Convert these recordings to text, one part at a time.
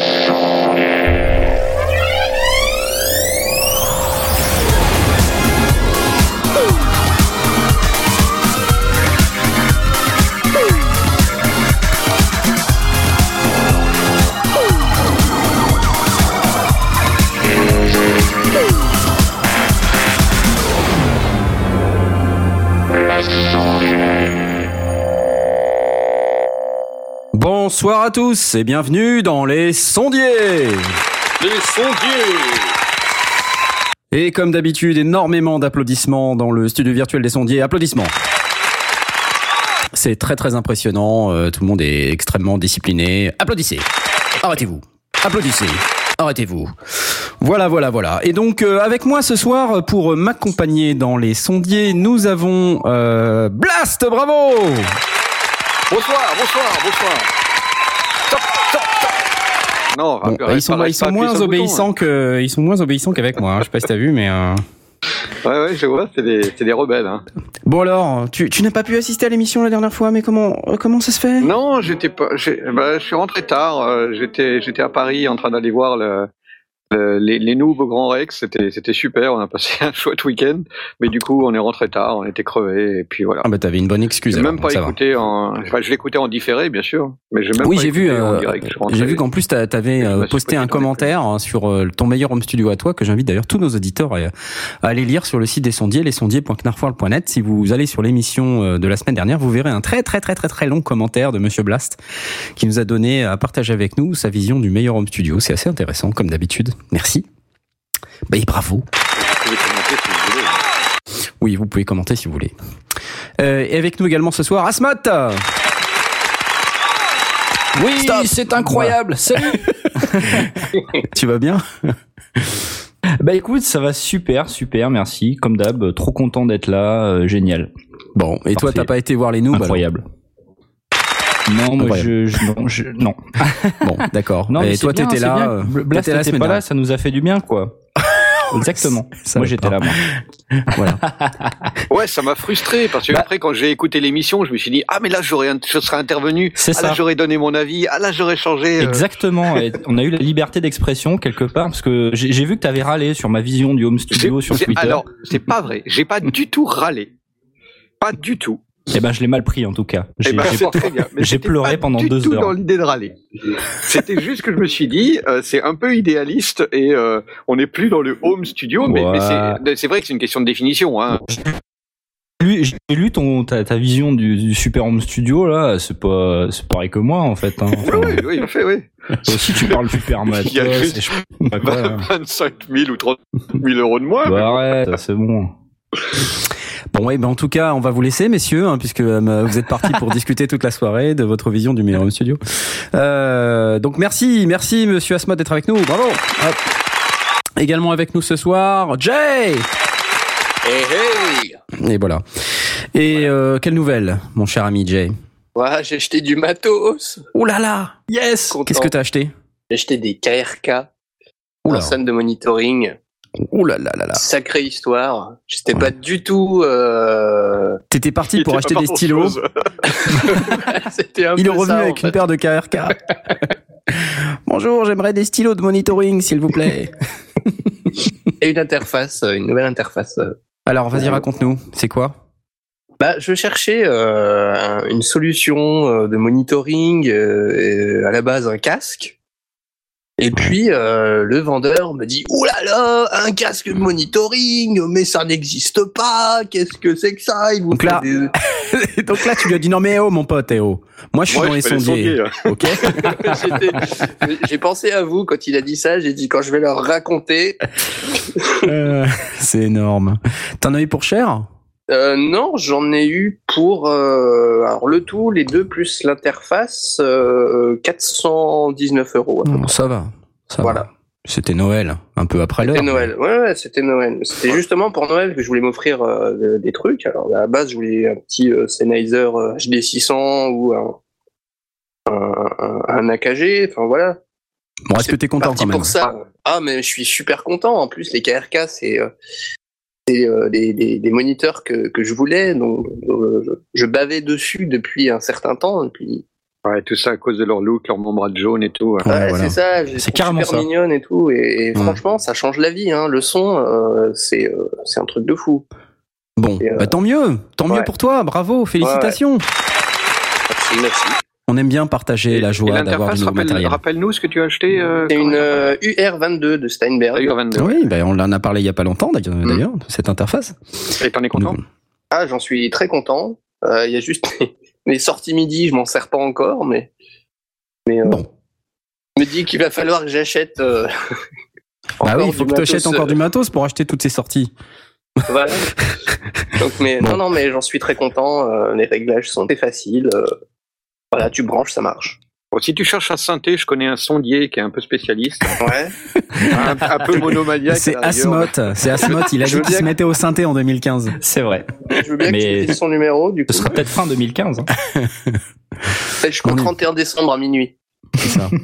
Show. Bonsoir à tous et bienvenue dans les sondiers. Les sondiers. Et comme d'habitude, énormément d'applaudissements dans le studio virtuel des sondiers. Applaudissements. C'est très très impressionnant. euh, tout le monde est extrêmement discipliné. Applaudissez. Arrêtez-vous. Applaudissez. Arrêtez-vous. Voilà, voilà, voilà. Et donc euh, avec moi ce soir pour m'accompagner dans les sondiers, nous avons euh, Blast. Bravo. Bonsoir, bonsoir, bonsoir. Non, Bon, arrête ils sont, ils sont moins obéissants bouton, que, ils sont moins obéissants qu'avec moi. hein. Je sais pas si t'as vu, mais. euh, hein. Ouais, ouais, je vois, c'est des, c'est des rebelles. Hein. Bon alors, tu, tu n'as pas pu assister à l'émission la dernière fois, mais comment, euh, comment ça se fait? Non, j'étais pas. Bah, je suis rentré tard. euh, J'étais, j'étais à Paris en train d'aller voir le, le- les, les nouveaux Grand Rex. C'était, super. On a passé un chouette week-end. Mais du coup, on est rentré tard. On était crevés. Et puis voilà. Ah bah t'avais une bonne excuse. J'ai même pas ça va. écouté en. Enfin, je l'écoutais en différé, bien sûr. Mais j'ai même Oui, pas j'ai vu. euh, j'ai vu qu'en plus t'a- t'avais euh, posté un commentaire hein, sur euh, ton meilleur home studio à toi que j'invite d'ailleurs tous nos auditeurs à, à aller lire sur le site des sondiers, lesondiers.knarfoil.net. Si vous allez sur l'émission euh, de la semaine dernière, vous verrez un très très très très très long commentaire de Monsieur Blast qui nous a donné à partager avec nous sa vision du meilleur home studio. C'est assez intéressant comme d'habitude. Merci. Bah et bravo. Vous pouvez commenter si vous voulez. Oui, vous pouvez commenter si vous voulez. Euh, et avec nous également ce soir, Asmat. Oui, c'est incroyable. Salut. Tu vas bien? Bah écoute, ça va super, super, merci. Comme d'hab, trop content d'être là, euh, génial, Bon, et toi, t'as pas été voir les noobs alors incroyable. Non, moi je, je- non, je- non. Bon, d'accord. Non, mais et toi, bien, t'étais là. euh, Blast t'étais pas là, ça nous a fait du bien, quoi. Exactement. Ça moi j'étais là, moi. Voilà. Ouais, ça m'a frustré parce que Bah- après quand j'ai écouté l'émission, je me suis dit ah mais là j'aurais je serais intervenu, C'est ah là ça. j'aurais donné mon avis, ah là j'aurais changé. euh. Exactement. Et on a eu la liberté d'expression quelque part parce que j'ai j'ai vu que t'avais râlé sur ma vision du home studio sur Twitter. Alors c'est pas vrai, j'ai pas du tout râlé, pas du tout. Eh ben je l'ai mal pris en tout cas. Eh J'ai ben, pleuré pas pendant du deux tout heures. dans l'idée de râler. C'était juste que je me suis dit, euh, c'est un peu idéaliste et euh, on n'est plus dans le home studio, mais, Ouais. c'est- c'est vrai que c'est une question de définition. Hein. j'ai lu ton ta, ta vision du, du super home studio là, c'est pas c'est pareil que moi en fait. Hein. Oui, Enfin, oui, oui, en fait, oui. toi aussi tu parles super matos. Il y a juste je quoi, là. 25 000 ou 30 000 euros de moins. Bah arrête, c'est bon. Bon, ouais, ben en tout cas, on va vous laisser, messieurs, hein, puisque euh, vous êtes partis pour discuter toute la soirée de votre vision du meilleur home studio. Euh, donc merci, merci, Monsieur Asmat d'être avec nous. Bravo. Hop. Également avec nous ce soir, Jay. Hey hey Et voilà. Et euh, quelle nouvelle, mon cher ami Jay? Ouais, j'ai acheté du matos. Oh là là. Yes. Content. Qu'est-ce que t'as acheté? J'ai acheté des KRK, Oula. personne de monitoring. Oh là là là là. Sacrée histoire. J'étais pas du tout. Euh... T'étais parti pour acheter des stylos. chose. C'était un Il est revenu ça, avec en une paire de KRK. Bonjour, j'aimerais des stylos de monitoring, s'il vous plaît. Et une interface, une nouvelle interface. Alors, vas-y, raconte-nous. C'est quoi? Bah, je cherchais euh, un- une solution euh, de monitoring, euh, à la base un casque. Et puis euh, le vendeur me dit Ouh là là, un casque de monitoring, mais ça n'existe pas. Qu'est-ce que c'est que ça? Il vous Donc là- des- Donc là, tu lui as dit non mais oh mon pote, eh oh. Moi, je suis Moi, dans les je fais les sondiers. Ok. J'ai pensé à vous quand il a dit ça. J'ai dit quand je vais leur raconter. Euh, c'est énorme. T'en as eu pour cher? Euh, non, j'en ai eu pour euh, alors le tout, les deux plus l'interface, euh, 419 euros. à peu Non, près. Ça va. Ça Voilà. va. C'était Noël, un peu après l'heure. C'était Noël. Ouais, ouais, c'était Noël. C'était justement pour Noël que je voulais m'offrir euh, des trucs. Alors à la base, je voulais un petit euh, Sennheiser euh, HD 600 ou un un, AKG. Enfin voilà. Bon, est-ce que t'es content quand même pour ça. Ah, mais je suis super content. En plus, les KRK, c'est euh, c'est, euh, des, des, des moniteurs que, que je voulais. Donc, euh, je, bavais dessus depuis un certain temps. Et puis, Ouais, tout ça à cause de leur look, leur membrane jaune et tout. hein. Ouais, ouais, voilà. c'est ça. C'est carrément super ça. mignonne et tout. Et, et Ouais. franchement, ça change la vie. Hein. Le son, euh, c'est euh, c'est un truc de fou. Bon, Et, euh, bah, tant mieux. Tant mieux pour toi. Bravo. Félicitations. Merci, merci. On aime bien partager la joie d'avoir du nouveau rappelle- matériel. rappelle-nous ce que tu as acheté. Euh, C'est une ça euh, UR22 de Steinberg. UR22. Oui, bah, on en a parlé il y a pas longtemps d'ailleurs, Mm. cette interface. Et t'en es content? Nous- Ah, j'en suis très content. Euh, Il y a juste les sorties midi, je m'en sers pas encore, mais Mais euh, Bon. je me dis qu'il va falloir que j'achète. euh, Bah oui, encore il faut que tu achètes encore du matos pour acheter toutes ces sorties. Voilà. Donc, mais Bon. non, non, mais j'en suis très content. euh, les réglages sont très faciles. Voilà, tu branches, ça marche. Bon, si tu cherches un synthé, je connais un sondier qui est un peu spécialiste, Ouais. un, un peu monomaniaque. C'est. Asmoth, c'est Asmoth, il a dit qu'il se mettait au synthé en 2015. C'est vrai. Je veux bien que tu me dises son numéro. Du coup, Ce sera peut-être fin 2015. hein. jusqu'au on est- 31 décembre à minuit. C'est ça.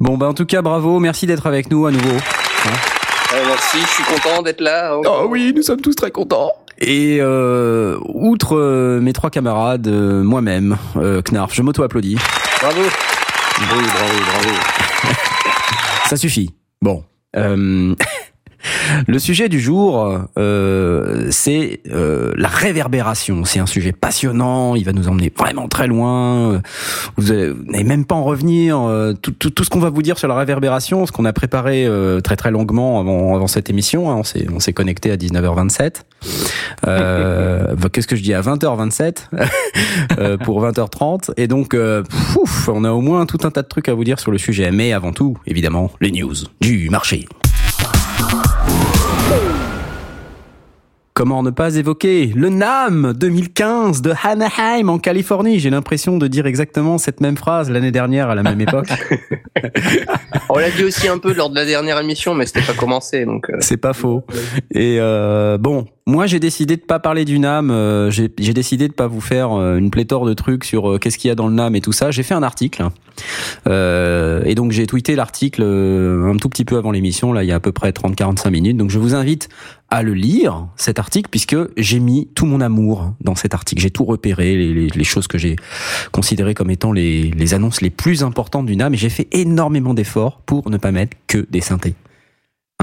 Bon bah en tout cas bravo, merci d'être avec nous à nouveau. Euh, merci, je suis content d'être là. Oh oui, nous sommes tous très contents. Et euh, outre euh, mes trois camarades, euh, moi-même, euh, Knarf, je m'auto-applaudis. Bravo. Oui, bravo, bravo. Ça suffit. Bon. Le sujet du jour, euh, c'est euh, la réverbération. C'est un sujet passionnant. Il va nous emmener vraiment très loin. Vous allez- vous n'allez même pas en revenir. Euh, Tout, ce qu'on va vous dire sur la réverbération, ce qu'on a préparé euh, très très longuement avant, avant cette émission. hein. on s'est on s'est connecté à 19h27. Euh, Qu'est-ce que je dis à 20h27 euh, pour 20h30. Et donc, pouf, on a au moins tout un tas de trucs à vous dire sur le sujet. Mais avant tout, évidemment, les news du marché. Comment ne pas évoquer le NAM 2015 de Anaheim en Californie? J'ai l'impression de dire exactement cette même phrase l'année dernière à la même époque. On l'a dit aussi un peu lors de la dernière émission, mais c'était pas commencé. Donc, euh, C'est pas faux. Et euh, bon, moi j'ai décidé de pas parler du NAM. euh, j'ai décidé de pas vous faire euh, une pléthore de trucs sur euh, qu'est-ce qu'il y a dans le NAM et tout ça. J'ai fait un article. Euh, et donc j'ai tweeté l'article euh, un tout petit peu avant l'émission. Là, il y a à peu près 30-45 minutes. Donc je vous invite à le lire cet article puisque j'ai mis tout mon amour dans cet article. J'ai tout repéré, les, les, les choses que j'ai considérées comme étant les, les annonces les plus importantes du NAM. Et j'ai fait énormément d'efforts pour ne pas mettre que des synthés.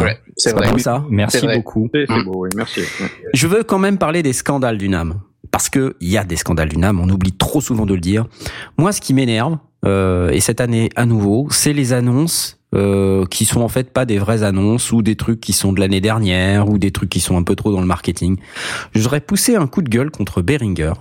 Ouais, c'est vrai. beau, ça Merci vrai. beaucoup. C'est Mm. beau, oui, merci. Je veux quand même parler des scandales du NAM. Parce que il y a des scandales du NAM, on oublie trop souvent de le dire. Moi, ce qui m'énerve, euh, et cette année à nouveau, c'est les annonces euh, qui sont en fait pas des vraies annonces ou des trucs qui sont de l'année dernière ou des trucs qui sont un peu trop dans le marketing. Je voudrais pousser un coup de gueule contre Behringer.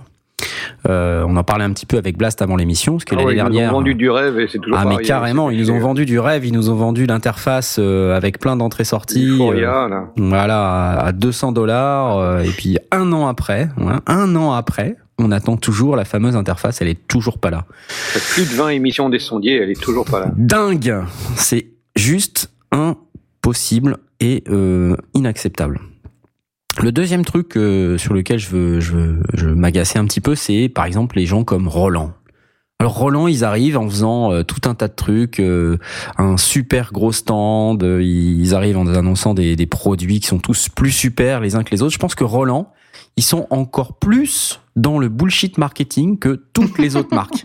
Euh, on en parlait un petit peu avec Blast avant l'émission, parce que Ah l'année ouais, ils nous dernière. ont vendu du rêve et c'est toujours Ah mais pareil, carrément, ils nous ont vendu du rêve, ils nous ont vendu l'interface euh, avec plein d'entrées-sorties. Euh, là. voilà, à 200 dollars. euh, et puis un an après, ouais, un an après, on attend toujours la fameuse interface. Elle est toujours pas là. Plus de 20 émissions des sondiers, elle est toujours pas là. Dingue C'est juste impossible et euh, inacceptable. Le deuxième truc euh, sur lequel je veux, je veux, je m'agacer un petit peu, c'est par exemple les gens comme Roland. Alors Roland, ils arrivent en faisant euh, tout un tas de trucs, euh, un super gros stand, euh, ils arrivent en annonçant des, des produits qui sont tous plus super les uns que les autres. Je pense que Roland, ils sont encore plus dans le bullshit marketing que toutes les autres marques.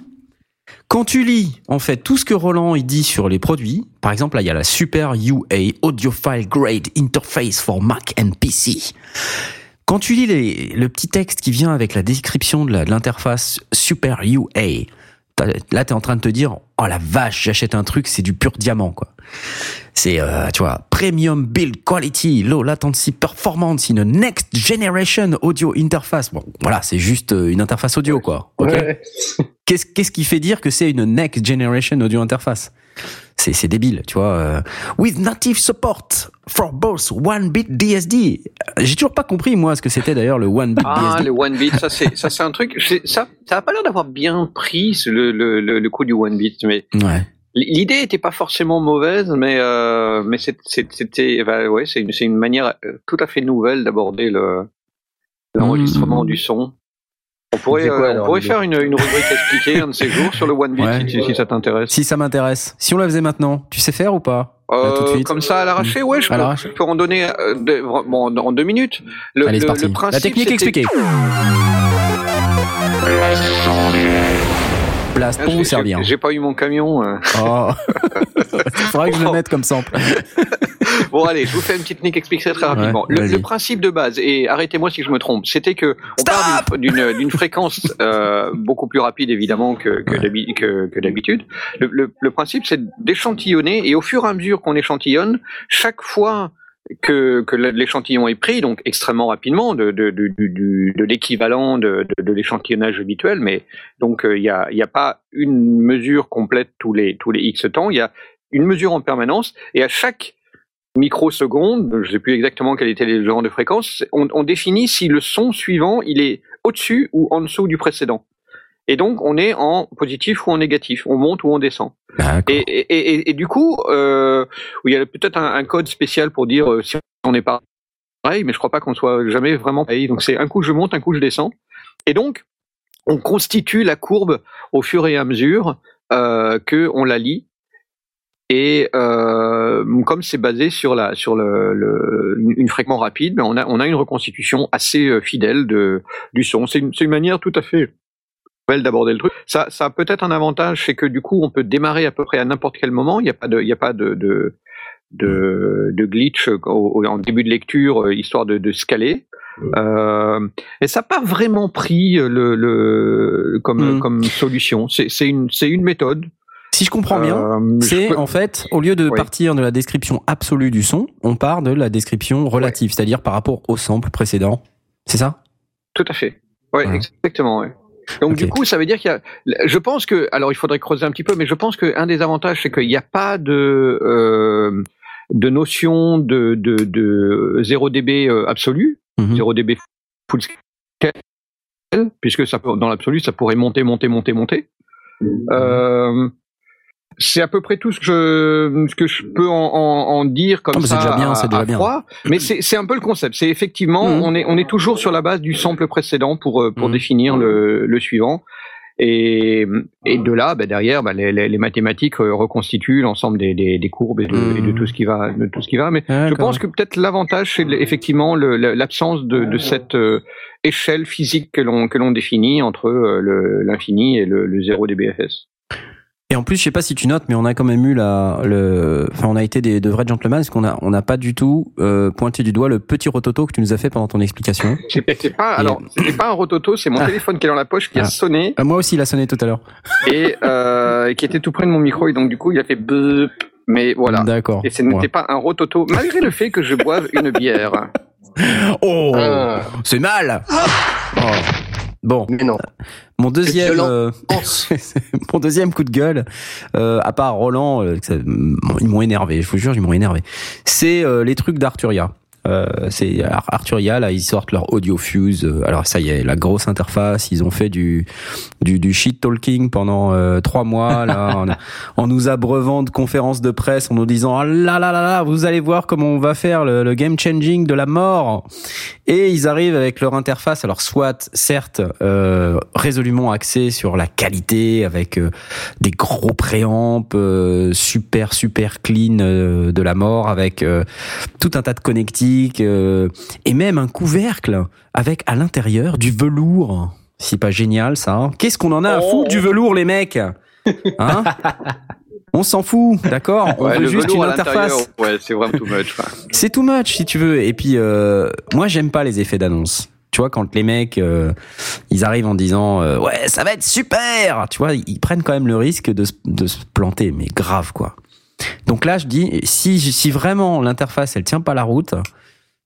Quand tu lis, en fait, tout ce que Roland il dit sur les produits, par exemple, là, il y a la Super UA Audiophile Grade Interface for Mac and PC. Quand tu lis le petit texte qui vient avec la description de l'interface Super UA, là, t'es en train de te dire, oh la vache, j'achète un truc, c'est du pur diamant, quoi. C'est, euh, tu vois, premium build quality, low latency performance in a next generation audio interface. Bon, voilà, c'est juste euh, une interface audio, quoi. Qu'est-ce qui fait dire que c'est une next generation audio interface? C'est débile, tu vois. euh, with native support for both one bit DSD. J'ai toujours pas compris moi ce que c'était d'ailleurs le one bit Ah, DSD. le one bit, ça c'est ça c'est un truc. Ça ça a pas l'air d'avoir bien pris le, le, le, le coup du one bit, mais Ouais. l'idée était pas forcément mauvaise, mais euh, mais c'était bah, ouais c'est une une manière euh, tout à fait nouvelle d'aborder le l'enregistrement Mhm. du son. On pourrait quoi, euh, on pourrait faire une, une rubrique expliquée un de ces jours sur le one bit Ouais. si, si ça t'intéresse. Si ça m'intéresse. Si on la faisait maintenant, tu sais faire ou pas? Là, Euh, tout de suite. Comme ça à l'arraché, ouais, je peux, je peux en donner euh, de- bon, en, deux minutes. Le, Allez, le- principe, la technique expliquée. Blast Ah, pour vous servir. j'ai- pas eu mon camion. euh. Oh. Il faudrait que je le mette comme sample. Bon, allez, je vous fais une petite technique expliquée très rapidement. Ouais, le, principe de base, et arrêtez-moi si je me trompe, c'était que on part d'une- fréquence euh, beaucoup plus rapide évidemment que, que d'habi- que- que d'habitude. Le, le- le principe, c'est d'échantillonner, et au fur et à mesure qu'on échantillonne, chaque fois que, que l'échantillon est pris, donc extrêmement rapidement, de, de, de, de, l'équivalent de, l'échantillonnage habituel, mais donc il n'y a, y a pas une mesure complète tous les, tous les X temps, il y a une mesure en permanence, et à chaque microseconde, je ne sais plus exactement quel était le genre de fréquence, on, on définit si le son suivant il est au-dessus ou en dessous du précédent. Et donc on est en positif ou en négatif, on monte ou on descend. Et, et, et, et, du coup, euh, il y a peut-être un, un, code spécial pour dire euh, si on est pareil, mais je crois pas qu'on soit jamais vraiment pareil. Donc c'est un coup je monte, un coup je descends. Et donc on constitue la courbe au fur et à mesure euh, que on la lit. Et euh, comme c'est basé sur la sur le, le une fréquence rapide, ben on a on a une reconstitution assez fidèle de du son. C'est une, une manière tout à fait d'aborder le truc. Ça ça a peut-être un avantage, c'est que du coup on peut démarrer à peu près à n'importe quel moment. Il n'y a pas de il y a pas de, de de, de glitch au, en début de lecture, euh, histoire de, de se caler. Euh, et ça n'a pas vraiment pris le, le comme, Mm. comme solution. C'est c'est une, c'est une méthode. Si je comprends bien, Euh, c'est peux- en fait, au lieu de Oui. partir de la description absolue du son, on part de la description relative, c'est-à-dire par rapport au sample précédent. C'est ça? Tout à fait. Ouais, Ouais. exactement. Ouais. Donc du coup, ça veut dire qu'il y a. Je pense que, alors il faudrait creuser un petit peu, mais je pense qu'un des avantages, c'est qu'il n'y a pas de euh, de notion de de, de 0 dB euh, absolu, Mhm. 0 dB full scale, puisque ça peut, dans l'absolu, ça pourrait monter, monter, monter, monter. Euh, c'est à peu près tout ce que je, ce que je peux en, en, en dire comme Ah, ça déjà bien, à, c'est déjà à bien. froid. Mais c'est un peu le concept. C'est effectivement, Mhm. on est on est toujours sur la base du sample précédent pour euh, pour Mhm. définir le, le suivant. Et, et de là, bah, derrière, bah, les, les, les mathématiques euh, reconstituent l'ensemble des, des, des courbes et de, et de tout ce qui va, de tout ce qui va. Mais je pense que peut-être l'avantage, c'est effectivement l'absence de, de cette euh, échelle physique que l'on que l'on définit entre l'infini et le, le 0 dBFS. Et en plus, je sais pas si tu notes, mais on a quand même eu la, le, enfin, on a été des, de vrais gentlemen, parce qu'on a, on n'a pas du tout euh, pointé du doigt le petit rototo que tu nous as fait pendant ton explication. C'est pas, Et- alors, c'était pas un rototo, c'est mon Ah. téléphone qui est dans la poche qui a Ah. sonné Euh, moi aussi, il a sonné tout à l'heure. et euh, qui était tout près de mon micro et donc du coup il a fait beup. Mais voilà. D'accord. Et ce n'était Ouais. pas un rototo, malgré le fait que je boive une bière. Oh, Ah. c'est mal. Oh. Bon, Mais non. mon deuxième, euh, mon deuxième coup de gueule, euh, à part Roland, euh, ça- ils m'ont énervé. Je vous jure, ils m'ont énervé. C'est euh, les trucs d'Arturia. Euh, c'est Ar- Arturia là ils sortent leur audio fuse euh, alors ça y est la grosse interface ils ont fait du du, du shit talking pendant euh, trois mois là en, en nous abreuvant de conférences de presse en nous disant ah là là là là vous allez voir comment on va faire le, le game changing de la mort. Et ils arrivent avec leur interface alors soit certes euh, résolument axée sur la qualité avec euh, des gros préamps euh, super super clean de la mort avec euh, tout un tas de euh, et même un couvercle avec à l'intérieur du velours. C'est pas génial ça hein? Qu'est-ce qu'on en a à Oh. foutre du velours les mecs? Hein? On s'en fout, d'accord? On Ouais, veut juste une interface. Ouais, c'est vraiment too much. C'est too much si tu veux. Et puis euh, moi j'aime pas les effets d'annonce. Tu vois quand les mecs euh, ils arrivent en disant euh, ouais ça va être super. Tu vois ils prennent quand même le risque de, se- de se planter mais grave quoi. Donc là je dis si si vraiment l'interface elle tient pas la route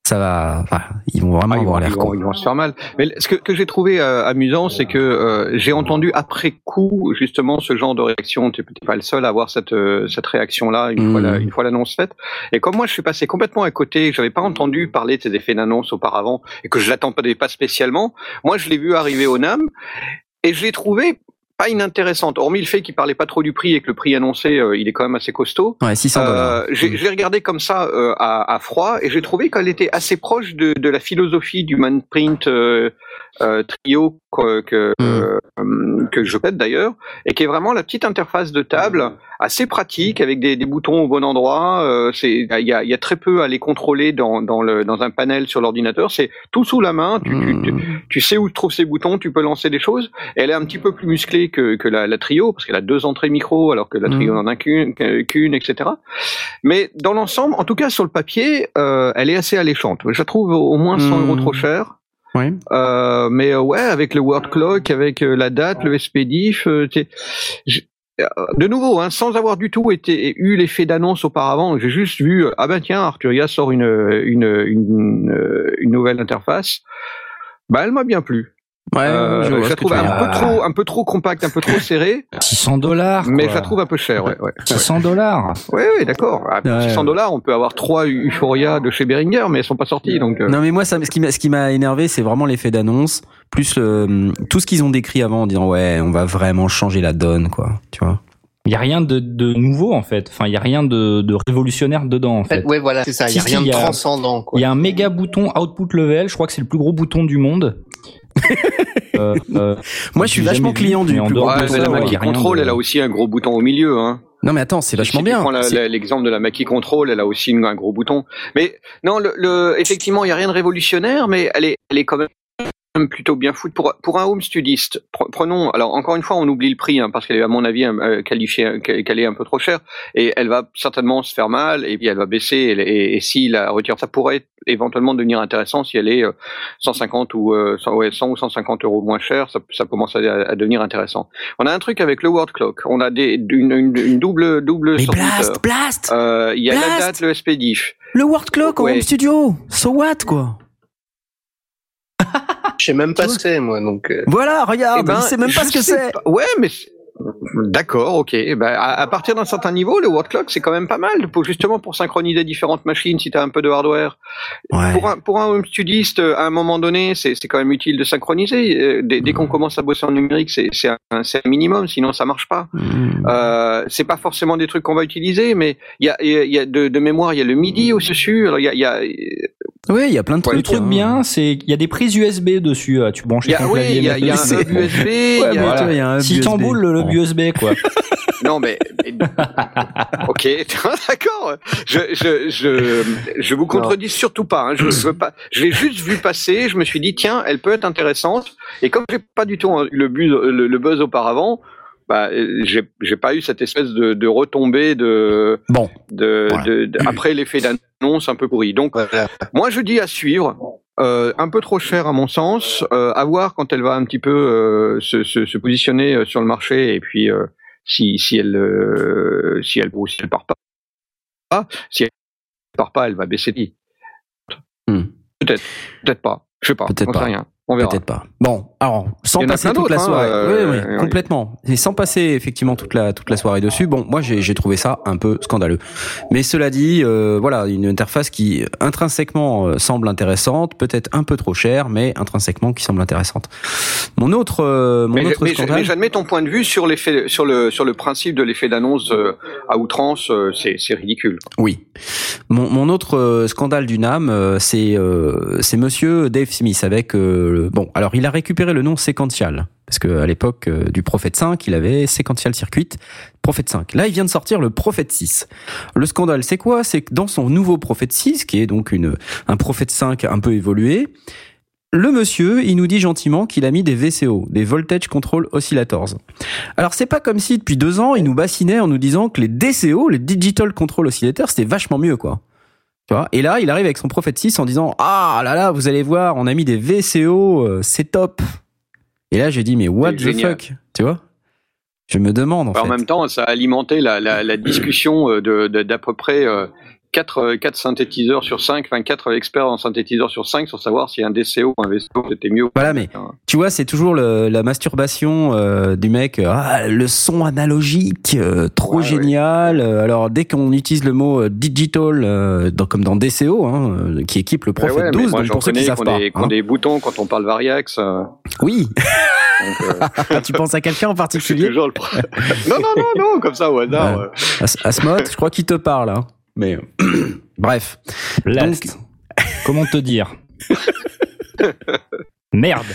ça va enfin, ils vont vraiment Ah, avoir l'air con. ils vont se faire mal. Mais ce que, que j'ai trouvé euh, amusant, c'est que euh, j'ai entendu après coup justement ce genre de réaction. Tu n'es pas le seul à avoir cette, euh, cette réaction-là une fois la- une fois l'annonce faite. Et comme moi, je suis passé complètement à côté, j'avais pas entendu parler de ces effets d'annonce auparavant et que je l'attendais pas spécialement. Moi, je l'ai vu arriver au NAM et je l'ai trouvé pas inintéressante. Hormis le fait qu'il parlait pas trop du prix et que le prix annoncé, euh, il est quand même assez costaud. Ouais 600 dollars. Euh, j'ai j'ai regardé comme ça euh, à, à froid et j'ai trouvé qu'elle était assez proche de, de la philosophie du manprint euh, trio que que, Mm. euh, que je pète d'ailleurs et qui est vraiment la petite interface de table assez pratique avec des, des boutons au bon endroit. Euh, c'est il y a, il y a très peu à les contrôler dans dans le dans un panel sur l'ordinateur. C'est tout sous la main. Tu, tu, tu, tu sais où trouver ces boutons, tu peux lancer des choses. Elle est un petit peu plus musclée que, que la, la trio, parce qu'elle a deux entrées micro, alors que la trio n'en a qu'une, qu'une, etc. Mais dans l'ensemble, en tout cas sur le papier, euh, elle est assez alléchante. Je la trouve au moins 100 Mhm. euros trop cher. Ouais. Euh, mais euh, ouais, avec le word clock, avec euh, la date, le SPDIF, de nouveau, hein, sans avoir du tout été eu l'effet d'annonce auparavant, j'ai juste vu ah ben tiens Arturia sort une une une, une nouvelle interface. Bah elle m'a bien plu. Ouais, Euh, je je, vois la trouve un peu trop un peu trop compacte, un peu trop serrée, 600 dollars. mais je la trouve un peu chère. Ouais, ouais. 600 dollars. Oui, oui, d'accord. À Ouais. 600 dollars, on peut avoir trois Euphoria de chez Behringer, mais elles sont pas sorties, donc. euh, Non mais moi ça, ce qui m'a ce qui m'a énervé c'est vraiment l'effet d'annonce plus le, tout ce qu'ils ont décrit avant en disant ouais on va vraiment changer la donne quoi tu vois Il y a rien de, de nouveau en fait. Enfin, il y a rien de, de révolutionnaire dedans en fait, ouais, voilà, c'est ça. Il y a Si, rien de transcendant, quoi. Il y a un méga bouton output level. Je crois que c'est le plus gros bouton du monde. Euh, euh, moi je suis vachement client du plus Ouais, bouton, mais la Mackie rien Control, elle a aussi un gros bouton au milieu, hein. non mais attends c'est vachement si bien l'exemple de la Mackie Control, elle a aussi un gros bouton. Mais non, le, le- effectivement, il y a rien de révolutionnaire, mais elle est, elle est quand même plutôt bien foutue pour pour un home studiste. Pre- Prenons, alors encore une fois, on oublie le prix hein, parce qu'elle est à mon avis euh, qualifiée, qu'elle est un peu trop chère et elle va certainement se faire mal et puis elle va baisser et, et, et si la retire, ça pourrait éventuellement devenir intéressant si elle est euh, 150 ou euh, 100, ouais, 100 ou 150 euros moins cher, ça, ça commence à, à devenir intéressant. On a un truc avec le word clock, on a des une, une, une double double mais blast blast Euh, Il y a la date, le SPDIF. le word clock en Ouais. home studio so what quoi? Je sais même pas ce que c'est, moi, donc. euh, voilà regarde Eh ben, il sait même pas je ce que sais c'est. Ouais, mais d'accord, ok. Eh Ben, à, à partir d'un certain niveau, le word clock c'est quand même pas mal pour justement pour synchroniser différentes machines si tu as un peu de hardware. ouais Pour un pour un home studiste, euh, à un moment donné, c'est quand même utile de synchroniser. Euh, Dès, dès qu'on commence à bosser en numérique, c'est un, un minimum, sinon ça marche pas. Hmm. Euh, c'est pas forcément des trucs qu'on va utiliser, mais il y a, y a- de, de mémoire, il y a le MIDI au dessus. Alors y a, y a ouais il y a plein de Ouais, trucs Le truc hein. bien, c'est qu'il y a des prises USB dessus. euh, Tu branches Il y a, ton oui, clavier. il y a, il y a un hub USB. Ouais, il y a- Voilà. il y a un Si USB. t'emboules le, le Bon. USB, quoi. Non, mais, mais- ok, d'accord. Je, je, je, je vous contredis surtout pas. Hein. Je, je veux pas. Je l'ai juste vu passer. Je me suis dit tiens, elle peut être intéressante. Et comme j'ai pas du tout hein, le buzz, le, le buzz auparavant, bah, euh, j'ai j'ai pas eu cette espèce de, de retombée de, bon de, Voilà. de- de- après l'effet d'annonce un peu pourri. Donc voilà. moi, je dis à suivre. Euh, un peu trop cher à mon sens. Euh, à voir quand elle va un petit peu euh, se, se, se positionner euh, sur le marché et puis euh, si, si elle euh, si elle ou si elle part pas. Si elle part pas, elle va baisser. Hmm. Peut-être, peut-être pas. Je sais pas. Peut-être pas. rien. On verra. Peut-être pas. Bon, alors sans passer toute la hein, soirée, euh, oui, oui, oui. complètement, et sans passer effectivement toute la toute la soirée dessus. Bon, moi j'ai trouvé ça un peu scandaleux. Mais cela dit, euh, voilà, une interface qui intrinsèquement euh, semble intéressante, peut-être un peu trop chère, mais intrinsèquement qui semble intéressante. Mon autre euh, mon Mais, autre scandale. mais j'admets ton point de vue sur l'effet, sur le sur le principe de l'effet d'annonce euh, à outrance, euh, c'est c'est ridicule. Oui. Mon, mon autre euh, scandale du NAM, euh, c'est euh, c'est Monsieur Dave Smith avec euh, bon. Alors il a récupéré le nom séquential parce que à l'époque euh, du Prophet 5, il avait séquential circuit Prophet 5. Là, il vient de sortir le Prophet 6. Le scandale, c'est quoi? C'est que dans son nouveau Prophet 6, qui est donc un Prophet 5 un peu évolué. Le monsieur, il nous dit gentiment qu'il a mis des VCO, des Voltage Control Oscillators. Alors c'est pas comme si depuis deux ans il nous bassinait en nous disant que les DCO, les Digital Control Oscillators, c'était vachement mieux quoi. Tu vois Et là il arrive avec son Prophet 6 en disant ah là là vous allez voir on a mis des VCO, euh, c'est top. Et là j'ai dit mais what the génial. fuck, tu vois Je me demande en en fait. même temps, ça a alimenté la, la, la discussion euh, de de- d'à peu près euh, 4, quatre synthétiseurs sur 5, enfin 4 experts en synthétiseurs sur 5 sur savoir si un DCO ou un VCO c'était mieux. Voilà, mais Tu vois, c'est toujours le- la masturbation euh, du mec. euh, Ah, le son analogique, euh, trop Ouais, génial. Euh, Alors dès qu'on utilise le mot euh, digital, euh, dans- comme dans DCO, hein, euh, qui équipe le Prophet ouais, mais 12, moi donc pour ceux qui savent ont, pas. des, hein. des boutons quand on parle Variax. euh, Oui, donc, euh, tu penses à quelqu'un en particulier? toujours le non, non, non, non, comme ça au hasard. Ouais. euh. As- Asmod, je crois qu'il te parle. Hein. Mais bref. Blast. Comment te dire? Merde.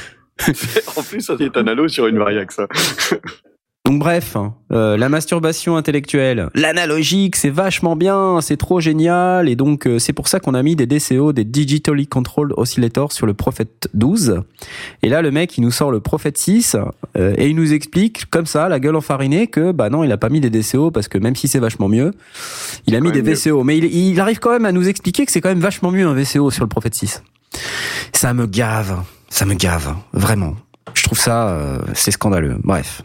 En plus, ça c'est un halo sur une Variax. Donc bref, hein, euh, la masturbation intellectuelle, l'analogique, c'est vachement bien, c'est trop génial, et donc euh, c'est pour ça qu'on a mis des DCO, des Digitally Controlled Oscillators sur le Prophet 12. Et là, le mec, il nous sort le Prophet 6, euh, et il nous explique, comme ça, la gueule enfarinée, que bah non, il a pas mis des DCO, parce que même si c'est vachement mieux, il a mis des mieux. VCO. Mais il, il arrive quand même à nous expliquer que c'est quand même vachement mieux un VCO sur le Prophet 6. Ça me gave, ça me gave, vraiment. Je trouve ça, euh, c'est scandaleux. Bref.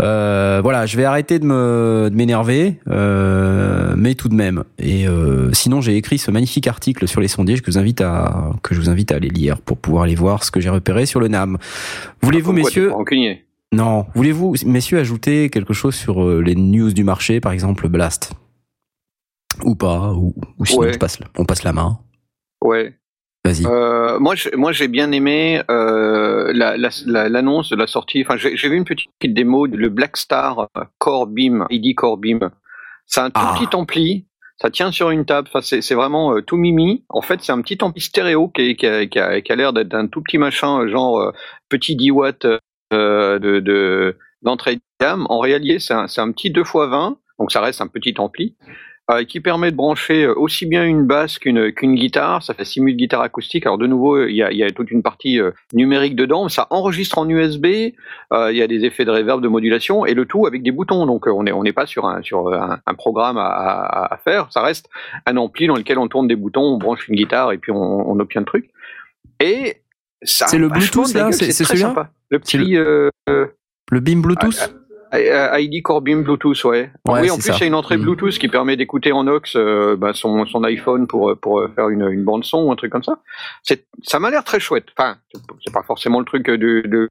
Euh, voilà, je vais arrêter de me de m'énerver, euh, mais tout de même. Et euh, sinon, j'ai écrit ce magnifique article sur les sondages que je vous invite à que je vous invite à aller lire pour pouvoir aller voir ce que j'ai repéré sur le NAM. Voulez-vous, messieurs Non, voulez-vous, messieurs, ajouter quelque chose sur les news du marché, par exemple Blast? Ou pas, ou, ou sinon Ouais. je passe, on passe la main. Ouais. Euh, moi, je- moi, j'ai bien aimé euh, la- la- la- l'annonce de la sortie. Enfin, j'ai j'ai vu une petite démo de le Black Star Core Beam, ID Core Beam. C'est un tout Ah. petit ampli. Ça tient sur une table. Enfin, c'est c'est vraiment euh, tout mimi. En fait, c'est un petit ampli stéréo qui, a, qui a- qui a l'air d'être un tout petit machin, euh, genre euh, petit 10 watts euh, de de- d'entrée de, gamme. En réalité, c'est un, c'est un petit 2 x 20. Donc, ça reste un petit ampli euh, qui permet de brancher euh, aussi bien une basse qu'une qu'une guitare. Ça fait simule guitare acoustique. Alors de nouveau, il y a, y a toute une partie euh, numérique dedans. Ça enregistre en USB. euh, il y a des effets de reverb, de modulation, et le tout avec des boutons. Donc on n'est on n'est pas sur un sur un, un programme à, à, à faire. Ça reste un ampli dans lequel on tourne des boutons, on branche une guitare et puis on, on obtient le truc. Et ça C'est le Bluetooth, là C'est- celui-là. Le petit euh, Le beam Bluetooth euh, ID Core Beam Bluetooth, ouais. Ouais, oui, en plus, il y a une entrée Mm. Bluetooth qui permet d'écouter en aux euh, bah, son, son iPhone pour, euh, pour euh, faire une, une bande son ou un truc comme ça. Ça m'a l'air très chouette. Enfin, c'est- pas forcément le truc de, de-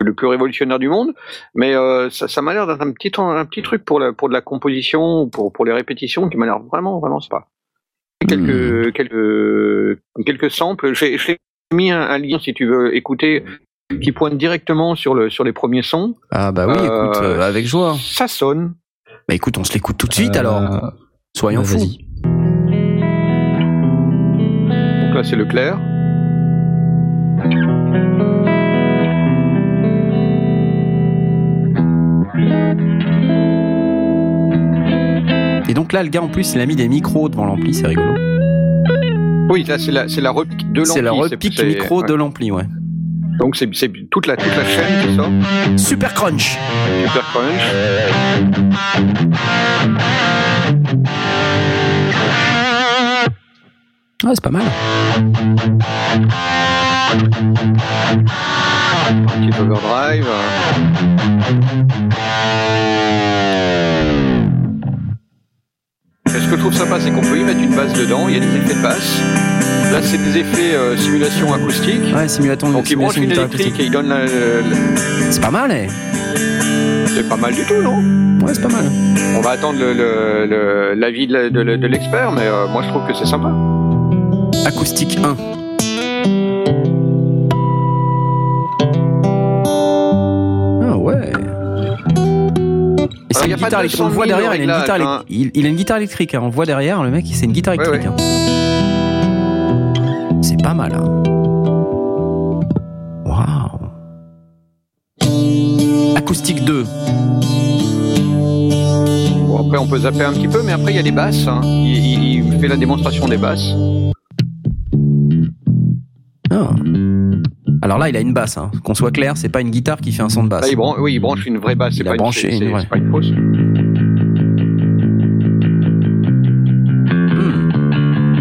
le plus révolutionnaire du monde, mais euh, ça, ça m'a l'air d'être un petit, un petit truc pour, la, pour de la composition, ou pour, pour les répétitions, qui m'a l'air vraiment, vraiment sympa. Et Quelques, quelques, quelques samples. J'ai, j'ai mis un, un lien si tu veux écouter qui pointe directement sur, le, sur les premiers sons. Ah bah oui, Euh, écoute, euh, avec joie. Ça sonne. Bah écoute, on se l'écoute tout de suite Euh, alors. Soyons bah, fous. Donc là, c'est le clair. Et donc là, le gars en plus, il a mis des micros devant l'ampli, c'est rigolo. Oui, là, c'est la, c'est la repique de l'ampli. C'est le repique micro ouais. de l'ampli, ouais. Donc, c'est toute la, toute la chaîne qui sort. Super crunch. Super crunch. Ouais, c'est pas mal. Petit overdrive. Ce que je trouve sympa, c'est qu'on peut y mettre une basse dedans. Il y a des effets de basse. Là, c'est des effets euh, simulation acoustique. Ouais, simulaton, Donc, il branche simulation une électrique et il donne la, la- C'est pas mal, eh. C'est pas mal du tout, non? Ouais, c'est pas mal. On va attendre le- le- le- l'avis la- de l'expert, mais euh, moi, je trouve que c'est sympa. Acoustique 1. Une guitare 200 électrique. On voit 000 derrière, il a une guitare, élec- il, il a une guitare électrique. hein. On voit derrière, le mec, c'est une guitare Ouais, électrique. hein. C'est pas mal. Hein. Waouh. Acoustique 2. Bon, après, on peut zapper un petit peu, mais après, il y a des basses. hein. Il, il- il fait la démonstration des basses. Ah. Alors là, il a une basse. Hein. Qu'on soit clair, c'est pas une guitare qui fait un son de basse. Là, il bran- oui, il branche une vraie basse. Il a pas, branché une, vraie. c'est pas une fausse.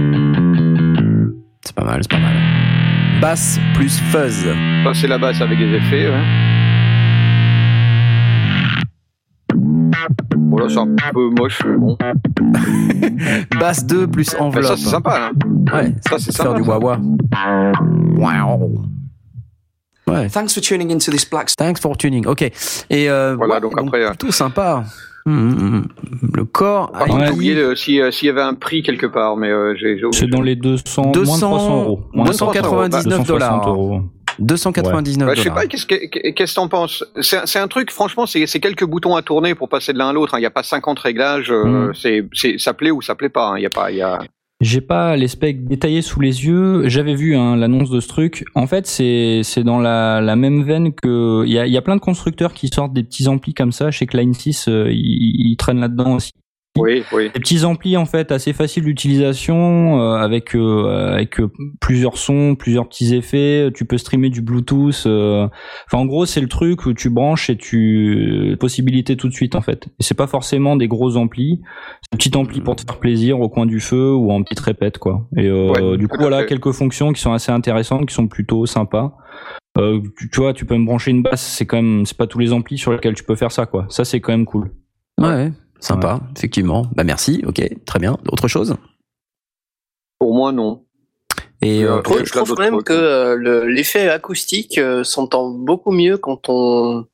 Hmm. C'est pas mal, c'est pas mal. Basse plus fuzz. C'est la basse avec des effets. Ouais. Bon, là, c'est un peu moche, mais bon. Basse 2 plus Mais enveloppe. ça, c'est sympa. Hein. Ouais, Ça, c'est faire sympa. du ça. wah Wow. Ouais. Thanks for tuning into this Black Thanks for tuning. Ok. Et euh, Voilà, ouais, donc après, euh, plutôt sympa. Hmm, hmm, hmm. Le corps. Par contre, oublié si, euh, s'il y avait un prix quelque part, mais euh, j'ai. C'est dans les 200, moins de 200, 300 euros. Moins de 299 260 dollars. euros. 299 Bah, je sais pas, qu'est-ce que qu'est-ce que t'en penses? C'est c'est un truc, franchement, c'est c'est quelques boutons à tourner pour passer de l'un à l'autre. hein. Il n'y a pas 50 réglages. euh, Mm. c'est c'est ça plaît ou ça plaît pas. hein. Il y a pas, il y a. J'ai pas les specs détaillés sous les yeux. J'avais vu hein, l'annonce de ce truc. En fait, c'est c'est dans la, la même veine que il y a, il y a plein de constructeurs qui sortent des petits amplis comme ça. Chez Klein 6, euh, ils, ils traînent là-dedans aussi. Oui, oui. Des petits amplis en fait assez faciles d'utilisation euh, avec euh, avec euh, plusieurs sons, plusieurs petits effets. Tu peux streamer du Bluetooth. euh, Enfin en gros c'est le truc où tu branches et tu possibilité tout de suite en fait. Et c'est pas forcément des gros amplis. C'est un petit ampli pour te faire plaisir au coin du feu ou en petite répète quoi. Et euh, Ouais, du coup voilà fait. quelques fonctions qui sont assez intéressantes, qui sont plutôt sympas. Euh, tu, tu vois, tu peux me brancher une basse, c'est quand même, c'est pas tous les amplis sur lesquels tu peux faire ça, quoi. Ça, c'est quand même cool. Ouais, sympa, effectivement. Bah merci, ok, très bien. Autre chose? Pour moi, non. Et Euh, euh, Je je trouve même que euh, le- l'effet acoustique euh, s'entend beaucoup mieux quand on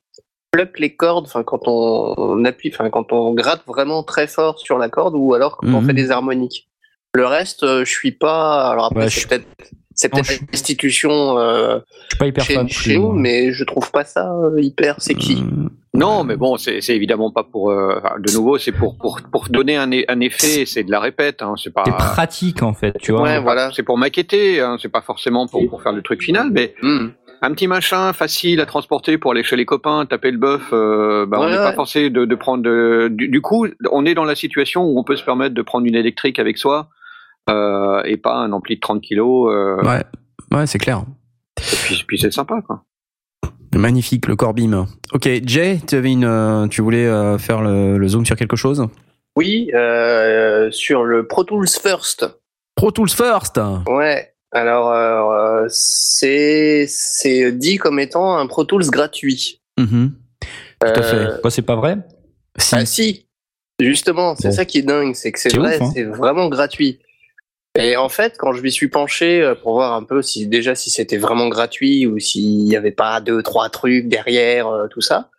pluck les cordes, enfin quand on, on appuie, enfin quand on gratte vraiment très fort sur la corde ou alors quand on Mhm. fait des harmoniques. Le reste, euh, je suis pas. Alors après, Ouais, je c'est suis- peut-être c'est peut-être je- l'institution euh, je suis pas hyper chez, fan. chez nous, mais je trouve pas ça euh, hyper sexy. euh, Non, mais bon, c'est évidemment pas pour. euh, de nouveau, c'est pour, pour pour donner un, un effet. C'est de la répète. Hein, c'est pas. pratique en fait, tu vois. Ouais, voilà. C'est pour maqueter. Hein, c'est pas forcément pour pour faire le truc final, mais Hmm. un petit machin facile à transporter pour aller chez les copains, taper le bœuf. euh, bah, on n'est ouais. pas forcé de, de prendre. de- du, du coup, on est dans la situation où on peut se permettre de prendre une électrique avec soi euh, et pas un ampli de 30 kilos. euh, ouais, ouais, c'est clair. et puis, puis c'est sympa, quoi. Magnifique le Corbim. Ok, Jay, tu avais une, euh, tu voulais faire le, le zoom sur quelque chose? Oui, euh, sur le Pro Tools First. Pro Tools First. Ouais. Alors, euh, c'est c'est dit comme étant un Pro Tools gratuit. Mhm, Tout à Euh, fait. Quoi, c'est pas vrai? Si. Ah si, justement, c'est Bon. ça qui est dingue, c'est que c'est vrai, hein. c'est vraiment gratuit. Et en fait, quand je m'y suis penché euh, pour voir un peu si déjà si c'était vraiment gratuit ou s'il n'y avait pas deux trois trucs derrière euh, tout ça,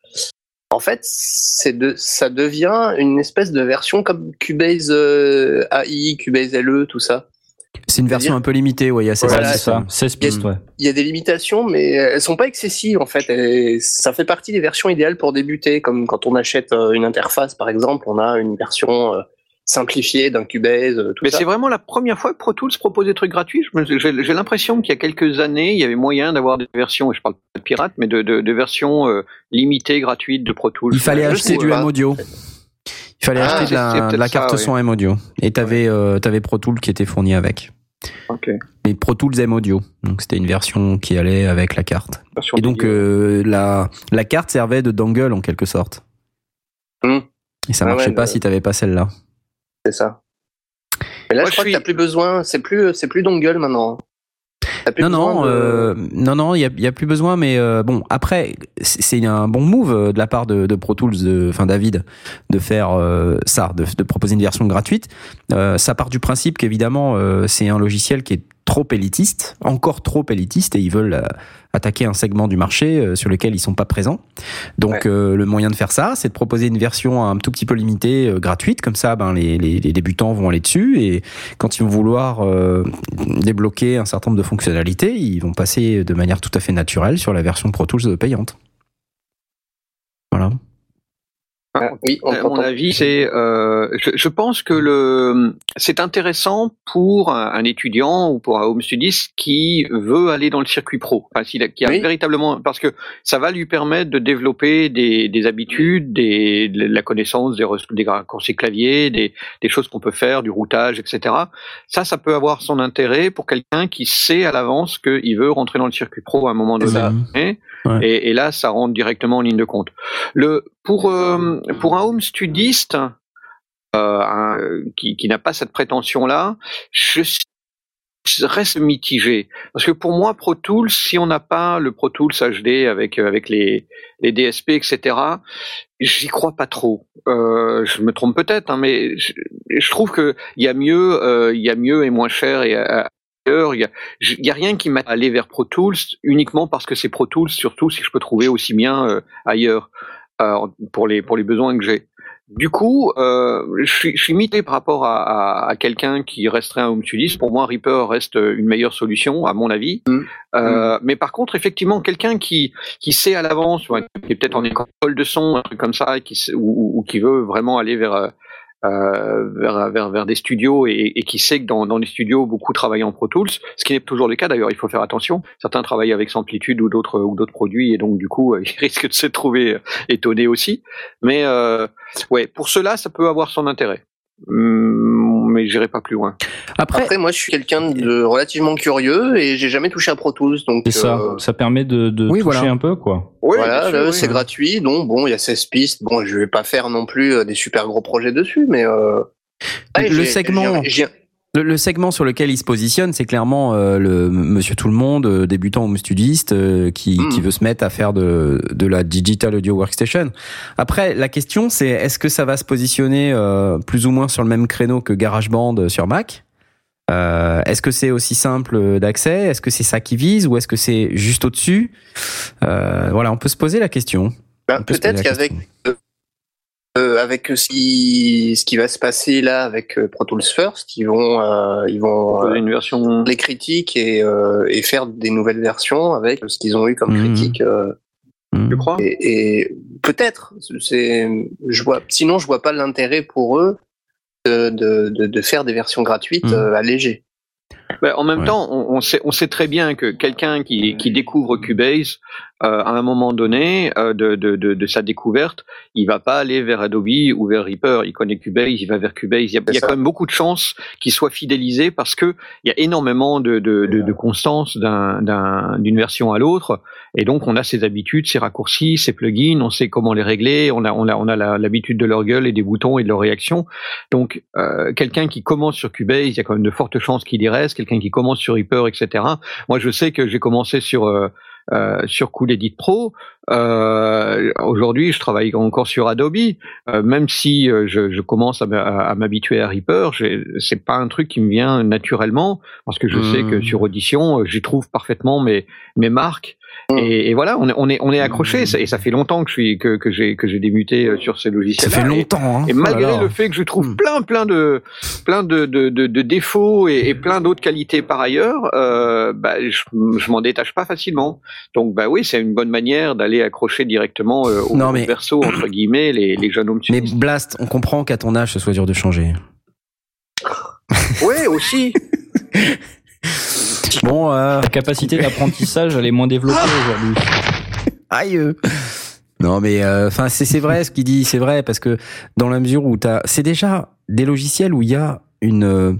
en fait, c'est de ça devient une espèce de version comme Cubase euh, AI, Cubase LE, tout ça. C'est une version un peu limitée, ouais, il y a 16 Voilà, c'est ça. 16 pistes, ouais. Il y a des limitations, mais elles sont pas excessives en fait. Et ça fait partie des versions idéales pour débuter, comme quand on achète une interface par exemple, on a une version simplifiée d'un Cubase, euh, tout Mais ça. c'est vraiment la première fois que Pro Tools propose des trucs gratuits. J'ai j'ai l'impression qu'il y a quelques années, il y avait moyen d'avoir des versions, et je parle pas de pirates, mais de, de, de versions euh, limitées, gratuites de Pro Tools. Il fallait acheter du pas. M audio. Il fallait Ah, acheter de la, de carte ça, son M audio. Et t'avais euh, t'avais Pro Tools qui était fourni avec. Ok. Mais Pro Tools M audio. Donc c'était une version qui allait avec la carte. Version Et donc euh, la la carte servait de dongle en quelque sorte. Hmm. Et ça Ah marchait ouais, pas le- si t'avais pas celle-là. C'est ça. Mais là, Moi, je crois je suis- que t'as plus besoin. C'est plus, c'est plus dongle maintenant. Plus Non non de- euh, non non il y a, il y a plus besoin mais euh, bon après c'est un bon move euh, de la part de, de Pro Tools enfin David de faire euh, ça de, de proposer une version gratuite Euh, ça part du principe qu'évidemment euh, c'est un logiciel qui est trop élitiste encore trop élitiste et ils veulent euh, attaquer un segment du marché euh, sur lequel ils sont pas présents donc Ouais. euh, le moyen de faire ça c'est de proposer une version un tout petit peu limitée euh, gratuite comme ça ben les, les, les débutants vont aller dessus et quand ils vont vouloir euh, débloquer un certain nombre de fonctionnalités, ils vont passer de manière tout à fait naturelle sur la version Pro Tools payante. Voilà. Ah, oui, on À mon avis, c'est. euh, je, je pense que le c'est intéressant pour un, un étudiant ou pour un home studist qui veut aller dans le circuit pro, enfin, s'il a- qui a Oui. véritablement parce que ça va lui permettre de développer des, des habitudes, des, de la connaissance des, des raccourcis clavier, des, des choses qu'on peut faire, du routage, etc. Ça, ça peut avoir son intérêt pour quelqu'un qui sait à l'avance qu'il veut rentrer dans le circuit pro à un moment donné. Et, et, là, ça rentre directement en ligne de compte. Le pour euh, pour un home studiste euh, qui, qui n'a pas cette prétention là, je, reste mitigé parce que pour moi Pro Tools, si on n'a pas le Pro Tools HD avec avec les les DSP etc, j'y crois pas trop. Euh, je me trompe peut-être, hein, mais je, je trouve que il y a mieux, euh, y a mieux et moins cher et euh, ailleurs. Il y a, rien qui m'a allé vers Pro Tools uniquement parce que c'est Pro Tools, surtout si je peux trouver aussi bien euh, ailleurs euh, pour les pour les besoins que j'ai. Du coup, euh, je, suis, je suis mité par rapport à, à, à quelqu'un qui resterait un home. Pour moi, Reaper reste une meilleure solution, à mon avis. Mm. Euh, Mais par contre, effectivement, quelqu'un qui qui sait à l'avance, qui est peut-être en école de son, un truc comme ça, qui sait- ou, ou qui veut vraiment aller vers euh, vers, des studios et, qui sait que dans, les studios beaucoup travaillent en Pro Tools, ce qui n'est toujours le cas d'ailleurs, il faut faire attention. Certains travaillent avec Samplitude ou d'autres ou d'autres produits et donc du coup euh, ils risquent de se trouver euh, étonnés aussi. Mais ouais, pour cela ça peut avoir son intérêt. hum, mais j'irai pas plus loin. Après, Après, moi, je suis quelqu'un de relativement curieux et j'ai jamais touché à Pro Tools, donc C'est ça. euh, Ça permet de, de Oui, toucher voilà. un peu, quoi. Oui, voilà, oui. c'est gratuit, donc bon, il y a 16 pistes. Bon, je vais pas faire non plus euh, des super gros projets dessus, mais euh, Le segment- le, le segment sur lequel il se positionne, c'est clairement euh, le Monsieur Tout le Monde, euh, débutant home studiste, euh, qui, Mm. qui veut se mettre à faire de, de la digital audio workstation. Après, la question, c'est est-ce que ça va se positionner euh, plus ou moins sur le même créneau que GarageBand sur Mac? Euh, Est-ce que c'est aussi simple d'accès? Est-ce que c'est ça qui vise? Ou est-ce que c'est juste au-dessus? Euh, Voilà, on peut se poser la question. ben, peut peut-être la qu'avec. Euh, avec ce qui, ce qui va se passer là avec euh, Pro Tools First, ils vont euh, ils vont Proposer euh, une version. les critiques et, euh, et faire des nouvelles versions avec ce qu'ils ont eu comme Mhm. critique. euh, Hmm. Tu crois? et, et peut-être, c'est, je vois. Sinon, je vois pas l'intérêt pour eux de, de, de, de faire des versions gratuites Mhm. euh, allégées. Ben, en même Ouais. temps, on, on sait, on sait très bien que quelqu'un qui, qui découvre Cubase, euh, à un moment donné euh, de, de, de, de sa découverte, il va pas aller vers Adobe ou vers Reaper. Il connaît Cubase, il va vers Cubase. Il y a, il y a quand même beaucoup de chances qu'il soit fidélisé parce que il y a énormément de, de, de, de constance d'un- d'un- d'une version à l'autre. Et donc, on a ses habitudes, ses raccourcis, ses plugins. On sait comment les régler. On a, on a, on a l'habitude de leur gueule et des boutons et de leurs réactions. Donc, euh, quelqu'un qui commence sur Cubase, il y a quand même de fortes chances qu'il y reste. Quelqu'un qui commence sur Reaper, etc. Moi, je sais que j'ai commencé sur euh, sur Cool Edit Pro. Euh, Aujourd'hui, je travaille encore sur Adobe. Euh, même si euh, je, je commence à, m'habituer à Reaper, c'est pas un truc qui me vient naturellement parce que je sais que sur Audition, j'y trouve parfaitement mes mes marques. Mhm. Et, et voilà, on est on est on est accroché. Et ça fait longtemps que je suis que que j'ai que j'ai débuté sur ces Ça logiciels. fait longtemps. Hein. Et Oh malgré là. le fait que je trouve Hmm. plein, plein de, plein de, de, de, de défauts et, et plein d'autres qualités par ailleurs, euh, bah, je, je m'en détache pas facilement. Donc, bah oui, c'est une bonne manière d'aller accrocher directement euh, au Non, mais- verso entre guillemets les, les jeunes hommes. Mais. Blast, on comprend qu'à ton âge, ce soit dur de changer. ouais, aussi. Bon, euh, La capacité d'apprentissage, elle est moins développée aujourd'hui. aïe. euh. Non, mais enfin, c'est c'est vrai ce qu'il dit, c'est vrai parce que dans la mesure où t'as, c'est déjà des logiciels où il y a une euh,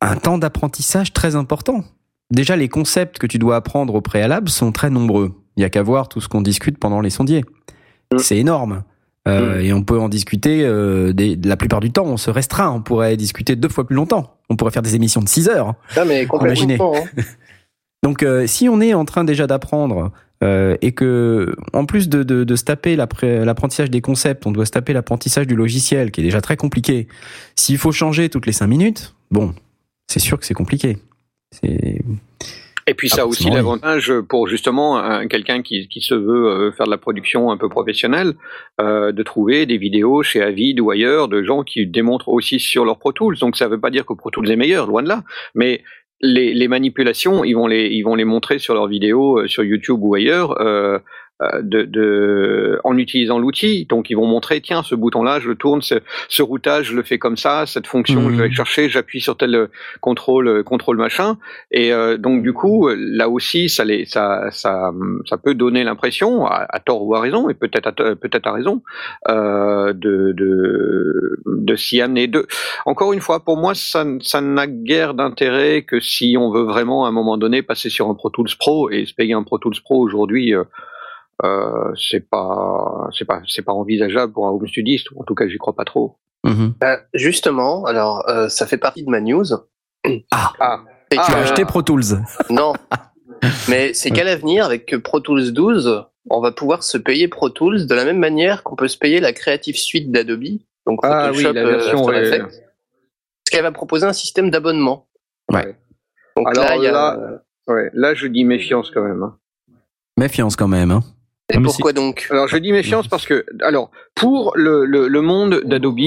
un temps d'apprentissage très important. Déjà, les concepts que tu dois apprendre au préalable sont très nombreux. Il y a qu'à voir tout ce qu'on discute pendant les sondiers. Mm. C'est énorme. Euh, Et on peut en discuter euh, des, la plupart du temps. On se restreint. On pourrait discuter deux fois plus longtemps. On pourrait faire des émissions de 6 heures. Ah, mais Imaginez. hein. Donc, euh, si on est en train déjà d'apprendre et que, en plus de, de, de se taper l'apprentissage des concepts, on doit se taper l'apprentissage du logiciel, qui est déjà très compliqué. S'il faut changer toutes les cinq minutes, bon, c'est sûr que c'est compliqué. C'est Et puis ça a Ah, aussi oui. l'avantage pour justement un- quelqu'un qui, qui se veut euh, faire de la production un peu professionnelle, euh, de trouver des vidéos chez Avid ou ailleurs de gens qui démontrent aussi sur leur Pro Tools. Donc ça ne veut pas dire que Pro Tools est meilleur, loin de là. Mais les, les manipulations, ils vont les, ils vont les montrer sur leurs vidéos euh, sur YouTube ou ailleurs. euh, euh, de, de, en utilisant l'outil. Donc ils vont montrer, tiens, ce bouton-là, je le tourne, ce, ce routage, je le fais comme ça, cette fonction, Mhm. je vais chercher, j'appuie sur tel euh, contrôle, euh, contrôle machin. Et euh, donc du coup, euh, là aussi, ça, les, ça, ça, ça peut donner l'impression, à, à tort ou à raison, et peut-être à, peut-être à raison, euh, de, de, de s'y amener. De, encore une fois, pour moi, ça, ça n'a guère d'intérêt que si on veut vraiment à un moment donné passer sur un Pro Tools Pro et se payer un Pro Tools Pro aujourd'hui. Euh, euh, c'est pas c'est pas c'est pas envisageable pour un home studiste ou en tout cas j'y crois pas trop. Mhm. Euh, justement, alors, euh, ça fait partie de ma news. Ah. Ah. Ah, tu as acheté Pro Tools. Non. Mais c'est qu'à l'avenir, avec Pro Tools 12, on va pouvoir se payer Pro Tools de la même manière qu'on peut se payer la Creative Suite d'Adobe. Donc Ah oui, Photoshop, la euh, version, After. Effects. Parce qu'elle va proposer un système d'abonnement. Ouais. Donc Alors là, il y a... là- Ouais, là je dis méfiance quand même. hein. Méfiance quand même. Hein. Et pourquoi donc? Alors je dis méfiance parce que alors pour le, le, le monde d'Adobe,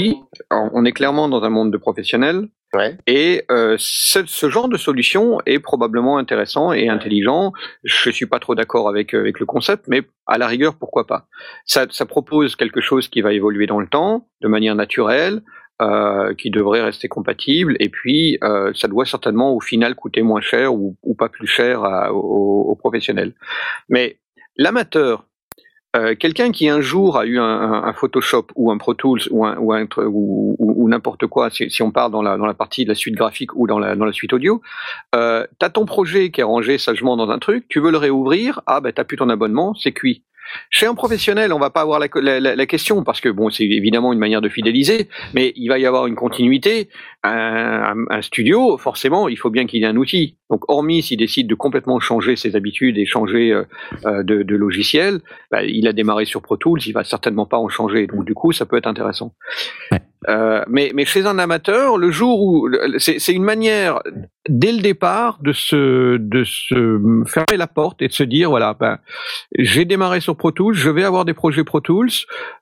on est clairement dans un monde de professionnels Ouais. et euh, ce, ce genre de solution est probablement intéressant et intelligent. Je suis pas trop d'accord avec euh, avec le concept, mais à la rigueur pourquoi pas? Ça, ça propose quelque chose qui va évoluer dans le temps de manière naturelle. euh, qui devrait rester compatible et puis euh, ça doit certainement au final coûter moins cher ou, ou pas plus cher à- aux, aux professionnels. Mais l'amateur Euh, Quelqu'un qui un jour a eu un, Photoshop ou un Pro Tools ou, un, ou, ou, ou, n'importe quoi, si, on part dans la, partie de la suite graphique ou dans la, suite audio, euh, tu ton projet qui est rangé sagement dans un truc, tu veux le réouvrir, ah ben t'as plus ton abonnement, c'est cuit. Chez un professionnel, on va pas avoir la, la, la, question parce que bon, c'est évidemment une manière de fidéliser, mais il va y avoir une continuité. Un, un studio, forcément, il faut bien qu'il ait un outil. Donc, hormis s'il décide de complètement changer ses habitudes et changer euh, de, de, logiciel, bah, il a démarré sur Pro Tools, il va certainement pas en changer. Donc, du coup, ça peut être intéressant. Euh, mais, mais chez un amateur, le jour où c'est une manière dès le départ de se de se fermer la porte et de se dire voilà ben j'ai démarré sur Pro Tools, je vais avoir des projets Pro Tools.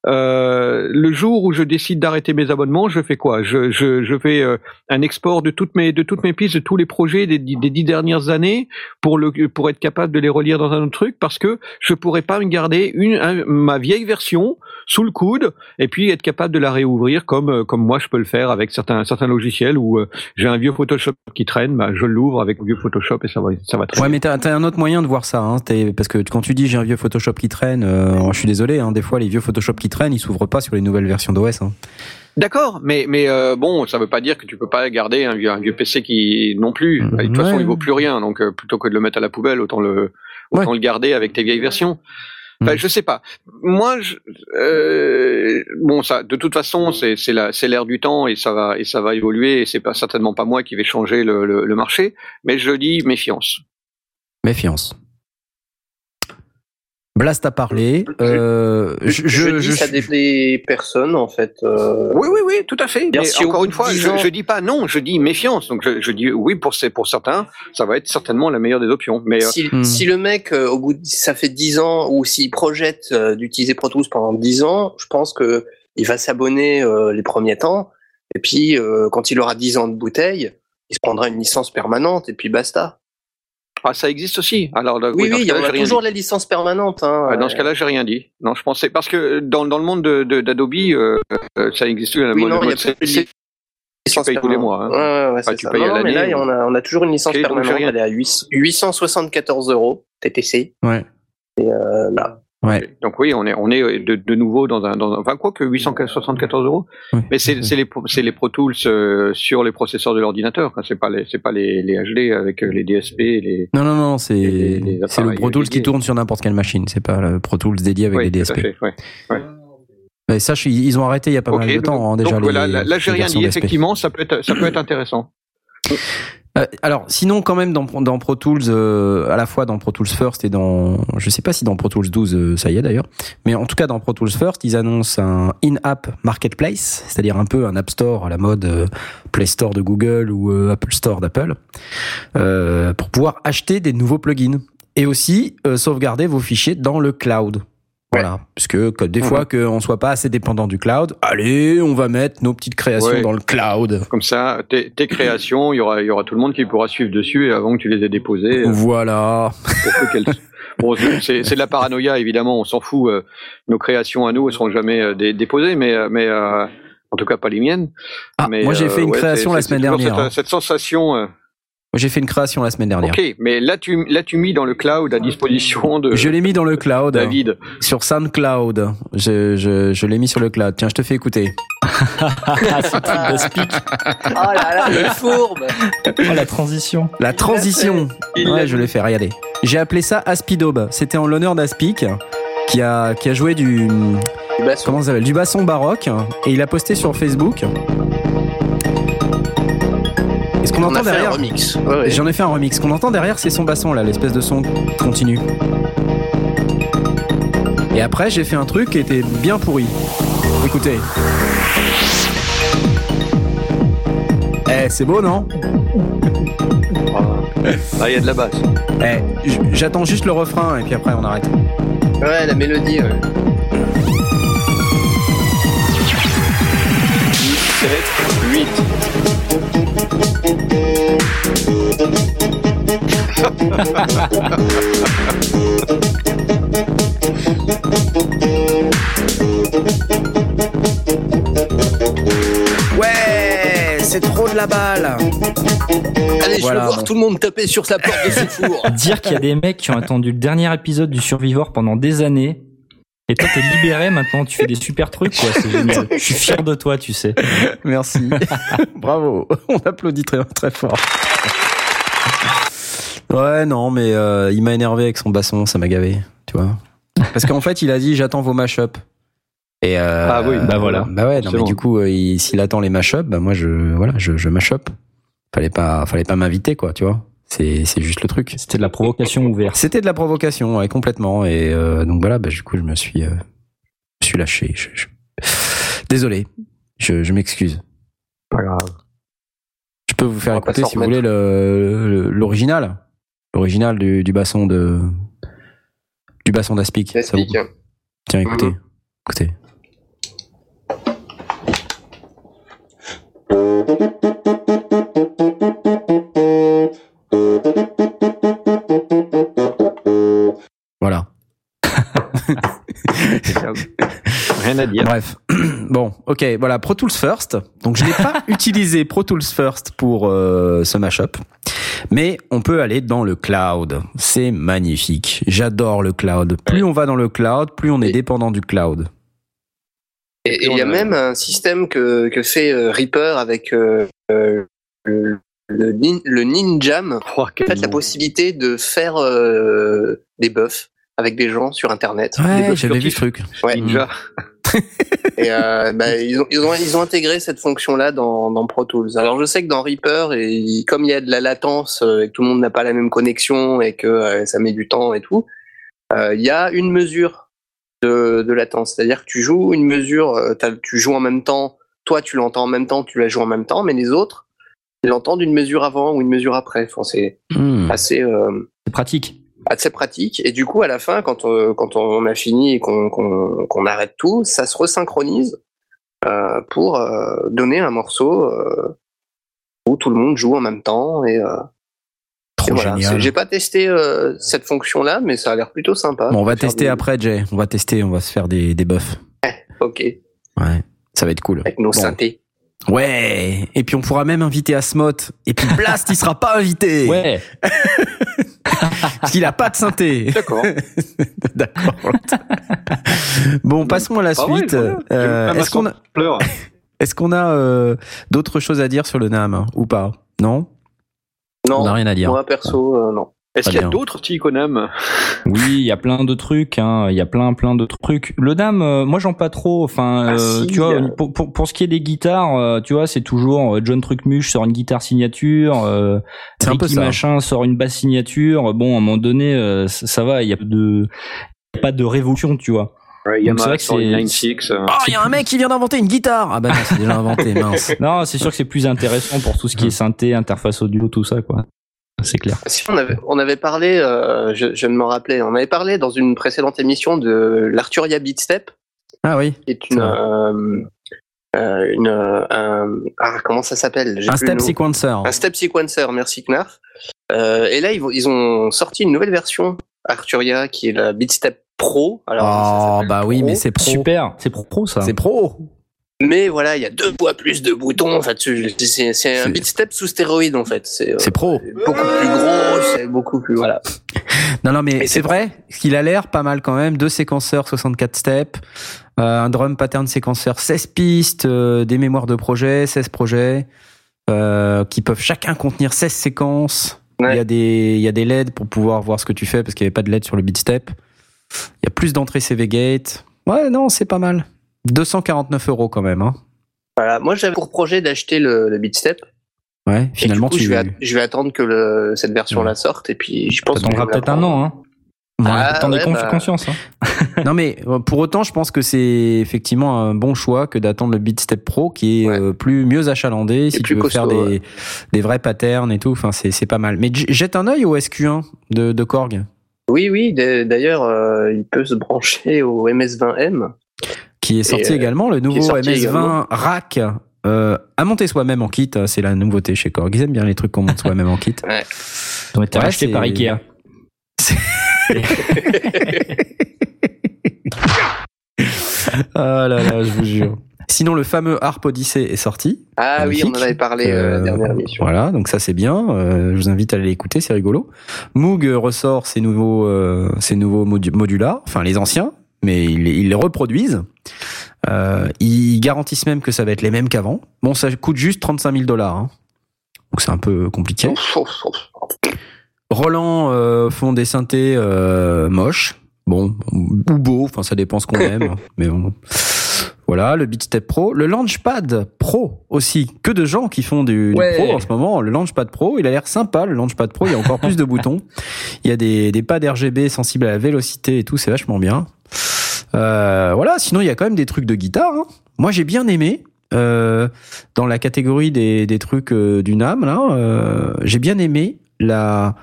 Euh, le jour où je décide d'arrêter mes abonnements, je fais quoi? Je je je fais euh, un export de toutes mes de toutes mes pistes de tous les projets des, dix dernières années pour le pour être capable de les relire dans un autre truc parce que je pourrais pas me garder une un, ma vieille version sous le coude et puis être capable de la réouvrir comme comme moi je peux le faire avec certains certains logiciels où euh, j'ai un vieux Photoshop qui traîne, bah, je l'ouvre avec vieux Photoshop et ça va ça va très Ouais, mais t'as as un autre moyen de voir ça, hein, parce que quand tu dis j'ai un vieux Photoshop qui traîne, euh, je suis désolé, hein, des fois les vieux Photoshop qui traînent, ils s'ouvrent pas sur les nouvelles versions d'OS. Hein. D'accord, mais mais euh, bon, ça veut pas dire que tu peux pas garder un vieux, un vieux PC qui non plus. De toute ouais. façon, il vaut plus rien, donc euh, plutôt que de le mettre à la poubelle, autant le autant ouais. le garder avec tes vieilles versions. Enfin, je sais pas. Moi, je, euh, bon, ça, de toute façon, c'est c'est la c'est l'air du temps et ça va et ça va évoluer. Et c'est pas certainement pas moi qui vais changer le, le, le marché, mais je dis méfiance. Méfiance. Blast a parlé. Euh, je, je, je, dis ça des personnes en fait. Euh... Oui, oui, oui, tout à fait. Bien Mais encore une fois, je, je dis pas non, je dis méfiance. Donc je, dis oui pour pour certains, ça va être certainement la meilleure des options. Mais si, euh... si le mec euh, au bout de, ça fait 10 ans ou s'il projette euh, d'utiliser Pro Tools pendant 10 ans, je pense que il va s'abonner les premiers temps. Et puis quand il aura 10 ans de bouteille, il se prendra une licence permanente et puis basta. Ah, ça existe aussi. Alors, oui, oui, il y a toujours la licence permanente. Hein, dans ce cas-là, j'ai rien dit. Non, je pensais parce que dans, dans le monde d'Adobe, de, euh, ça existe. Oui, non, il y a plus tu payes tous les mois. Hein. Ouais, ouais, ouais, enfin, tu ça. payes non, à mais là, on a, on a toujours une licence okay, permanente. Elle est à 8, 874 euros TTC. Ouais. Et euh, là. Ouais. Donc oui, on est on est de, de nouveau dans un dans un, enfin quoi que 874 euros, oui. mais c'est les c'est les Pro Tools euh, sur les processeurs de l'ordinateur. C'est pas les c'est pas les, les HD avec les DSP. Les, non non non, c'est c'est le Pro Tools dédiés. qui tourne sur n'importe quelle machine. C'est pas le Pro Tools dédié avec oui, les DSP. Tout à fait, ouais, ouais. Mais ça, ils ont arrêté il y a pas okay, mal de donc, temps hein, déjà. Donc, les, là, là j'ai rien dit. Effectivement, ça peut être ça peut être intéressant. Euh, alors, sinon, quand même, dans, Pro Tools, euh, à la fois dans Pro Tools First et dans, je sais pas si dans Pro Tools 12, euh, ça y est d'ailleurs, mais en tout cas dans Pro Tools First, ils annoncent un in-app marketplace, c'est-à-dire un peu un App Store à la mode Play Store de Google ou Apple Store d'Apple, pour pouvoir acheter des nouveaux plugins et aussi sauvegarder vos fichiers dans le cloud. Voilà, ouais. parce que des fois qu'on soit pas assez dépendant du cloud, allez, on va mettre nos petites créations ouais. dans le cloud. Comme ça, tes, tes créations, il y aura, y aura tout le monde qui pourra suivre dessus et avant que tu les aies déposées. Voilà. bon, c'est de la paranoïa évidemment, on s'en fout. Euh, nos créations à nous, elles seront jamais euh, dé déposées, mais mais euh, en tout cas pas les miennes. Ah, mais, moi j'ai fait une ouais, création la semaine dernière. Cette, hein. cette sensation. J'ai fait une création la semaine dernière. Ok, mais là tu là tu mis dans le cloud à disposition de. Je l'ai mis dans le cloud. David. Sur SoundCloud. Je je, je l'ai mis sur le cloud. Tiens, je te fais écouter. Ce truc de speak. Oh là là, le fourbe. Oh la transition. La transition. Ouais, je l'ai fait. Regardez. J'ai appelé ça Aspidobe. C'était en l'honneur d'Aspic qui a qui a joué du. Du basson. Comment ça s'appelle? Du basson baroque et il a posté sur Facebook. Ce qu'on entend derrière, remix. Ouais, ouais. J'en ai fait un remix. Ce qu'on entend derrière, c'est son basson là, l'espèce de son continu. Et après, j'ai fait un truc qui était bien pourri. Écoutez. Eh, c'est beau, non Ah, il y a de la basse. Eh, j'attends juste le refrain et puis après on arrête. Ouais, la mélodie. Ouais. Ouais, c'est trop de la balle. Allez, voilà, je veux voir bon. tout le monde taper sur sa porte de ce four. Dire qu'il y a des mecs qui ont attendu le dernier épisode du Survivor pendant des années, Et toi, t'es libéré maintenant, tu fais des super trucs, quoi. C'est génial. Je suis fier de toi, tu sais. Merci. Bravo. On applaudit très, très fort. Ouais, non, mais euh, il m'a énervé avec son basson, ça m'a gavé, tu vois. Parce qu'en fait, il a dit j'attends vos mashups. Et euh, Ah oui, bah voilà. Bah ouais, non, mais du coup, euh, il- s'il attend les mashups, bah moi je voilà, je, je mashup. Fallait pas, fallait pas m'inviter quoi, tu vois. C'est c'est juste le truc. C'était de la provocation ouverte. C'était de la provocation, ouais, complètement. Et euh, donc voilà, bah, du coup, je me suis, euh, je suis lâché. Je- je- Désolé, je, je m'excuse. Pas grave. Je peux vous faire écouter si vous voulez le- le- l'original, l'original du, du basson de du basson d'Aspic. Tiens, écoutez, écoutez. Voilà. Rien à dire. Bref, bon, ok, voilà, Pro Tools First. Donc je n'ai pas utilisé Pro Tools First pour euh, ce mashup, mais on peut aller dans le cloud. C'est magnifique. J'adore le cloud. Plus on va dans le cloud, plus on est Et- dépendant du cloud. Et il y a même un système que, que fait euh, Reaper avec euh, euh, le, le, nin- le Ninjam. Oh, En fait, la possibilité de faire euh, des buffs avec des gens sur Internet. Ouais, j'avais vu ce truc. Ouais. Ninja. Et euh, bah, ils, ont, ils, ont, ils ont intégré cette fonction-là dans, dans Pro Tools. Alors je sais que dans Reaper, et comme il y a de la latence euh, et que tout le monde n'a pas la même connexion et que euh, ça met du temps et tout, euh, il y a une mesure de, de latence. C'est-à-dire que tu joues une mesure, tu joues en même temps, toi tu l'entends en même temps, tu la joues en même temps, mais les autres, ils l'entendent une mesure avant ou une mesure après. Enfin, c'est Hmm. assez... C'est pratique. Assez pratique. Et du coup, à la fin, quand on, quand on a fini et qu'on arrête tout, ça se resynchronise euh, pour euh, donner un morceau euh, où tout le monde joue en même temps. Et, euh, et Trop voilà. génial. C'est- J'ai pas testé euh, cette fonction-là, mais ça a l'air plutôt sympa. Bon, on va tester des- après, Jay. On va tester, on va se faire des, des buffs. Ok, Ouais, ça va être cool. avec nos Bon. synthés. Ouais, et puis on pourra même inviter Asmot. Et puis Blast, il sera pas invité. Ouais. Parce qu'il a pas de synthé. D'accord. D'accord. bon, passons à la Pas vrai, suite. Euh, Même Est-ce qu'on a, Pleure. est-ce qu'on a euh, d'autres choses à dire sur le NAM hein, ou pas? Non? Non, On n'a rien à dire. moi perso, euh, non. Est-ce qu'il y a d'autres Ticonam Oui, il y a plein de trucs. Hein. Il y a plein, plein de trucs. Le dame, euh, moi j'en pas trop. Enfin, Ah, euh, si, tu vois, euh. pour, pour, pour ce qui est des guitares, euh, tu vois, c'est toujours John Trucmuche sort une guitare signature, euh, C'est un peu Ricky ça. machin sort une basse signature. Bon, à un moment donné, euh, ça, ça va. Il y a de, y a pas de révolution, tu vois. Ouais, Donc, c'est Yamaha vrai que sur une c'est- 9.6. euh, Oh, il y a un mec qui vient d'inventer une guitare. Ah bah non, c'est déjà inventé, mince. Non, c'est sûr que c'est plus intéressant pour tout ce qui est synthé, interface audio, tout ça, quoi. C'est clair. Si on avait, on avait parlé, euh, je, je me rappelais, on avait parlé dans une précédente émission de l'Arturia Beatstep, Ah oui. qui est une, euh, euh, une euh, un- ah, comment ça s'appelle? Un step sequencer. Un step sequencer, merci Knarf. Euh, et là, ils, ont sorti une nouvelle version Arturia qui est la Beatstep Pro. Alors, Oh bah oui, Pro. mais c'est pro. Super, c'est pro, pro ça. C'est pro. Mais voilà, il y a deux fois plus de boutons. En fait, c'est un Beatstep sous stéroïde en fait. C'est euh, C'est pro. beaucoup plus gros, c'est beaucoup plus voilà. Non, non, mais c'est vrai qu'il a l'air pas mal quand même. Deux séquenceurs 64 steps, euh, un drum pattern séquenceur 16 pistes, euh, des mémoires de projet, 16 projets, euh, qui peuvent chacun contenir 16 séquences. Ouais. Il y a des, il y a des LED pour pouvoir voir ce que tu fais parce qu'il n'y avait pas de LED sur le beatstep. Il y a plus d'entrées CV Gate. Ouais, non, c'est pas mal. 249 euros quand même, hein. Voilà, moi j'avais pour projet d'acheter le, le Beatstep. Ouais, finalement, coup, tu je, vais, je vais attendre que le, cette version-là sorte et puis je pense Ça prendra peut-être un an, hein. Ouais. Ah, Attendez ouais, bah. conscience, hein. Non mais euh, pour autant, je pense que c'est effectivement un bon choix que d'attendre le Beatstep Pro qui est Ouais. euh, plus mieux achalandé si tu veux faire des, des vrais patterns et tout. Enfin, c'est pas mal. Mais jette un œil au SQ1 de, de Korg Oui, oui, d'ailleurs, euh, il peut se brancher au MS20M. Qui est sorti Et, euh, également, le nouveau sorti MS20 également. Rack. Euh, à monter soi-même en kit, c'est la nouveauté chez Korg. Ils aiment bien les trucs qu'on monte soi-même en kit. Ils ont été Ouais, rachetés par Ikea. Ah là là, je vous jure. Sinon, le fameux Harp Odyssey est sorti. Ah oui, on en avait parlé euh, la dernière émission. Voilà, donc ça c'est bien. Euh, je vous invite à aller l'écouter, c'est rigolo. Moog ressort ses nouveaux, euh, ses nouveaux modu- modulars, enfin les anciens, mais ils, ils les reproduisent. Euh, ils garantissent même que ça va être les mêmes qu'avant. Bon, ça coûte juste 35 000 dollars, hein. donc c'est un peu compliqué. Roland euh, font des synthés euh, moches, bon ou beaux, enfin ça dépend ce qu'on aime, mais bon. Voilà, le Beatstep Pro, le Launchpad Pro aussi. Que de gens qui font du. Pro en ce moment. Le Launchpad Pro, il a l'air sympa. Le Launchpad Pro, il y a encore plus de boutons. Il y a des, des pads RGB sensibles à la vélocité et tout, c'est vachement bien. Euh, voilà, sinon il y a quand même des trucs de guitare. hein. Moi j'ai bien aimé. euh, dans la catégorie des, des trucs euh, du NAM, là, j'ai bien aimé la,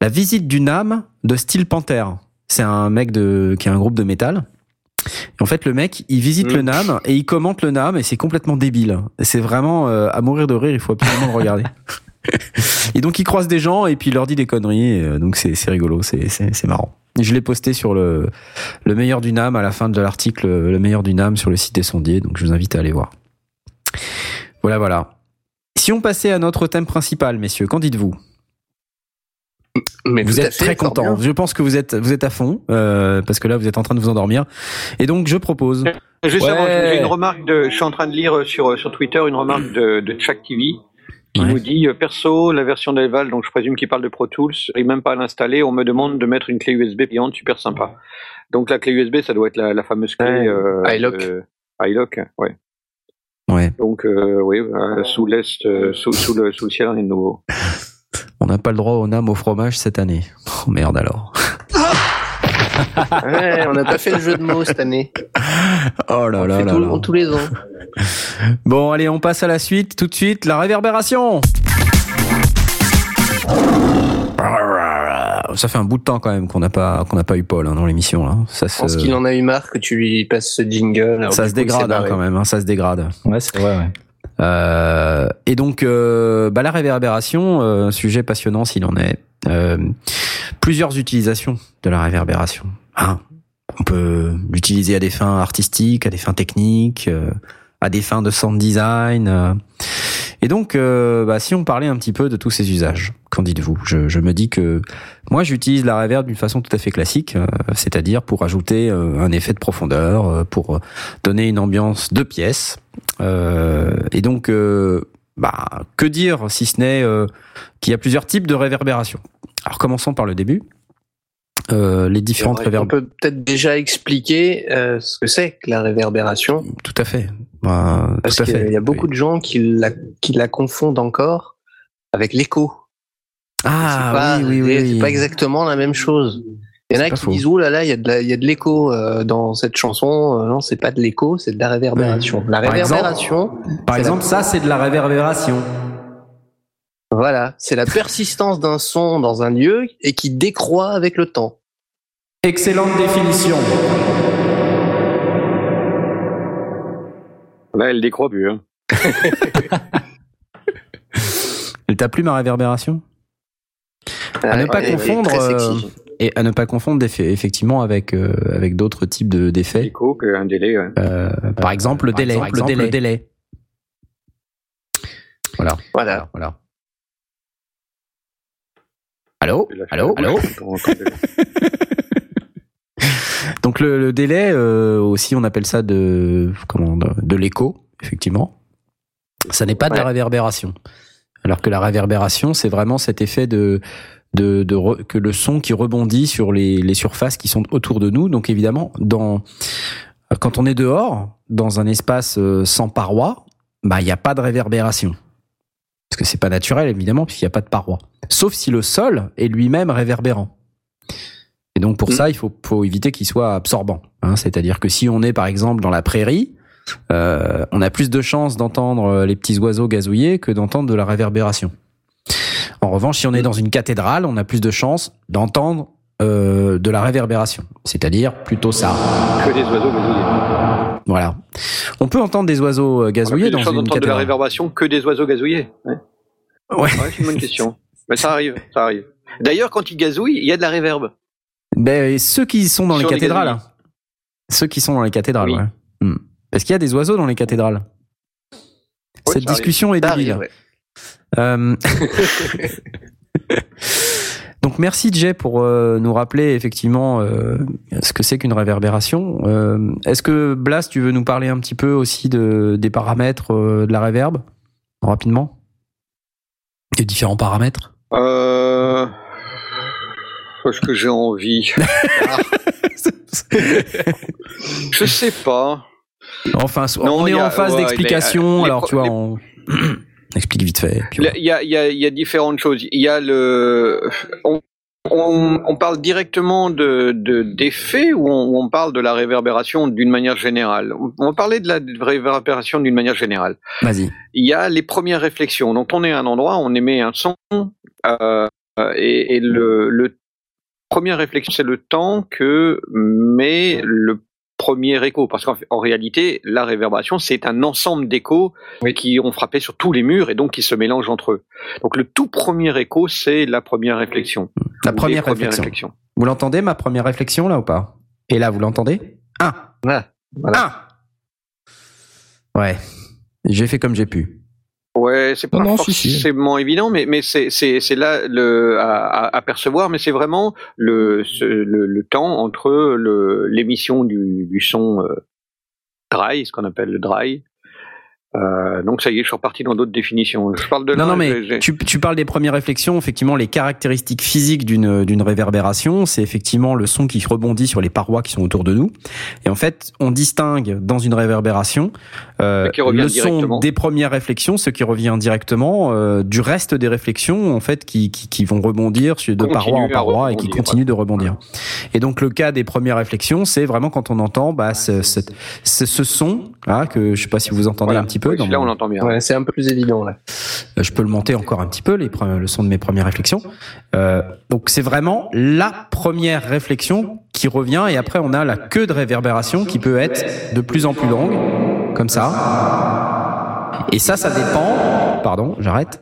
la visite du NAM de Steel Panther. C'est un mec de, qui a un groupe de métal. Et en fait, le mec, il visite Mm. le NAM et il commente le NAM et c'est complètement débile. C'est vraiment à mourir de rire, il faut absolument le regarder. et donc, il croise des gens et puis il leur dit des conneries. et, donc, c'est rigolo, c'est marrant. Je l'ai posté sur le, le meilleur du NAM à la fin de l'article, le meilleur du NAM sur le site des sondiers. Donc, je vous invite à aller voir. Voilà, voilà. Si on passait à notre thème principal, messieurs, qu'en dites-vous? Mais Vous êtes fait, très content. Je pense que vous êtes vous êtes à fond euh, parce que là vous êtes en train de vous endormir. Et donc je propose. Juste Ouais. avant, j'ai une remarque de, je suis en train de lire sur, sur Twitter une remarque de, de Chuck TV qui Ouais. nous dit euh, perso la version d'Eval donc je présume qu'il parle de Pro Tools et même pas à l'installer on me demande de mettre une clé USB payante super sympa donc la clé USB ça doit être la, la fameuse clé Ouais. euh, iLock. iLock ouais Ouais. donc euh, oui euh, sous l'est euh, sous, sous le sous le ciel rien de nouveau On n'a pas le droit au NAM au fromage cette année. Oh merde alors. Ouais, on n'a pas fait le jeu de mots cette année. Oh là on le là fait là tout- là. tous les ans. Bon allez on passe à la suite tout de suite la réverbération. Ça fait un bout de temps quand même qu'on n'a pas qu'on n'a pas eu Paul hein, dans l'émission là. Ça Je pense se qu'il en a eu marre que tu lui passes ce jingle. ça se dégrade hein, quand même. hein, ça se dégrade. Ouais, c'est vrai, ouais. Euh, et donc, euh, bah, la réverbération, euh, sujet passionnant s'il en est. Euh, plusieurs utilisations de la réverbération. Hein. On peut l'utiliser à des fins artistiques, à des fins techniques, euh, à des fins de sound design. Et donc, euh, bah, si on parlait un petit peu de tous ces usages, qu'en dites-vous? Je, je me dis que moi, j'utilise la reverb d'une façon tout à fait classique, euh, c'est-à-dire pour ajouter euh, un effet de profondeur, pour donner une ambiance de pièce. Euh, et donc, bah, que dire si ce n'est qu'il y a plusieurs types de réverbération. Alors, commençons par le début. Euh, les différentes On réverbérations. peut peut-être déjà expliquer euh, ce que c'est que la réverbération. Tout à fait. Bah, Parce qu'il y a beaucoup de gens qui la, qui la confondent encore avec l'écho. Ah pas, oui, oui, oui. c'est pas exactement la même chose. Il y en a qui faux. disent oh là là, il y a de l'écho euh, dans cette chanson. Euh, non, c'est pas de l'écho, c'est de la réverbération. La Par exemple- réverbération, Par c'est exemple, ça, c'est de la réverbération. voilà, c'est la persistance d'un son dans un lieu et qui décroît avec le temps. Excellente définition. Là elle décroît plus hein. Elle t'a plu ma réverbération? À ne pas Ouais, confondre, très euh. Et à ne pas confondre d'effets- effectivement avec euh, avec d'autres types de d'effets. écho qu'un délai ouais. Euh, par exemple, le par délai. exemple, le délai. le délai. Voilà. Voilà. Voilà. Allô? Allô? Allô? Donc le, le délai euh, aussi, on appelle ça de comment de, de l'écho, effectivement. Ça n'est pas de la réverbération. Alors que la réverbération, c'est vraiment cet effet de de, de re- que le son qui rebondit sur les, les surfaces qui sont autour de nous. Donc évidemment, dans quand on est dehors, dans un espace euh, sans paroi, bah il n'y a pas de réverbération. Parce que c'est pas naturel évidemment puisqu'il n'y a pas de paroi. Sauf si le sol est lui-même réverbérant. Et donc pour Mm. ça, il faut, faut éviter qu'il soit absorbant. hein. C'est-à-dire que si on est par exemple dans la prairie, euh, on a plus de chances d'entendre euh, les petits oiseaux gazouiller que d'entendre de la réverbération. En revanche, si on est dans une cathédrale, on a plus de chances d'entendre euh, de la réverbération, c'est-à-dire plutôt ça. que des oiseaux gazouillés Voilà. On peut entendre des oiseaux euh, gazouiller On a dans plus de chances une de la réverbération que des oiseaux gazouillés ouais. Ouais. Ouais, c'est une bonne question mais ça arrive ça arrive d'ailleurs quand ils gazouillent il y a de la réverbe Ben, et ceux qui sont dans les Sur les cathédrales. Ceux qui sont dans les cathédrales, Oui. ouais. Hmm. Parce qu'il y a des oiseaux dans les cathédrales. Cette arrive. discussion est débile. arrive, ouais. Euh, Donc merci Jay pour euh, nous rappeler effectivement euh, ce que c'est qu'une réverbération. Euh, Est-ce que Blas, tu veux nous parler un petit peu aussi de, des paramètres euh, de la réverb rapidement? Les différents paramètres? Euh... Est-ce que j'ai envie Ah, Je sais pas. Enfin, Non, on est a- en phase ouais, d'explication, les alors tu vois, on explique vite fait. Il y a, y, y différentes choses. Il y a le. On, on, on parle directement de de- d'effets ou on, parle de la réverbération d'une manière générale? On parler de la réverbération d'une manière générale. Vas-y. Il y a les premières réflexions. Donc on est à un endroit, on émet un son euh, et, et le, le première réflexion, c'est le temps que met le premier écho. Parce qu'en réalité, la réverbération, c'est un ensemble d'échos qui ont frappé sur tous les murs et donc qui se mélangent entre eux. Donc le tout premier écho, c'est la première réflexion. La première réflexion. Vous l'entendez, ma première réflexion, là ou pas? Et là, vous l'entendez? Un. Ouais, voilà. Un. Ouais. J'ai fait comme j'ai pu. Ouais, c'est pas Non, non, si, si. forcément évident, mais mais c'est là le à, percevoir, mais c'est vraiment le, ce- le le temps entre l'émission du du son euh, dry, ce qu'on appelle le dry. Euh, donc ça y est, je suis reparti dans d'autres définitions. Je parle de Non, non, mais tu, tu parles des premières réflexions. Effectivement, les caractéristiques physiques d'une d'une réverbération, c'est effectivement le son qui rebondit sur les parois qui sont autour de nous. Et en fait, on distingue dans une réverbération euh, le son des premières réflexions, ce qui revient directement euh, du reste des réflexions, en fait, qui, qui, qui vont rebondir sur de Continue paroi en paroi et qui continuent de rebondir. Et donc, le cas des premières réflexions, c'est vraiment quand on entend bah, ce, ce, ce, ce son, là, que je sais pas si vous entendez voilà. un petit peu. Oui, dans mon- on l'entend bien. Ouais, c'est un peu plus évident là. euh, Je peux le monter encore un petit peu, les, le son de mes premières réflexions. Euh, donc c'est vraiment la première réflexion qui revient et après on a la queue de réverbération qui peut être de plus en plus longue, comme ça. Et ça, ça dépend. Pardon, j'arrête.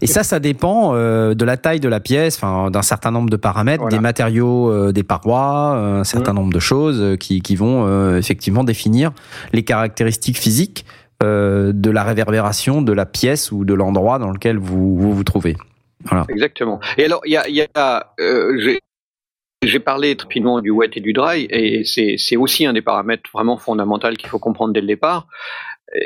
Et ça, ça dépend euh, de la taille de la pièce, enfin d'un certain nombre de paramètres, Voilà. des matériaux, euh, des parois, euh, un certain nombre de choses euh, qui, qui vont euh, effectivement définir les caractéristiques physiques euh, de la réverbération de la pièce ou de l'endroit dans lequel vous vous, trouvez. Exactement. Et alors, il y a, euh, j'ai parlé rapidement du wet et du dry, et c'est aussi un des paramètres vraiment fondamentaux qu'il faut comprendre dès le départ.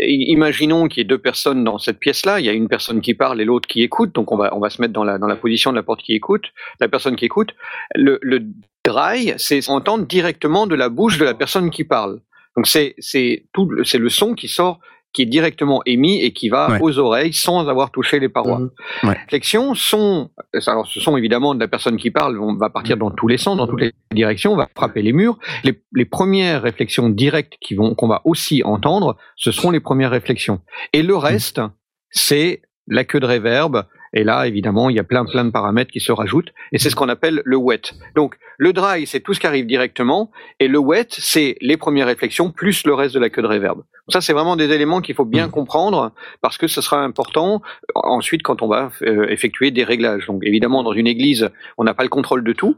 Imaginons qu'il y ait deux personnes dans cette pièce-là. Il y a une personne qui parle et l'autre qui écoute. Donc on va on va se mettre dans la dans la position de la porte qui écoute, la personne qui écoute. Le, le dry, c'est entendre directement de la bouche de la personne qui parle. Donc c'est c'est tout c'est le son qui sort qui est directement émis et qui va Ouais. aux oreilles sans avoir touché les parois. Mhm. réflexions sont, alors ce sont évidemment de la personne qui parle, on va partir dans tous les sens, dans toutes les directions, on va frapper les murs. Les, les premières réflexions directes qui vont, qu'on va aussi entendre, ce seront les premières réflexions. Et le reste, c'est la queue de réverb. Et là, évidemment, il y a plein, plein de paramètres qui se rajoutent. Et c'est ce qu'on appelle le wet. Donc, le dry, c'est tout ce qui arrive directement. Et le wet, c'est les premières réflexions plus le reste de la queue de réverb. Ça, c'est vraiment des éléments qu'il faut bien comprendre parce que ce sera important ensuite quand on va euh, effectuer des réglages. Donc évidemment dans une église, on n'a pas le contrôle de tout,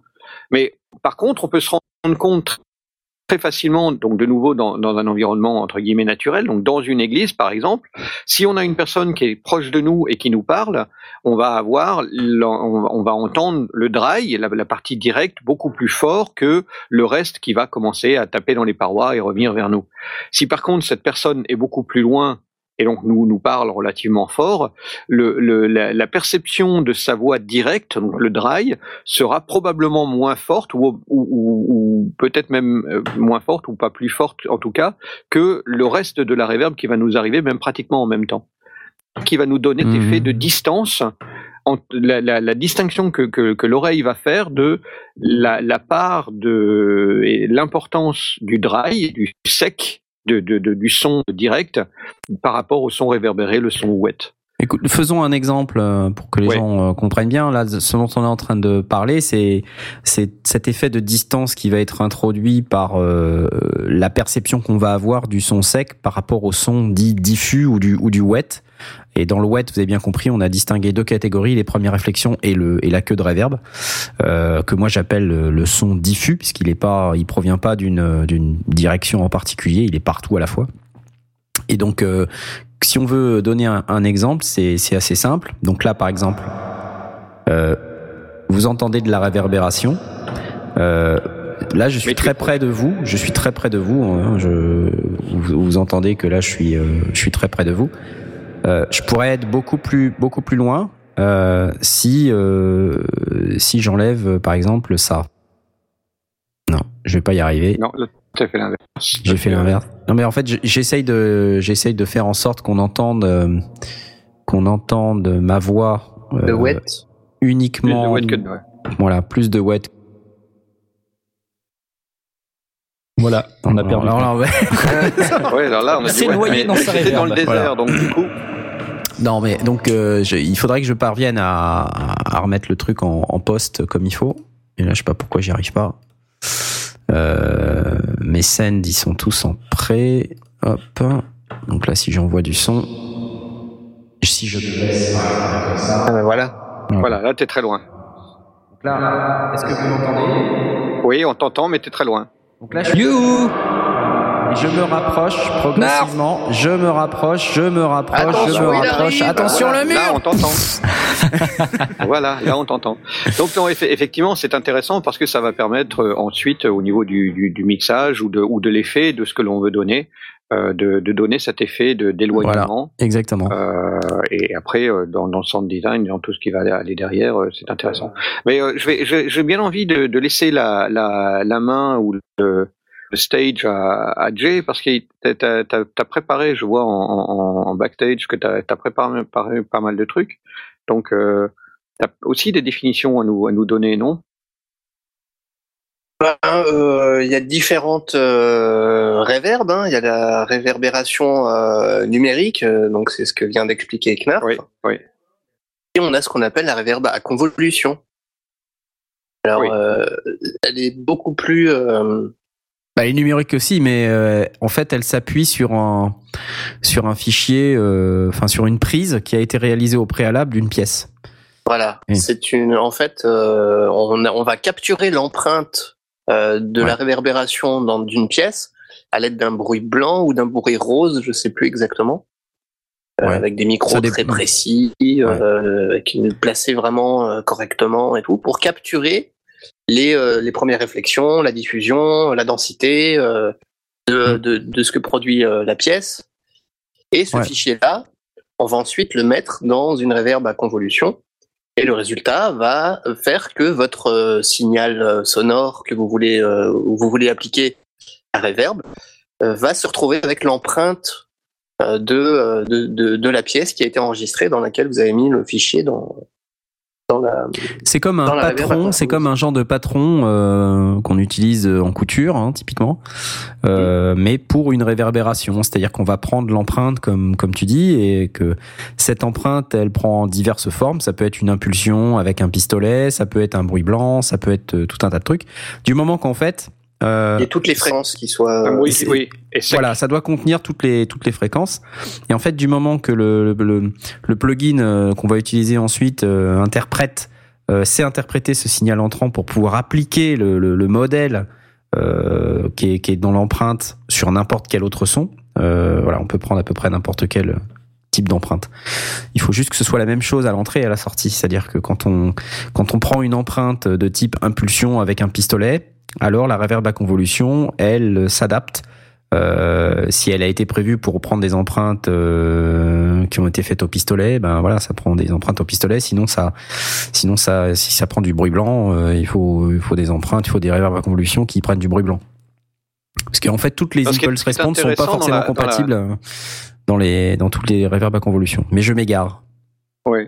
mais par contre on peut se rendre compte très facilement, donc de nouveau dans, dans un environnement entre guillemets naturel, donc dans une église par exemple, si on a une personne qui est proche de nous et qui nous parle, on va avoir, on va entendre le dry, la partie directe, beaucoup plus fort que le reste qui va commencer à taper dans les parois et revenir vers nous. Si par contre cette personne est beaucoup plus loin et donc nous nous parle relativement fort, le, le- la, la perception de sa voix directe, donc le dry, sera probablement moins forte ou, ou- ou- ou peut-être même euh, moins forte ou pas plus forte en tout cas que le reste de la réverb qui va nous arriver même pratiquement en même temps, qui va nous donner cet Mhm. effet de distance. la, la- la distinction que, que, que l'oreille va faire de la, la part de et l'importance du dry, du sec, de, de- de- du son direct par rapport au son réverbéré, le son wet. Écoute, faisons un exemple euh, pour que les Ouais. gens euh, comprennent bien. Là, ce dont on est en train de parler, c'est c'est cet effet de distance qui va être introduit par euh, la perception qu'on va avoir du son sec par rapport au son dit diffus ou du ou du wet. Et dans le wet, vous avez bien compris, on a distingué deux catégories les premières réflexions et le et la queue de réverb, euh, que moi j'appelle le, son diffus puisqu'il est pas, il provient pas d'une direction en particulier, il est partout à la fois. Et donc, euh, si on veut donner un, un exemple, c'est assez simple. Donc là, par exemple, euh, vous entendez de la réverbération. Euh, là, je suis très près de vous. Je suis très près de vous. hein, je, vous, vous entendez que là, je suis, euh, je suis très près de vous. Euh, je pourrais être beaucoup plus, beaucoup plus loin euh, si, euh, si j'enlève, par exemple, ça. Non, je vais pas y arriver. Non, tu as fait l'inverse. J'ai fait l'inverse. Non, mais en fait, j'essaye de, j'essaye de faire en sorte qu'on entende, euh, qu'on entende ma voix euh, Le wet. Plus de uniquement. wet que de ouais. Voilà, plus de wet. Voilà, on a perdu. Alors là, ouais. Ouais, alors là, on a dit, ouais, noyé mais- dans mais sa c'était dans le désert, donc du coup, Non, mais donc, euh, je- il faudrait que je parvienne à, à remettre le truc en, en poste comme il faut. Et là, je sais pas pourquoi j'y arrive pas. Euh, mes scènes, ils sont tous en prêt. Hop. Donc là, si j'envoie du son, si je. Ah ben voilà. voilà, là, t'es très loin. Donc là, est-ce que vous m'entendez? Oui, on t'entend, mais t'es très loin. Donc là, je, You je me rapproche progressivement. Je me rapproche, je me rapproche, je me rapproche. Attention Voilà, le mur. Là, on t'entend. voilà, là, on t'entend. Donc, non, eff- effectivement, c'est intéressant parce que ça va permettre euh, ensuite, euh, au niveau du, du, du mixage ou de, ou de l'effet de ce que l'on veut donner, de, de donner cet effet de d'éloignement. Exactement. Euh, et après, euh, dans, dans le sound design, dans tout ce qui va aller- derrière, euh, c'est intéressant. Mais euh, je vais, je- j'ai bien envie de, de laisser la, la, la main ou le, le stage à, à Jay parce que t'as as, préparé, je vois en, en, en backstage que t'as as préparé, préparé pas mal de trucs. Donc, euh, t'as aussi des définitions à nous, à nous donner, non? Ben, euh, Il y a différentes euh, réverbes. hein. Il y a la réverbération euh, numérique, euh, donc c'est ce que vient d'expliquer Knarf. Oui, oui. Et on a ce qu'on appelle la réverbe à convolution. Alors, Oui. euh, elle est beaucoup plus. euh, Bah, elle est numérique aussi, mais euh, en fait, elle s'appuie sur un sur un fichier, euh, enfin sur une prise qui a été réalisée au préalable d'une pièce. Voilà, Oui. c'est une. En fait, euh, on, a- on va capturer l'empreinte euh, de Ouais. la réverbération dans d'une pièce à l'aide d'un bruit blanc ou d'un bruit rose, je sais plus exactement, Euh, Ouais. avec des micros très précis, euh, qui est placé vraiment correctement et tout, pour capturer les les premières réflexions, la diffusion, la densité de, Mm. de de ce que produit la pièce. Et ce fichier-là, on va ensuite le mettre dans une réverbe à convolution. Et le résultat va faire que votre euh, signal euh, sonore que vous voulez, euh, vous voulez appliquer à reverb va se retrouver avec l'empreinte de, de, la pièce qui a été enregistrée dans laquelle vous avez mis le fichier dans. C'est comme un patron, c'est comme un genre de patron euh, qu'on utilise en couture, hein, typiquement, euh, mais pour une réverbération. C'est-à-dire qu'on va prendre l'empreinte, comme comme tu dis, et que cette empreinte, elle prend diverses formes. Ça peut être une impulsion avec un pistolet, ça peut être un bruit blanc, ça peut être euh, tout un tas de trucs. Du moment qu'en fait, euh, Et toutes les fréquences qui soient. Ah, oui, c'est- oui. Et voilà, ça doit contenir toutes les toutes les fréquences. Et en fait, du moment que le le, le plugin euh, qu'on va utiliser ensuite euh, interprète, euh, sait interpréter ce signal entrant pour pouvoir appliquer le, le, le modèle euh, qui, est, qui est dans l'empreinte sur n'importe quel autre son. Euh, voilà, on peut prendre à peu près n'importe quel type d'empreinte. Il faut juste que ce soit la même chose à l'entrée et à la sortie. C'est-à-dire que quand on quand on prend une empreinte de type impulsion avec un pistolet, alors la réverb à convolution, elle s'adapte euh, si elle a été prévue pour prendre des empreintes euh, qui ont été faites au pistolet, ben voilà, ça prend des empreintes au pistolet. Sinon ça, sinon ça, si ça prend du bruit blanc, euh, il faut, il faut des empreintes, il faut des réverbes à convolution qui prennent du bruit blanc. Parce qu'en fait, toutes les impulse ce qui est response sont pas dans forcément la- dans la- compatibles euh, dans les, dans toutes les réverbes à convolution. Mais je m'égare. Oui.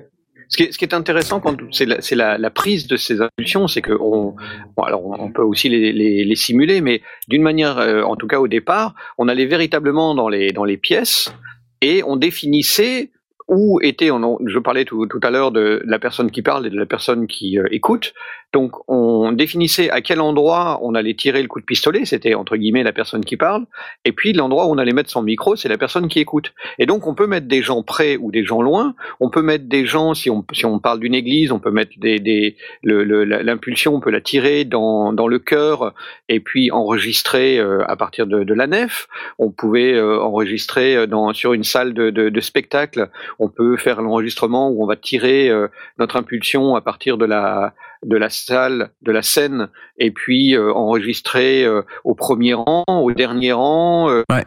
Ce qui est, intéressant, c'est la, prise de ces impulsions, c'est que on, on peut aussi les, simuler, mais d'une manière, euh, en tout cas au départ, on allait véritablement dans les pièces et on définissait où était. On, je parlais tout, tout à l'heure de la personne qui parle et de la personne qui euh, écoute. Donc on définissait à quel endroit on allait tirer le coup de pistolet, c'était entre guillemets la personne qui parle, et puis l'endroit où on allait mettre son micro, c'est la personne qui écoute. Et donc on peut mettre des gens près ou des gens loin. On peut mettre des gens, si on, si on parle d'une église, on peut mettre des, des l'impulsion, on peut la tirer dans, dans le cœur et puis enregistrer euh, à partir de, de la nef. On pouvait euh, enregistrer euh, dans, sur une salle de, de, de spectacle, on peut faire l'enregistrement où on va tirer notre impulsion à partir de la de la salle, de la scène, et puis euh, enregistrer euh, au premier rang, au dernier rang. Ouais.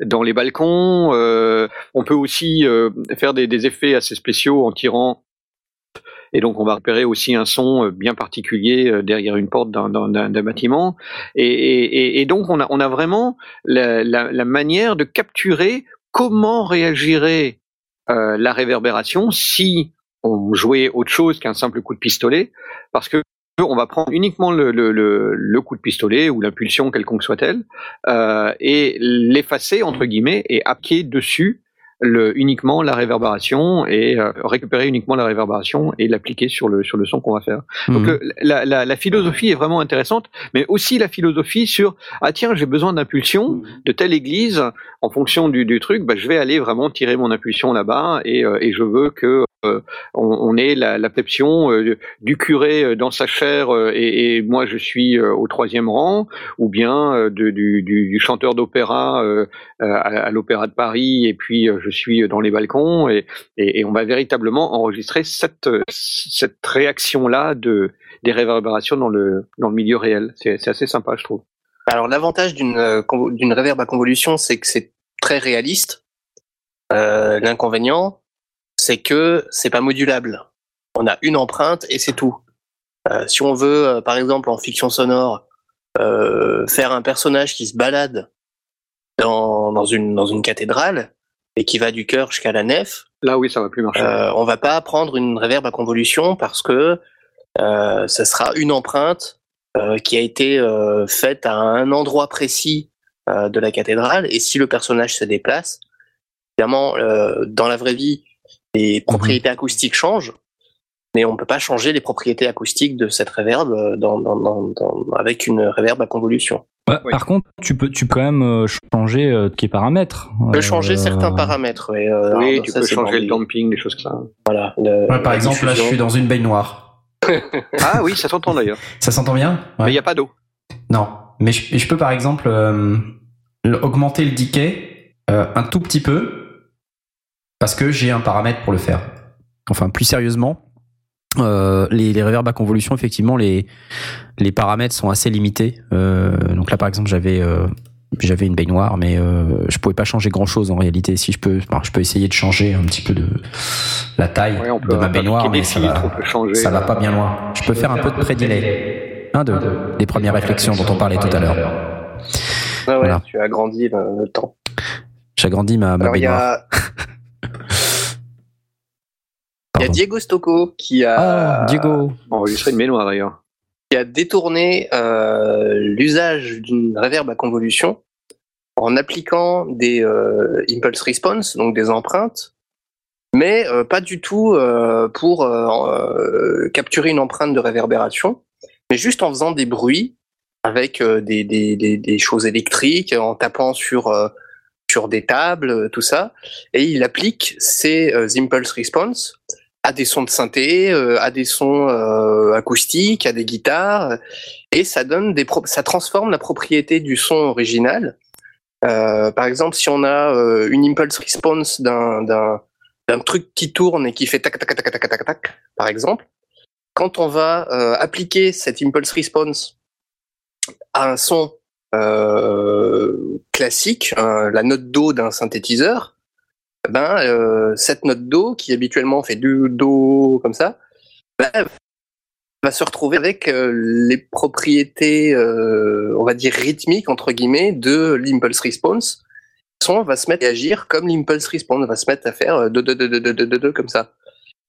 dans les balcons, on peut aussi faire des, des effets assez spéciaux en tirant et donc on va repérer aussi un son bien particulier derrière une porte d'un bâtiment. Et, et, et, donc on a, on a vraiment la, la, la manière de capturer comment réagirait euh, la réverbération si on jouait autre chose qu'un simple coup de pistolet, parce que on va prendre uniquement le, le, le, coup de pistolet ou l'impulsion quelconque soit-elle euh, et l'effacer entre guillemets et appliquer dessus le, uniquement la réverbération et euh, récupérer uniquement la réverbération et l'appliquer sur le sur le son qu'on va faire. Donc Mhm. le- la, la, la philosophie est vraiment intéressante, mais aussi la philosophie sur ah tiens j'ai besoin d'impulsion de telle église en fonction du, du truc, bah, je vais aller vraiment tirer mon impulsion là-bas et, euh, et je veux que on, on ait la, euh, du curé euh, dans sa chair euh, et, moi je suis euh, au troisième rang, ou bien euh, du, chanteur d'opéra euh, euh, à, l'Opéra de Paris, et puis euh, je suis dans les balcons, et, on va véritablement enregistrer cette, euh, cette réaction-là de, des réverbérations dans le, dans le milieu réel. C'est assez sympa, je trouve. Alors l'avantage d'une euh, d'une réverb à convolution, c'est que c'est très réaliste. Euh, L'inconvénient, c'est que c'est pas modulable. On a une empreinte et c'est tout. Euh, si on veut, euh, par exemple, en fiction sonore, euh, faire un personnage qui se balade dans, dans une dans une cathédrale et qui va du chœur jusqu'à la nef, Là, oui, ça va plus marcher. on va pas prendre une réverb à convolution parce que ça sera une empreinte qui a été faite à un endroit précis de la cathédrale. Et si le personnage se déplace, évidemment, dans la vraie vie, les propriétés acoustiques changent, mais on peut pas changer les propriétés acoustiques de cette réverb euh, dans, dans, dans, dans- avec une réverb à convolution. Oui. Par contre, tu peux, tu peux quand même euh, changer euh, tes paramètres. On peut changer certains paramètres. euh, oui, tu ça, peux changer le damping, des choses comme ça. Voilà, le- Ouais, par exemple, là, je suis dans une baignoire. Ah oui, ça s'entend d'ailleurs. Ça s'entend bien? Mais il n'y a pas d'eau. Non, mais je, je peux par exemple euh, le- augmenter le decay euh, un tout petit peu parce que j'ai un paramètre pour le faire. Enfin, plus sérieusement, euh, les, les reverbs à convolution, effectivement, les, les paramètres sont assez limités. Euh, donc là, par exemple, j'avais euh, j'avais une baignoire, mais euh, je pouvais pas changer grand chose en réalité. Si je peux, enfin, je peux essayer de changer un petit peu de la taille Ouais, on peut de ma baignoire, mais ça filtres, va, on peut changer. ça va pas bien loin. Je peux faire un peu de pré-delay. Un de, des premières réflexions dont on parlait tout à l'heure. Ouais, Voilà. tu agrandis le, le temps. J'agrandis ma, ma Alors il y baignoire. Il y a. Diego Stocco qui a, Ah, Diego. Enregistrer une baignoire d'ailleurs. qui a détourné euh, l'usage d'une réverb à convolution en appliquant des euh, impulse response, donc des empreintes, mais euh, pas du tout pour capturer une empreinte de réverbération, mais juste en faisant des bruits avec des, des, des, des choses électriques, en tapant sur, sur des tables, tout ça, et il applique ces euh, impulse response à des sons de synthé, euh, à des sons euh, acoustiques, à des guitares, et ça donne des ça transforme la propriété du son original. Euh, par exemple, si on a euh, une impulse response d'un d'un truc qui tourne et qui fait tac tac tac tac tac tac par exemple, quand on va euh, appliquer cette impulse response à un son euh, classique, la note do d'un synthétiseur, ben, euh, cette note Do, qui habituellement fait du Do comme ça, ben, va se retrouver avec euh, les propriétés, euh, on va dire, rythmiques, entre guillemets, de l'impulse response. Son va se mettre à agir comme l'impulse response, va se mettre à faire de, do de, do de, do de, de comme ça.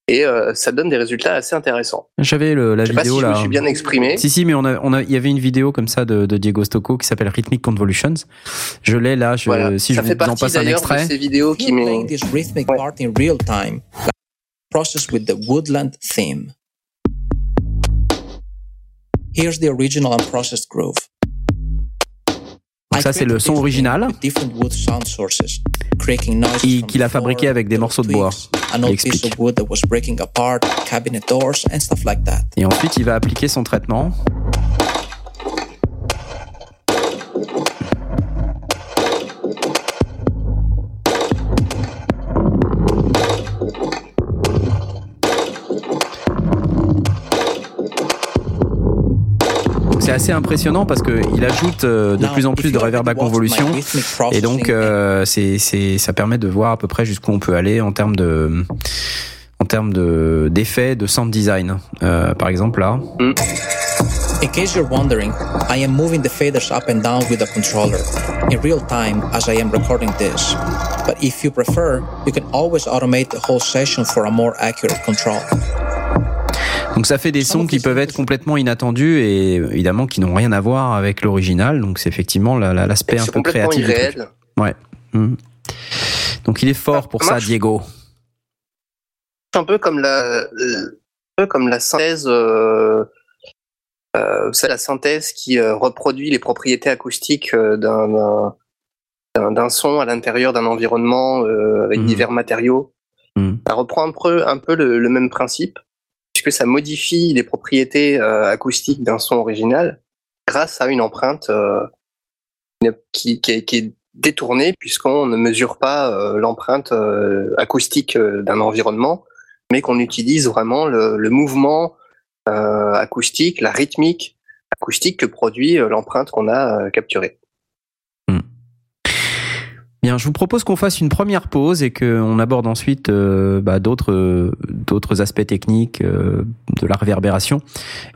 Et euh, ça donne des résultats assez intéressants. J'avais la Je sais pas vidéo si je là. me suis bien exprimé. Si, si, mais on a, on a, il y avait une vidéo comme ça de, de Diego Stocco qui s'appelle Rhythmic Convolutions. Je l'ai là, je, Voilà. si ça je fait vous en passe un d'ailleurs de extrait. ces vidéos qui m'ont process with the woodland theme. Here's the original unprocessed groove. Donc ça, c'est le son original et qu'il a fabriqué avec des morceaux de bois. Et ensuite, il va appliquer son traitement. Assez impressionnant parce que il ajoute euh, de plus en plus de reverb à convolution. Et donc, euh, c'est, c'est, ça permet de voir à peu près jusqu'où on peut aller en termes de, en termes de d'effets de sound design. Euh, par exemple là, In case you're wondering, I am moving the faders up and down with the controller in real time as I am recording this. But if you prefer, you can always automate the whole session for a more accurate control. Donc ça fait des sons qui peuvent être complètement inattendus et évidemment qui n'ont rien à voir avec l'original. Donc c'est effectivement la- la- l'aspect un peu complètement créatif. irréel. Ouais. Mhm. Donc il est fort pour Ça. Diego. C'est un peu comme la, un peu comme la synthèse, euh, euh, c'est la synthèse qui euh, reproduit les propriétés acoustiques euh, d'un- son à l'intérieur d'un environnement euh, avec Mhm. divers matériaux. Mhm. Ça reprend un peu, un peu le, le même principe, puisque ça modifie les propriétés euh, acoustiques d'un son original grâce à une empreinte euh, qui, est, détournée, puisqu'on ne mesure pas euh, l'empreinte acoustique d'un environnement, mais qu'on utilise vraiment le, mouvement acoustique, la rythmique acoustique que produit l'empreinte qu'on a capturée. Bien, je vous propose qu'on fasse une première pause et qu'on aborde ensuite euh, bah, d'autres euh, d'autres aspects techniques euh, de la réverbération.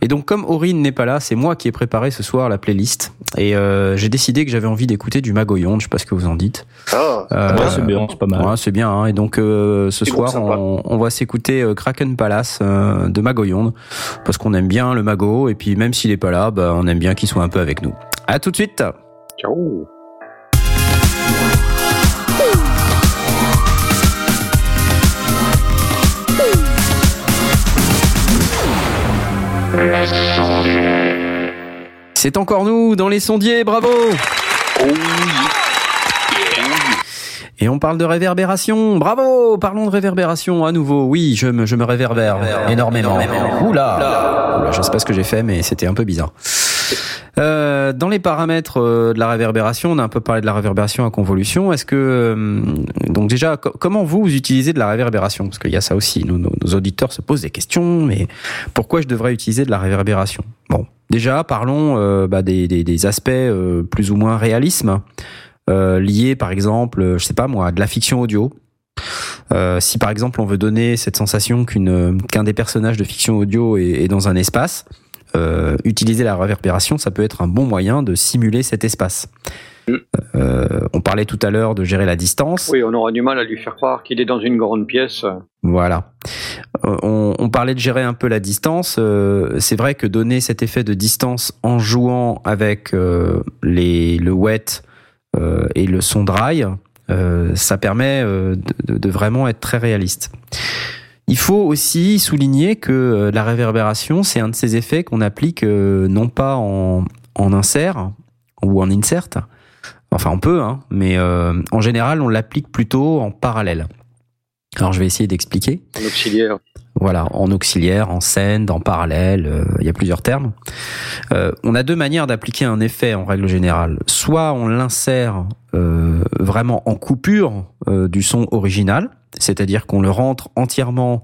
Et donc, comme Aurine n'est pas là, c'est moi qui ai préparé ce soir la playlist. Et euh, j'ai décidé que j'avais envie d'écouter du Magoyon. Je sais pas ce que vous en dites. Oh, Euh, Ouais, c'est bien, c'est pas mal. Ouais, c'est bien. hein. Et donc euh, ce soir, on, on va s'écouter euh, Kraken Palace euh, de Magoyonde parce qu'on aime bien le Mago et puis même s'il est pas là, bah, on aime bien qu'il soit un peu avec nous. À tout de suite. Ciao. C'est encore nous dans les sondiers, bravo. Et on parle de réverbération. Bravo Parlons de réverbération à nouveau. Oui, je me, je me réverbère énormément. Oula. Oula Je sais pas ce que j'ai fait, mais c'était un peu bizarre. Euh, dans les paramètres euh, de la réverbération, on a un peu parlé de la réverbération à convolution. Est-ce que euh, donc déjà co- comment vous, vous utilisez de la réverbération? Parce qu'il y a ça aussi. Nos, auditeurs se posent des questions. Mais pourquoi je devrais utiliser de la réverbération? Bon, déjà parlons euh, bah, des, des, des aspects euh, plus ou moins réalisme liés, par exemple, je sais pas moi, à de la fiction audio. Euh, si par exemple on veut donner cette sensation qu'un des personnages de fiction audio est, est dans un espace, euh, utiliser la réverbération, ça peut être un bon moyen de simuler cet espace. Euh, on parlait tout à l'heure de gérer la distance. Oui, on aura du mal à lui faire croire qu'il est dans une grande pièce. Voilà. Euh, On, on parlait de gérer un peu la distance. C'est vrai que donner cet effet de distance en jouant avec les, le wet et le son dry, ça permet de vraiment être très réaliste. Il faut aussi souligner que euh, la réverbération, c'est un de ces effets qu'on applique euh, non pas en, en insert ou en insert, enfin on peut, hein, mais euh, en général on l'applique plutôt en parallèle. Alors je vais essayer d'expliquer. En auxiliaire. Voilà, en auxiliaire, en scène, en parallèle, euh, il y a plusieurs termes. Euh, on a deux manières d'appliquer un effet en règle générale. Soit on l'insère euh, vraiment en coupure du son original, c'est-à-dire qu'on le rentre entièrement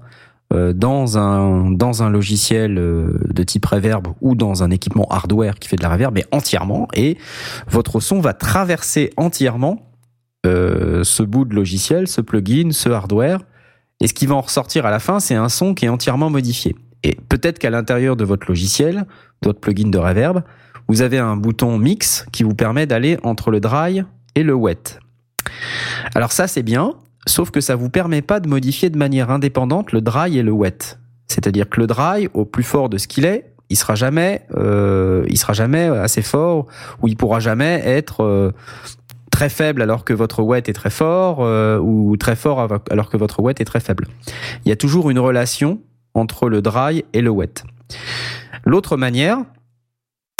euh, dans un logiciel euh, de type reverb ou dans un équipement hardware qui fait de la reverb, mais entièrement, et votre son va traverser entièrement euh, ce bout de logiciel, ce plugin, ce hardware, et ce qui va en ressortir à la fin, c'est un son qui est entièrement modifié. Et peut-être qu'à l'intérieur de votre logiciel, de votre plugin de reverb, vous avez un bouton mix qui vous permet d'aller entre le dry et le wet. Alors ça, c'est bien, sauf que ça vous permet pas de modifier de manière indépendante le dry et le wet. C'est-à-dire que le dry, au plus fort de ce qu'il est, il sera jamais, euh, il sera jamais assez fort ou il pourra jamais être euh, très faible alors que votre wet est très fort euh, ou très fort alors que votre wet est très faible. Il y a toujours une relation entre le dry et le wet. L'autre manière,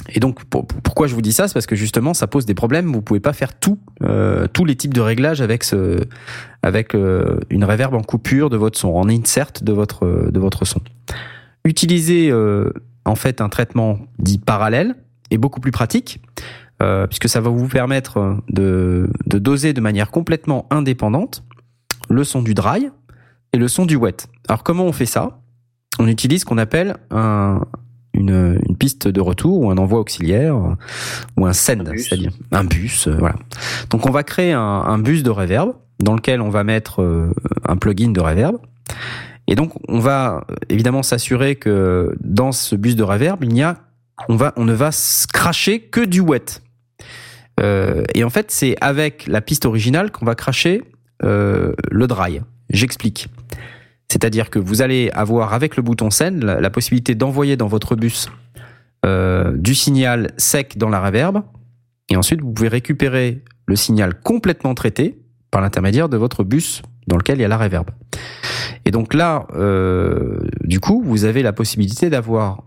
et donc pour- pourquoi je vous dis ça, c'est parce que justement ça pose des problèmes. Vous pouvez pas faire tout, euh, tous les types de réglages avec ce, avec euh, une reverb en coupure de votre son, en insert de votre de votre son. Utiliser euh, en fait un traitement dit parallèle est beaucoup plus pratique euh, puisque ça va vous permettre de, de doser de manière complètement indépendante le son du dry et le son du wet. Alors comment on fait ça? On utilise ce qu'on appelle un- une, une piste de retour ou un envoi auxiliaire ou un send, c'est-à-dire un bus. euh, voilà. Donc on va créer un, un bus de reverb dans lequel on va mettre euh, un plugin de reverb. Et donc on va euh, évidemment s'assurer que dans ce bus de reverb, il n'y a on va on ne va cracher que du wet. Euh, et en fait, c'est avec la piste originale qu'on va cracher euh, le dry. J'explique. C'est-à-dire que vous allez avoir avec le bouton send la, possibilité d'envoyer dans votre bus euh, du signal sec dans la reverb, et ensuite vous pouvez récupérer le signal complètement traité par l'intermédiaire de votre bus dans lequel il y a la reverb. Et donc là, euh, du coup, vous avez la possibilité d'avoir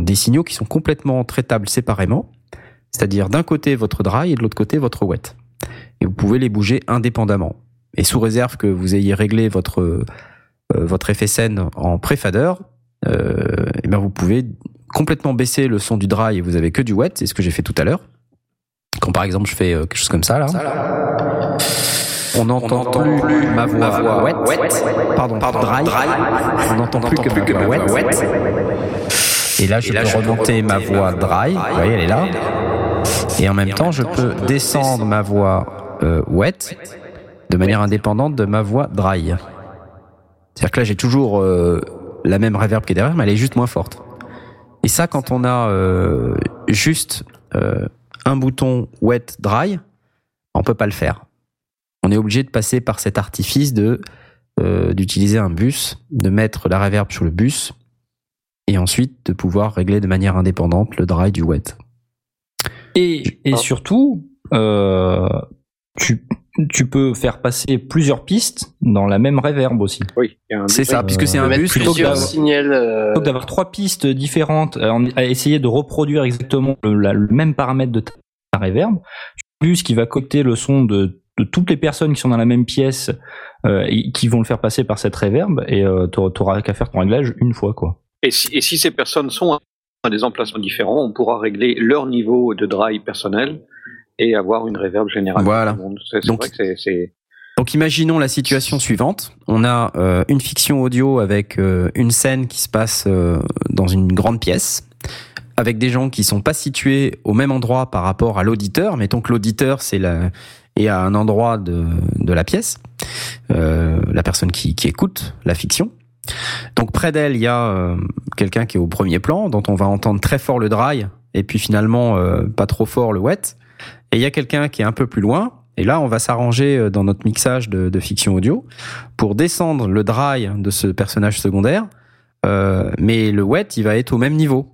des signaux qui sont complètement traitables séparément, c'est-à-dire d'un côté votre dry et de l'autre côté votre wet. Et vous pouvez les bouger indépendamment. Et sous réserve que vous ayez réglé votre euh, votre FSN en préfader, euh, et ben vous pouvez complètement baisser le son du dry et vous avez que du wet, c'est ce que j'ai fait tout à l'heure. Quand par exemple je fais euh, quelque chose comme ça là, on n'entend plus, ma voix, wet, pardon, dry, on n'entend plus que, ma voix wet. Et là je peux remonter ma voix dry, vous voyez elle est là. Et en même temps je peux descendre. ma voix euh, wet de manière indépendante de ma voix dry. C'est-à-dire que là, j'ai toujours euh, la même reverb qui est derrière, mais elle est juste moins forte. Et ça, quand on a euh, juste euh, un bouton wet dry, on peut pas le faire. On est obligé de passer par cet artifice de euh, d'utiliser un bus, de mettre la reverb sur le bus, et ensuite de pouvoir régler de manière indépendante le dry du wet. Et, et surtout, euh, tu, tu peux faire passer plusieurs pistes dans la même reverb aussi. Oui, il y a un C'est bus. ça, Euh, puisque c'est un mettre bus plutôt plutôt que d'avoir- signal. euh, Donc d'avoir trois pistes différentes euh, à essayer de reproduire exactement le, la- le même paramètre de ta reverb. Tu as bus qui va coter le son de, de toutes les personnes qui sont dans la même pièce euh, et qui vont le faire passer par cette reverb et euh, tu auras qu'à faire ton réglage une fois quoi. Et si, et si ces personnes sont à des emplacements différents, on pourra régler leur niveau de dry personnel et avoir une reverb générale. Voilà. C'est vrai que c'est- c'est Donc imaginons la situation suivante. On a euh, une fiction audio avec euh, une scène qui se passe euh, dans une grande pièce, avec des gens qui sont pas situés au même endroit par rapport à l'auditeur. Mettons que l'auditeur c'est la est à un endroit de, de la pièce, euh, la personne qui, qui écoute la fiction. Donc près d'elle, il y a euh, quelqu'un qui est au premier plan, dont on va entendre très fort le dry, et puis finalement euh, pas trop fort le wet. Et il y a quelqu'un qui est un peu plus loin, et là on va s'arranger euh, dans notre mixage de, fiction audio pour descendre le dry de ce personnage secondaire, euh, mais le wet il va être au même niveau,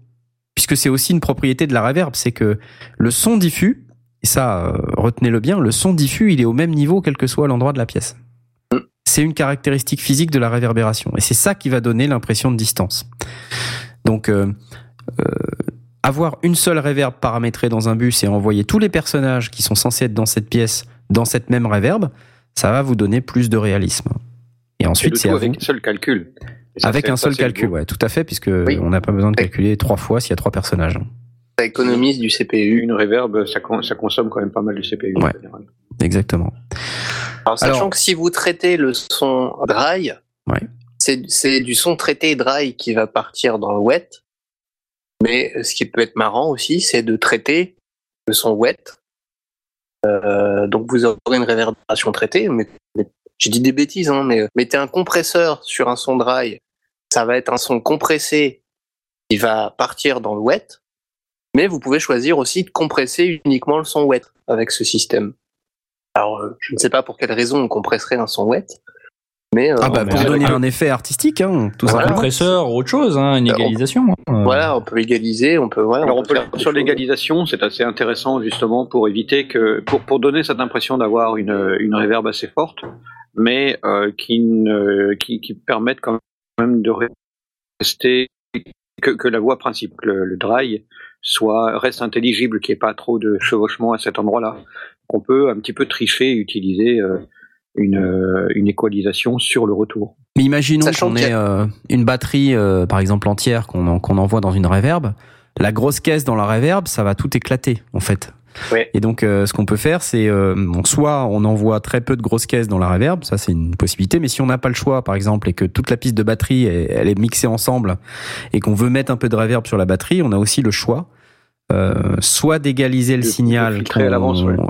puisque c'est aussi une propriété de la reverb, c'est que le son diffus, et ça euh, retenez-le bien, le son diffus il est au même niveau quel que soit l'endroit de la pièce. C'est une caractéristique physique de la réverbération. Et c'est ça qui va donner l'impression de distance. Donc, avoir une seule reverb paramétrée dans un bus et envoyer tous les personnages qui sont censés être dans cette pièce dans cette même reverb, ça va vous donner plus de réalisme. Et ensuite, c'est avec vous. un seul calcul. Avec un seul calcul, ouais, tout à fait, puisque Oui. on n'a pas besoin de calculer trois fois s'il y a trois personnages. Ça économise du CPU. Une reverb, ça, con- ça consomme quand même pas mal de CPU en Ouais. général. Exactement. Alors, sachant Alors- que si vous traitez le son dry, Ouais. c'est du son traité dry qui va partir dans le wet. Mais ce qui peut être marrant aussi, c'est de traiter le son wet. Euh, donc vous aurez une réverbération traitée. Mais, j'ai dit des bêtises, hein, mais mettez un compresseur sur un son dry, ça va être un son compressé qui va partir dans le wet. Mais vous pouvez choisir aussi de compresser uniquement le son wet avec ce système. Alors, euh, je ne sais pas pour quelle raison on compresserait un son wet, mais euh, Ah bah pour donner un effet artistique, hein, tout Voilà. Un compresseur, autre chose, hein, une Euh, on- égalisation. hein. voilà, on peut égaliser, on peut voilà. Alors on peut, faire sur l'égalisation, c'est assez intéressant justement pour éviter que, pour, pour donner cette impression d'avoir une, une réverb assez forte, mais euh, qui, ne, qui, qui permette quand même de rester que, que la voix principale, le, le dry, soit reste intelligible, qu'il n'y ait pas trop de chevauchement à cet endroit-là. On peut un petit peu tricher et utiliser euh, une, euh, une équalisation sur le retour. Mais imaginons qu'on ait euh, une batterie, euh, par exemple entière, qu'on en- qu'on envoie dans une reverb. La grosse caisse dans la reverb, ça va tout éclater, en fait. Ouais. Et donc, euh, ce qu'on peut faire, c'est euh, bon, soit on envoie très peu de grosses caisses dans la reverb, ça c'est une possibilité. Mais si on n'a pas le choix, par exemple, et que toute la piste de batterie elle, elle est mixée ensemble et qu'on veut mettre un peu de reverb sur la batterie, on a aussi le choix. Euh, soit d'égaliser le signal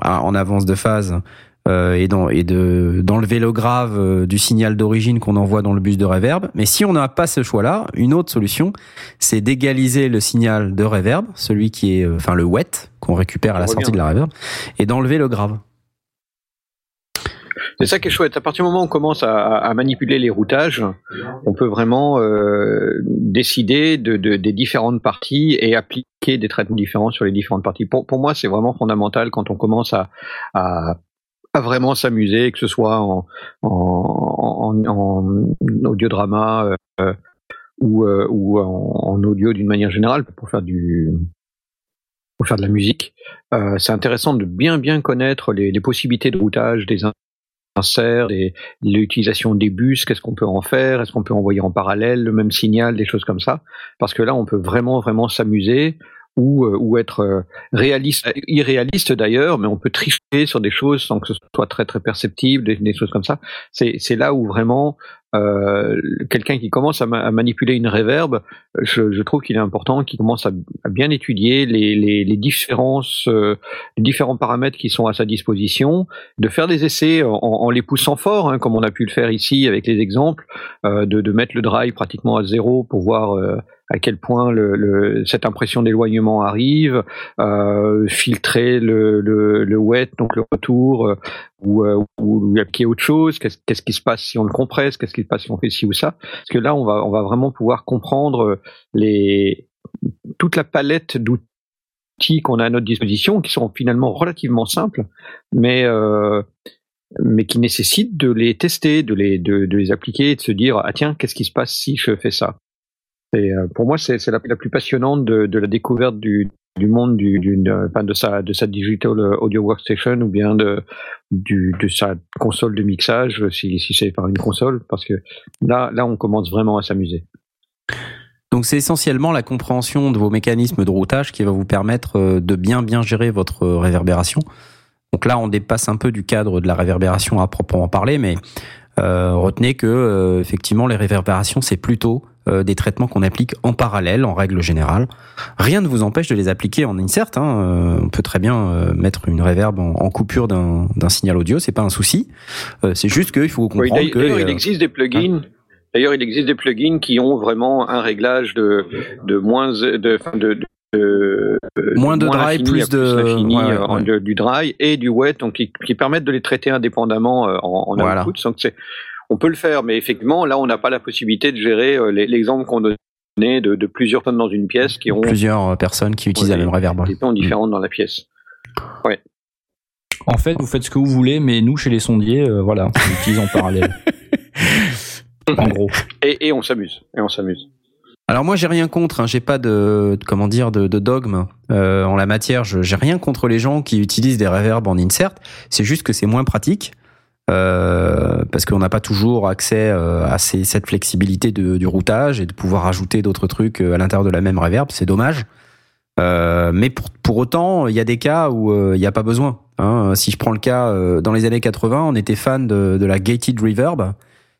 à en avance de phase euh, et dans- et de d'enlever le grave euh, du signal d'origine qu'on envoie dans le bus de reverb. Mais si on n'a pas ce choix-là, une autre solution, c'est d'égaliser le signal de reverb, celui qui est, euh, enfin le wet qu'on récupère à la sortie de la reverb, et d'enlever le grave. C'est ça qui est chouette. À partir du moment où on commence à, à manipuler les routages, on peut vraiment euh, décider de, de- des différentes parties et appliquer des traitements différents sur les différentes parties. Pour, pour moi, c'est vraiment fondamental quand on commence à, à, à vraiment s'amuser, que ce soit en, en, en, en audiodrama euh, ou, euh, ou en, audio d'une manière générale pour faire du pour faire de la musique. Euh, c'est intéressant de bien bien connaître les, possibilités de routage des inserts, l'utilisation des bus, qu'est-ce qu'on peut en faire, est-ce qu'on peut envoyer en parallèle le même signal, des choses comme ça, parce que là on peut vraiment vraiment s'amuser ou euh, ou être euh, réaliste, irréaliste d'ailleurs, mais on peut tricher sur des choses sans que ce soit très très perceptible, des, des choses comme ça. C'est là où vraiment euh, quelqu'un qui commence à, à manipuler une reverb, je, je trouve qu'il est important qu'il commence à, à bien étudier les, les, les différences, euh, les différents paramètres qui sont à sa disposition, de faire des essais en, en les poussant fort, hein, comme on a pu le faire ici avec les exemples, euh, de, de mettre le drive pratiquement à zéro pour voir euh, à quel point le, le- cette impression d'éloignement arrive, euh, filtrer le, le, le wet, donc le retour, euh, ou, euh, ou appliquer autre chose, qu'est-ce qu'est-ce qui se passe si on le compresse, qu'est-ce qui se passe si on fait ci ou ça, parce que là on va, on va vraiment pouvoir comprendre les, toute la palette d'outils qu'on a à notre disposition, qui sont finalement relativement simples, mais euh, mais qui nécessitent de les tester, de les de, de les appliquer de se dire ah tiens qu'est-ce qui se passe si je fais ça? Euh, pour moi c'est la, plus passionnante de, la découverte du monde du, de sa de sa digital audio workstation ou bien de du, de sa console de mixage si si c'est par une console parce que là là on commence vraiment à s'amuser. Donc c'est essentiellement la compréhension de vos mécanismes de routage qui va vous permettre euh, de bien bien gérer votre réverbération. Donc là, on dépasse un peu du cadre de la réverbération à proprement parler, mais retenez que euh, effectivement les réverbérations c'est plutôt euh, des traitements qu'on applique en parallèle en règle générale. Rien ne vous empêche de les appliquer en insert. Hein. Euh, on peut très bien euh, mettre une réverb en, en coupure d'un d'un signal audio, c'est pas un souci. Euh, c'est juste qu'il faut Oui, comprendre que D'ailleurs, il euh, existe des plugins. D'ailleurs, il existe des plugins qui ont vraiment un réglage de de moins de enfin, de, de- de- Moins de dry, plus ouais, ouais, euh, ouais. de- du dry et du wet, donc qui, qui permettent de les traiter indépendamment euh, en, en Voilà. output. Donc c'est- on peut le faire, mais effectivement, là, on n'a pas la possibilité de gérer euh, l'exemple qu'on donnait de, de plusieurs tonnes dans une pièce qui ont plusieurs euh, personnes qui utilisent Ouais, la même reverb. des tons différentes dans la pièce. En fait, vous faites ce que vous voulez, mais nous, chez les sondiers, euh, voilà, on l'utilise en parallèle. en gros. Et, et on s'amuse. Et on s'amuse. Alors moi j'ai rien contre, hein, j'ai pas de, comment dire de, dogme euh, en la matière. J'ai rien contre les gens qui utilisent des reverbs en insert. C'est juste que c'est moins pratique euh, parce qu'on n'a pas toujours accès euh, à cette flexibilité du routage et de pouvoir ajouter d'autres trucs à l'intérieur de la même reverb. C'est dommage. Mais pour, autant, il y a des cas où il n'y a pas besoin. Hein. Si je prends le cas dans les années 80, on était fan de, la gated reverb,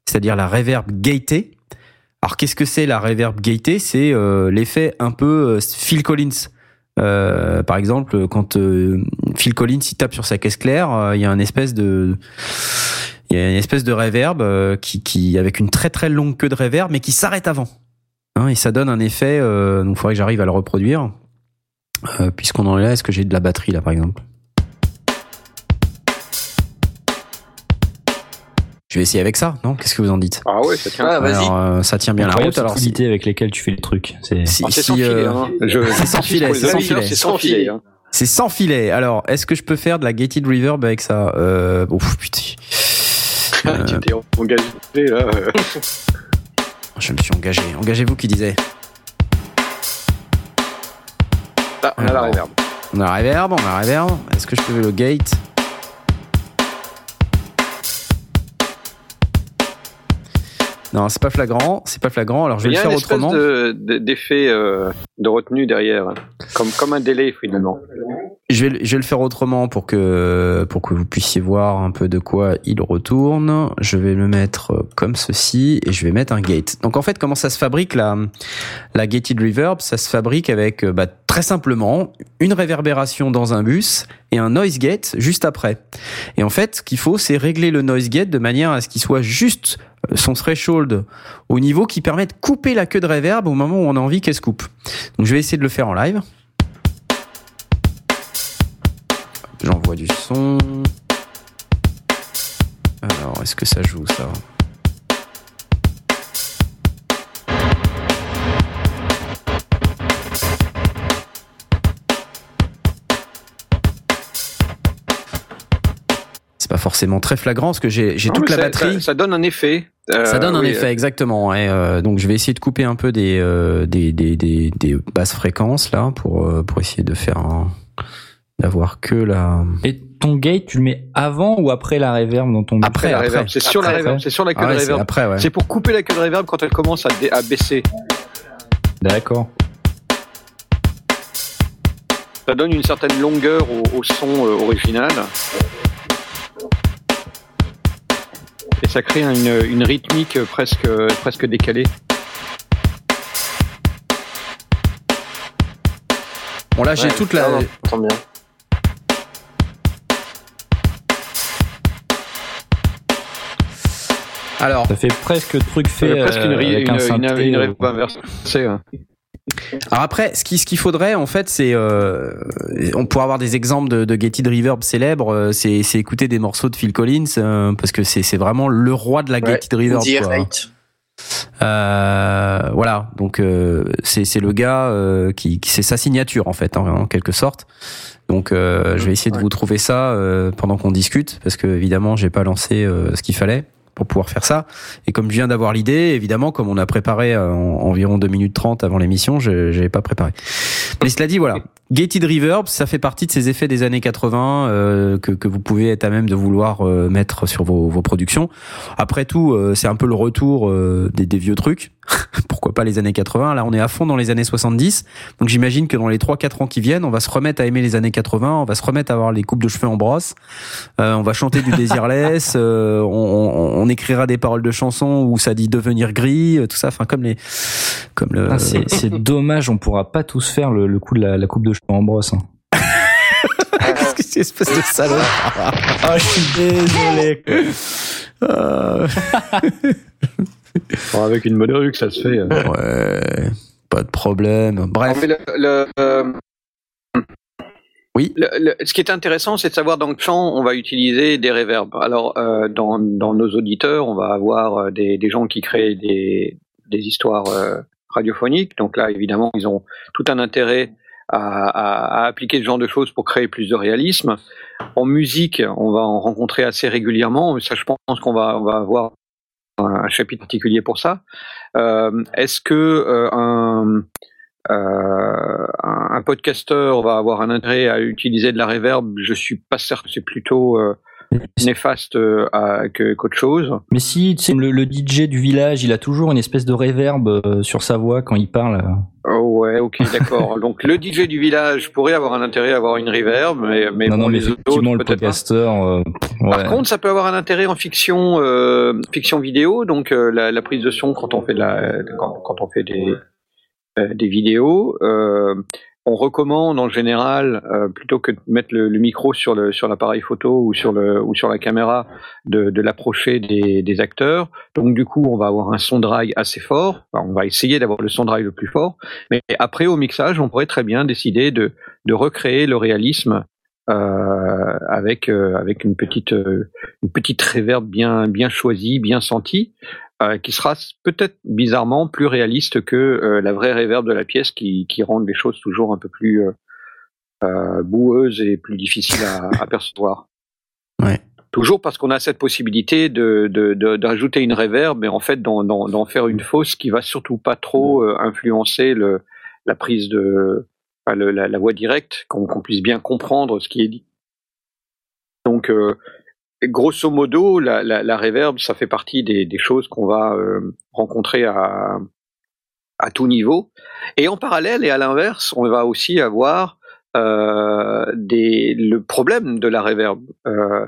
c'est-à-dire la reverb gatée. Alors qu'est-ce que c'est la reverb gatée C'est euh, l'effet un peu euh, Phil Collins. Euh, par exemple, quand Phil Collins il tape sur sa caisse claire, il y a une espèce de il y a une espèce de reverb euh, qui, avec une très très longue queue de reverb, mais qui s'arrête avant. Hein, et ça donne un effet. Donc, il faudrait que j'arrive à le reproduire. Puisqu'on en est là, est-ce que j'ai de la batterie là, par exemple? Je vais essayer avec ça, non? Qu'est-ce que vous en dites? Ah ouais, ça tient. Ah, vas-y. Alors, euh, ça tient bien la route. Alors, subtilité avec lesquelles tu fais les trucs. C'est si- Ah, c'est si, sans filet. euh, Hein. Je- c'est sans filet, c'est sans filet. C'est sans filet. hein. C'est sans filet. Alors, est-ce que je peux faire de la gated reverb avec ça? Euh, Ouf, putain. Euh, Tu t'es engagé là. euh. je me suis engagé. Engagez-vous qui disait. Là, on a la reverb. On a la reverb, on a la reverb. Est-ce que je peux le gate? Non, c'est pas flagrant, c'est pas flagrant. Alors je vais Il y le a faire une espèce autrement. de- de- d'effet euh, de retenue derrière, hein. comme, comme un délai finalement. Je vais, je vais le faire autrement pour que pour que vous puissiez voir un peu de quoi il retourne. Je vais le mettre euh, comme ceci et je vais mettre un gate. Donc en fait, comment ça se fabrique la la gated reverb? Ça se fabrique avec euh, bah, très simplement une réverbération dans un bus et un noise gate juste après. Et en fait, ce qu'il faut, c'est régler le noise gate de manière à ce qu'il soit juste euh, son threshold au niveau qui permet de couper la queue de reverb au moment où on a envie qu'elle se coupe. Donc je vais essayer de le faire en live. J'envoie du son. Alors, est-ce que ça joue ça? Pas forcément très flagrant parce que j'ai j'ai Non, toute la ça- batterie. Ça, ça donne un effet. Euh, Ça donne un oui, effet, exactement. Et, euh, donc je vais essayer de couper un peu des, euh, des, des, des, des basses fréquences là pour, euh, pour essayer de faire un, d'avoir que la. Et ton gate, tu le mets avant ou après la reverb dans ton Après, la après. reverb. C'est sur la reverb. ouais. C'est sur la queue Ah ouais, de c'est reverb. après, ouais. C'est pour couper la queue de reverb quand elle commence à, dé- à baisser. D'accord. Ça donne une certaine longueur au, au son euh, original. Et ça crée une, une rythmique presque, presque décalée. Bon là j'ai Ouais, toute la. j'entends bien. Alors Ça fait presque truc Ça fait fait presque une, euh, une, un une, synthé, une hein. Alors après, ce qui ce qu'il faudrait en fait, c'est euh, on pourrait avoir des exemples de, de gated reverb célèbres. euh, C'est c'est écouter des morceaux de Phil Collins euh, parce que c'est c'est vraiment le roi de la Ouais, gated reverb. Quoi. Hate. Euh, voilà, donc euh, c'est c'est le gars euh, qui, qui c'est sa signature en fait, en, en quelque sorte. Donc euh, je vais essayer de Ouais. vous trouver ça euh, pendant qu'on discute, parce que évidemment j'ai pas lancé euh, ce qu'il fallait pour pouvoir faire ça. Et comme je viens d'avoir l'idée, évidemment, comme on a préparé euh, en, environ 2 minutes 30 avant l'émission, je j'avais pas préparé. Mais cela dit, voilà. Gated Reverb, ça fait partie de ces effets des années 80 euh, que, que vous pouvez être à même de vouloir euh, mettre sur vos, vos productions. Après tout, euh, c'est un peu le retour euh, des, des vieux trucs. Pourquoi pas les années 80 Là, on est à fond dans les années 70. Donc j'imagine que dans les 3-4 ans qui viennent, on va se remettre à aimer les années 80, on va se remettre à avoir les coupes de cheveux en brosse, euh, on va chanter du Desireless, euh, on, on, on écrira des paroles de chansons où ça dit devenir gris, euh, tout ça, enfin comme les... Comme le... Ah, c'est dommage, on pourra pas tous faire le, le coup de la, la coupe de cheveux en brosse. hein. Qu'est-ce que c'est, espèce de salaud Ah, je suis désolé. Bon, avec une bonne rue que ça se fait. euh. Ouais, pas de problème. Bref. Mais le- le, euh, Oui. le- le- ce qui est intéressant, c'est de savoir dans quel champ on va utiliser des reverbs. Alors, euh, dans, dans nos auditeurs, on va avoir des, des gens qui créent des, des histoires euh, radiophoniques. Donc là, évidemment, ils ont tout un intérêt à, à- à appliquer ce genre de choses pour créer plus de réalisme. En musique, on va en rencontrer assez régulièrement. Ça, je pense qu'on va, on va avoir un chapitre particulier pour ça. Euh, Est-ce que euh, un, euh, podcasteur va avoir un intérêt à utiliser de la reverb Je suis pas certain. C'est plutôt euh, néfaste euh, à- qu'autre chose. Mais si, tu sais, le, le DJ du village, il a toujours une espèce de réverb euh, sur sa voix quand il parle. Oh, ouais, ok, d'accord. Donc le DJ du village pourrait avoir un intérêt à avoir une reverb, mais, mais non, bon, non, mais les autres effectivement, le peut-être pas. podcasteur. euh, Par contre, ça peut avoir un intérêt en fiction, euh, fiction vidéo, donc euh, la, la prise de son quand on fait de la, quand, quand on fait des, des vidéos. euh, on recommande en général, euh, plutôt que de mettre le, micro sur le sur l'appareil photo ou sur le ou sur la caméra, de, l'approcher des, acteurs. Donc du coup, on va avoir un son drive assez fort. On va essayer d'avoir le son drive le plus fort. Mais après, au mixage, on pourrait très bien décider de de recréer le réalisme euh, avec euh, avec une petite euh, une petite réverb bien bien choisie, bien sentie, euh, qui sera peut-être bizarrement plus réaliste que euh, la vraie réverb de la pièce, qui qui rend les choses toujours un peu plus euh, boueuses et plus difficiles à, à percevoir. Ouais. Toujours parce qu'on a cette possibilité de de- de- d'ajouter une réverb, mais en fait d'en d'en- d'en faire une fausse qui va surtout pas trop influencer le la prise de enfin, le- la, la voix directe, qu'on qu'on puisse bien comprendre ce qui est dit. Donc, grosso modo, la, la, ça fait partie des, choses qu'on va euh, rencontrer à, tout niveau. Et en parallèle et à l'inverse, on va aussi avoir euh, le problème de la reverb. Euh,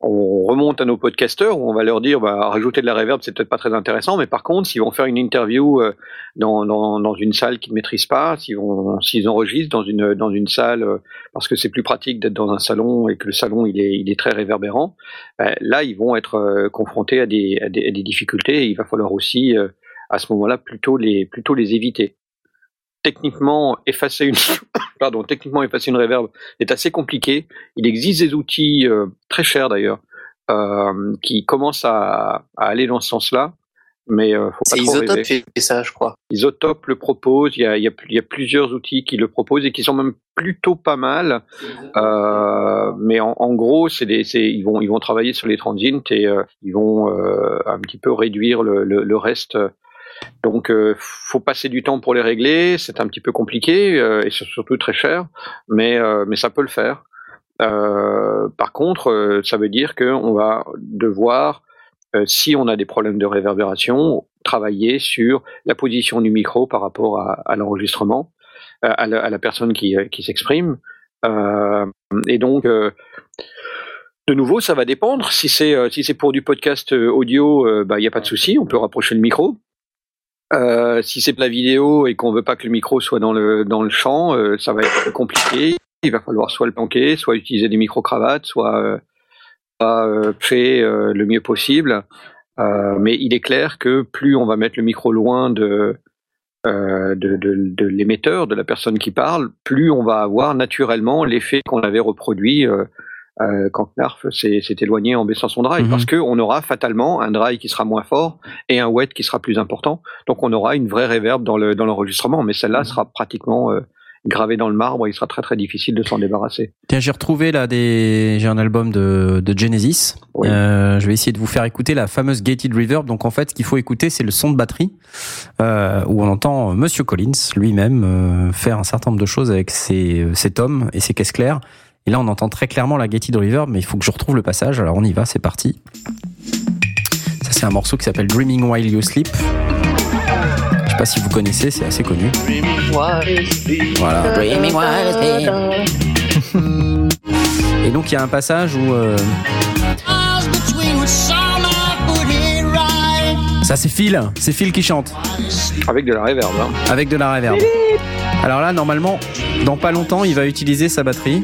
on remonte à nos podcasteurs où on va leur dire bah, rajouter de la reverb c'est peut-être pas très intéressant mais par contre s'ils vont faire une interview euh, dans, une salle qu'ils ne maîtrisent pas s'ils s'ils enregistrent dans une salle euh, parce que c'est plus pratique d'être dans un salon et que le salon il est très réverbérant ben, là ils vont être euh, confrontés à des, à des, difficultés et il va falloir aussi à ce moment-là plutôt les plutôt les éviter techniquement effacer une pardon techniquement effacer une reverb est assez compliqué. Il existe des outils euh, très chers d'ailleurs euh, qui commencent à, à, aller dans ce sens-là mais euh, faut pas C'est trop Isotope qui fait ça, je crois. Isotope le propose il y a, il y, a, il y a plusieurs outils qui le proposent et qui sont même plutôt pas mal euh, mais en, en gros c'est des c'est ils vont ils vont travailler sur les transients et euh, ils vont euh, un petit peu réduire le, le, le reste donc, euh, faut passer du temps pour les régler. C'est un petit peu compliqué euh, et c'est surtout très cher, mais euh, mais ça peut le faire. Euh, par contre, ça veut dire qu'on va devoir, si on a des problèmes de réverbération, travailler sur la position du micro par rapport à, l'enregistrement, à, la, personne qui, s'exprime. Et donc, de nouveau, ça va dépendre. Si c'est si c'est pour du podcast audio, bah il y a pas de souci, on peut rapprocher le micro. Euh, si c'est de la vidéo et qu'on veut pas que le micro soit dans le dans le champ, euh, ça va être compliqué. Il va falloir soit le planquer, soit utiliser des micro cravates, soit, euh, soit euh, fait euh, le mieux possible. Mais il est clair que plus on va mettre le micro loin de de, de, de l'émetteur, de la personne qui parle, plus on va avoir naturellement l'effet qu'on avait reproduit euh, euh, quand Knarf s'est éloigné en baissant son drive, Mhm. parce qu'on aura fatalement un drive qui sera moins fort et un wet qui sera plus important. Donc on aura une vraie reverb dans le dans l'enregistrement, mais celle-là sera pratiquement euh, gravée dans le marbre. Il sera très très difficile de s'en débarrasser. Tiens, j'ai retrouvé là des, j'ai un album de, de Genesis. Oui. Euh, je vais essayer de vous faire écouter la fameuse gated reverb. Donc en fait, ce qu'il faut écouter, c'est le son de batterie euh, où on entend Monsieur Collins lui-même euh, faire un certain nombre de choses avec ses, ses tomes et ses caisses claires. Et là, on entend très clairement la gated reverb, mais il faut que je retrouve le passage. Alors on y va, c'est parti. Ça, c'est un morceau qui s'appelle Dreaming While You Sleep. Je sais pas si vous connaissez, c'est assez connu. Voilà. Dreaming while you sleep. Et donc il y a un passage où euh, ça c'est Phil, c'est Phil qui chante Avec de la reverb. Hein. avec de la reverb. Alors là normalement, dans pas longtemps, il va utiliser sa batterie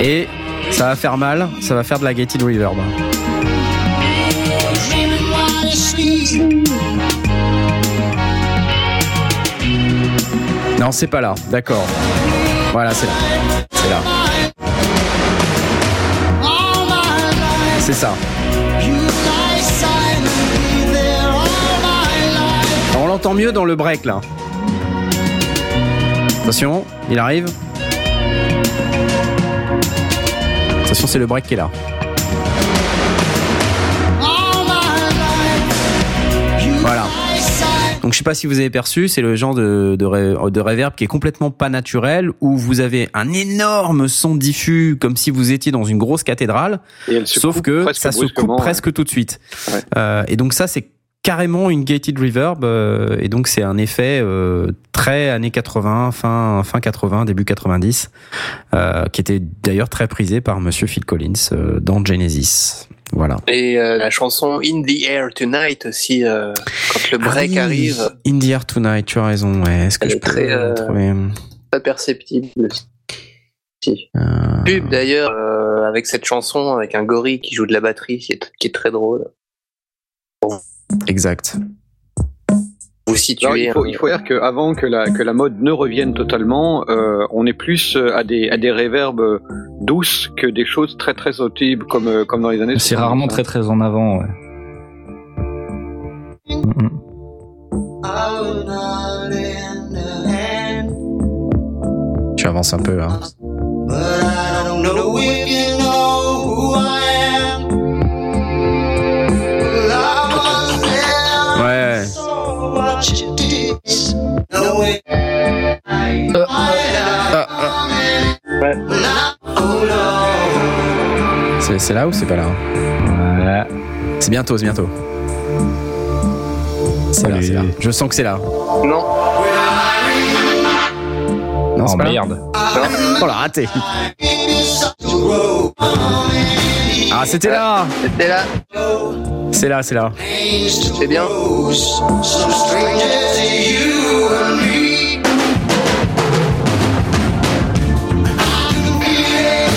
et ça va faire mal, ça va faire de la gated reverb. Non, c'est pas là. D'accord. Voilà, c'est là. C'est là. C'est ça. On l'entend mieux dans le break là. Attention, il arrive. Attention, c'est le break qui est là. Voilà. Donc je sais pas si vous avez perçu, c'est le genre de, de, ré- de reverb qui est complètement pas naturel, où vous avez un énorme son diffus comme si vous étiez dans une grosse cathédrale, Et sauf que ça se coupe presque tout de suite. Ouais. Euh, et donc ça c'est carrément une gated reverb, euh, et donc c'est un effet euh, très années 80, fin, fin 80, début 90, euh, qui était d'ailleurs très prisé par Monsieur Phil Collins dans Genesis. Voilà. Et la chanson In the Air Tonight aussi, quand le break Ah oui, arrive, In the Air Tonight, tu as raison. Ouais. Est-ce que Elle je est peux très, trouver pas perceptible. Si. Pub d'ailleurs, avec cette chanson, avec un gorille qui joue de la batterie, qui est, qui est très drôle. Exact. Vous Alors, situez. il, faut, il faut dire qu'avant que la, que la mode ne revienne totalement, euh, on est plus euh, à des, à des réverbes douces que des choses très très audibles comme, euh, comme dans les années C'est 70, rarement très très en avant, ouais. Mm. Tu avances un peu. Hein. C'est c'est là ou c'est pas là Ouais. C'est bientôt, c'est bientôt. C'est là, c'est là. Je sens que c'est là. Non, Non, Oh merde. Oh la raté. Ah, c'était là. c'était là, C'est là, c'est là. c'est bien.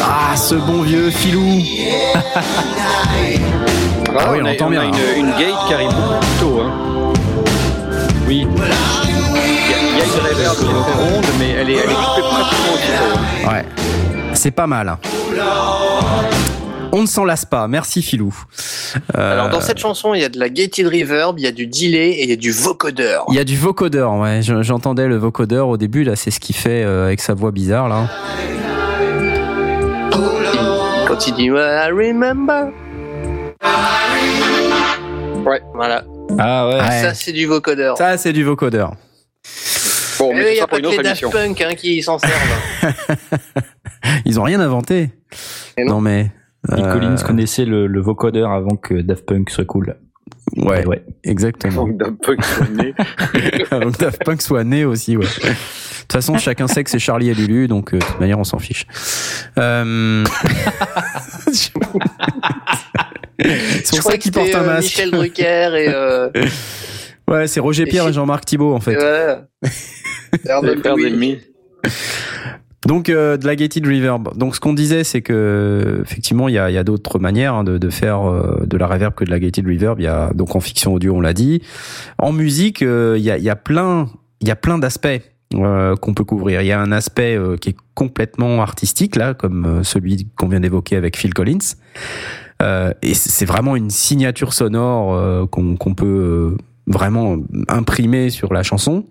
Ah, ce bon vieux filou. Ah, oui, on a, entend a bien, Une, une gate qui arrive beaucoup plus tôt. Hein. Oui. Il y, a- a une reverb qui est ronde, mais elle est, elle est coupée pratiquement aussitôt. Ouais. C'est pas mal. On ne s'en lasse pas. Merci Filou. Euh, Alors dans cette chanson, il y a de la gated reverb, il y a du delay et il y a du vocodeur. Il y a du vocodeur, ouais. Je- J'entendais le vocodeur au début, là, c'est ce qu'il fait euh, avec sa voix bizarre, là. Quand il dit I remember. Ouais. Voilà. Ah ouais. Ouais. Ça c'est du vocodeur. Ça, c'est du vocodeur. Bon, mais il y ça a pour pas que les Daft. Punk hein, qui s'en servent. Ils ont rien inventé. Et non. mais. Phil euh, Collins connaissait le, le vocodeur avant que Daft Punk soit cool. Ouais, ouais. exactement. Donc, d'un peu que soit né. donc Daft Punk soit né aussi, ouais. De toute façon, chacun sait que c'est Charlie et Lulu, donc euh, de toute manière, on s'en fiche. Euh... c'est Je pour ça que qu'il porte un euh, masque. Michel Drucker et euh, Ouais, c'est Roger Pierre et Jean-Marc Thibault, en fait. ouais. Arnold Louis. Donc euh, de la gated reverb. Donc ce qu'on disait, c'est que effectivement, il y a, y a d'autres manières hein, de, de faire euh, de la reverb que de la gated reverb. Il y a donc en fiction audio, on l'a dit. En musique, euh, il y a, y a plein, il y a plein d'aspects. euh, qu'on peut couvrir. Il y a un aspect euh, qui est complètement artistique là, comme celui qu'on vient d'évoquer avec Phil Collins. Et c'est vraiment une signature sonore qu'on qu'on peut vraiment imprimer sur la chanson.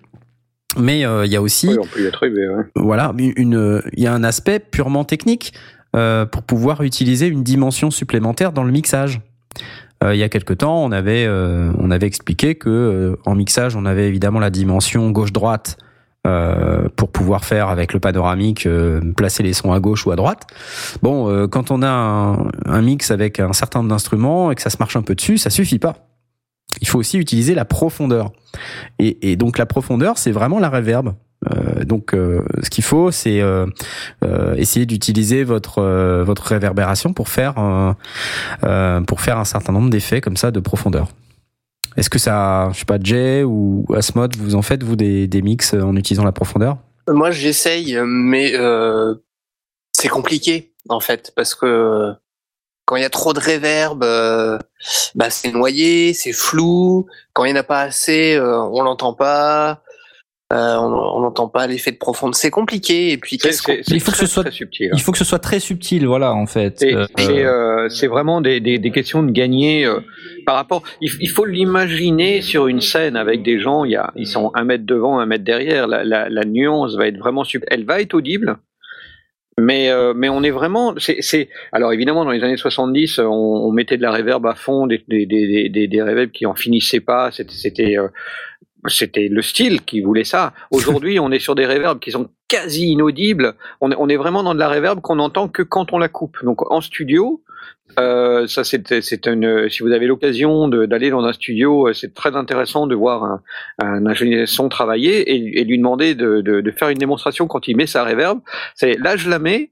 Mais euh, il y a aussi Oui, on peut y attribuer, ouais. voilà, une, une- il y a un aspect purement technique euh, pour pouvoir utiliser une dimension supplémentaire dans le mixage. Euh, il y a quelque temps, on avait euh, on avait expliqué que euh, en mixage, on avait évidemment la dimension gauche-droite euh, pour pouvoir faire avec le panoramique euh, placer les sons à gauche ou à droite. Bon, euh, quand on a un, un mix avec un certain nombre d'instruments et que ça se marche un peu dessus, ça suffit pas. Il faut aussi utiliser la profondeur. Et, donc la profondeur, c'est vraiment la reverb. Euh, donc, euh, ce qu'il faut, c'est euh, essayer d'utiliser votre votre réverbération pour faire pour faire un certain nombre d'effets comme ça de profondeur. Est-ce que ça, je sais pas, Jay ou Asmod, vous en faites vous des, des mix en utilisant la profondeur? Moi, j'essaye, mais c'est compliqué en fait parce que quand il y a trop de réverb, euh, bah c'est noyé, c'est flou. Quand il n'y en a pas assez, euh, on l'entend pas. Euh, on n'entend pas l'effet de profondeur. C'est compliqué. Et puis qu'est-ce c'est il faut que ce soit- très subtil. hein. Il faut que ce soit très subtil, voilà, en fait. C'est Euh, euh, vraiment des, des, des questions de gagner euh, par rapport. Il, il faut l'imaginer sur une scène avec des gens. Il y a, ils sont un mètre devant, un mètre derrière. La, la, la nuance va être vraiment. Elle va être audible, mais euh, mais on est vraiment. C'est alors évidemment dans les années 70, on, on mettait de la reverb à fond, des des des des, des reverbs qui en finissaient pas. C'était c'était euh, c'était le style qui voulait ça. Aujourd'hui, on est sur des reverbs qui sont quasi inaudibles. On est, on est vraiment dans de la reverb qu'on entend que quand on la coupe. Donc en studio, euh, ça c'est une. Si vous avez l'occasion d'aller dans un studio, euh, c'est très intéressant de voir un, un ingénieur son travailler et, et lui demander de, de, de faire une démonstration quand il met sa reverb. C'est là je la mets.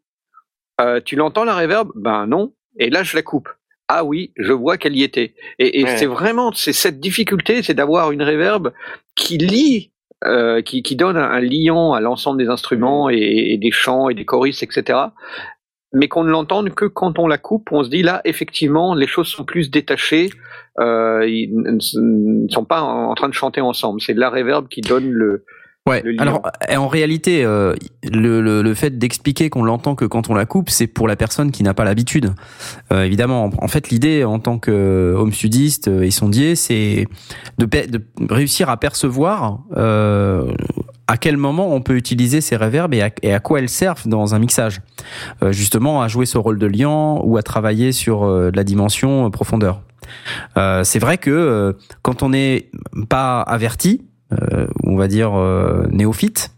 euh, tu l'entends la reverb Ben non. Et là je la coupe. Ah oui, je vois qu'elle y était. Et, et Ouais. c'est vraiment c'est cette difficulté, c'est d'avoir une reverb qui lie, euh, qui, qui donne un, un liant à l'ensemble des instruments et, et des chants et des choristes, etc. Mais qu'on ne l'entende que quand on la coupe, on se dit là, effectivement, les choses sont plus détachées, euh, ils ne sont pas en, train de chanter ensemble. C'est la reverb qui donne le. Ouais. Alors, euh, en réalité, euh, le, le, le fait d'expliquer qu'on l'entend que quand on la coupe, c'est pour la personne qui n'a pas l'habitude. Euh, évidemment, en, fait, l'idée en tant que home studiste et sondier, c'est de, de réussir à percevoir euh, à quel moment on peut utiliser ces reverbs et à, et à quoi elles servent dans un mixage. Euh, justement, à jouer ce rôle de liant ou à travailler sur euh, de la dimension euh, profondeur. Euh, c'est vrai que euh, quand on n'est pas averti, euh, on va dire euh, néophyte,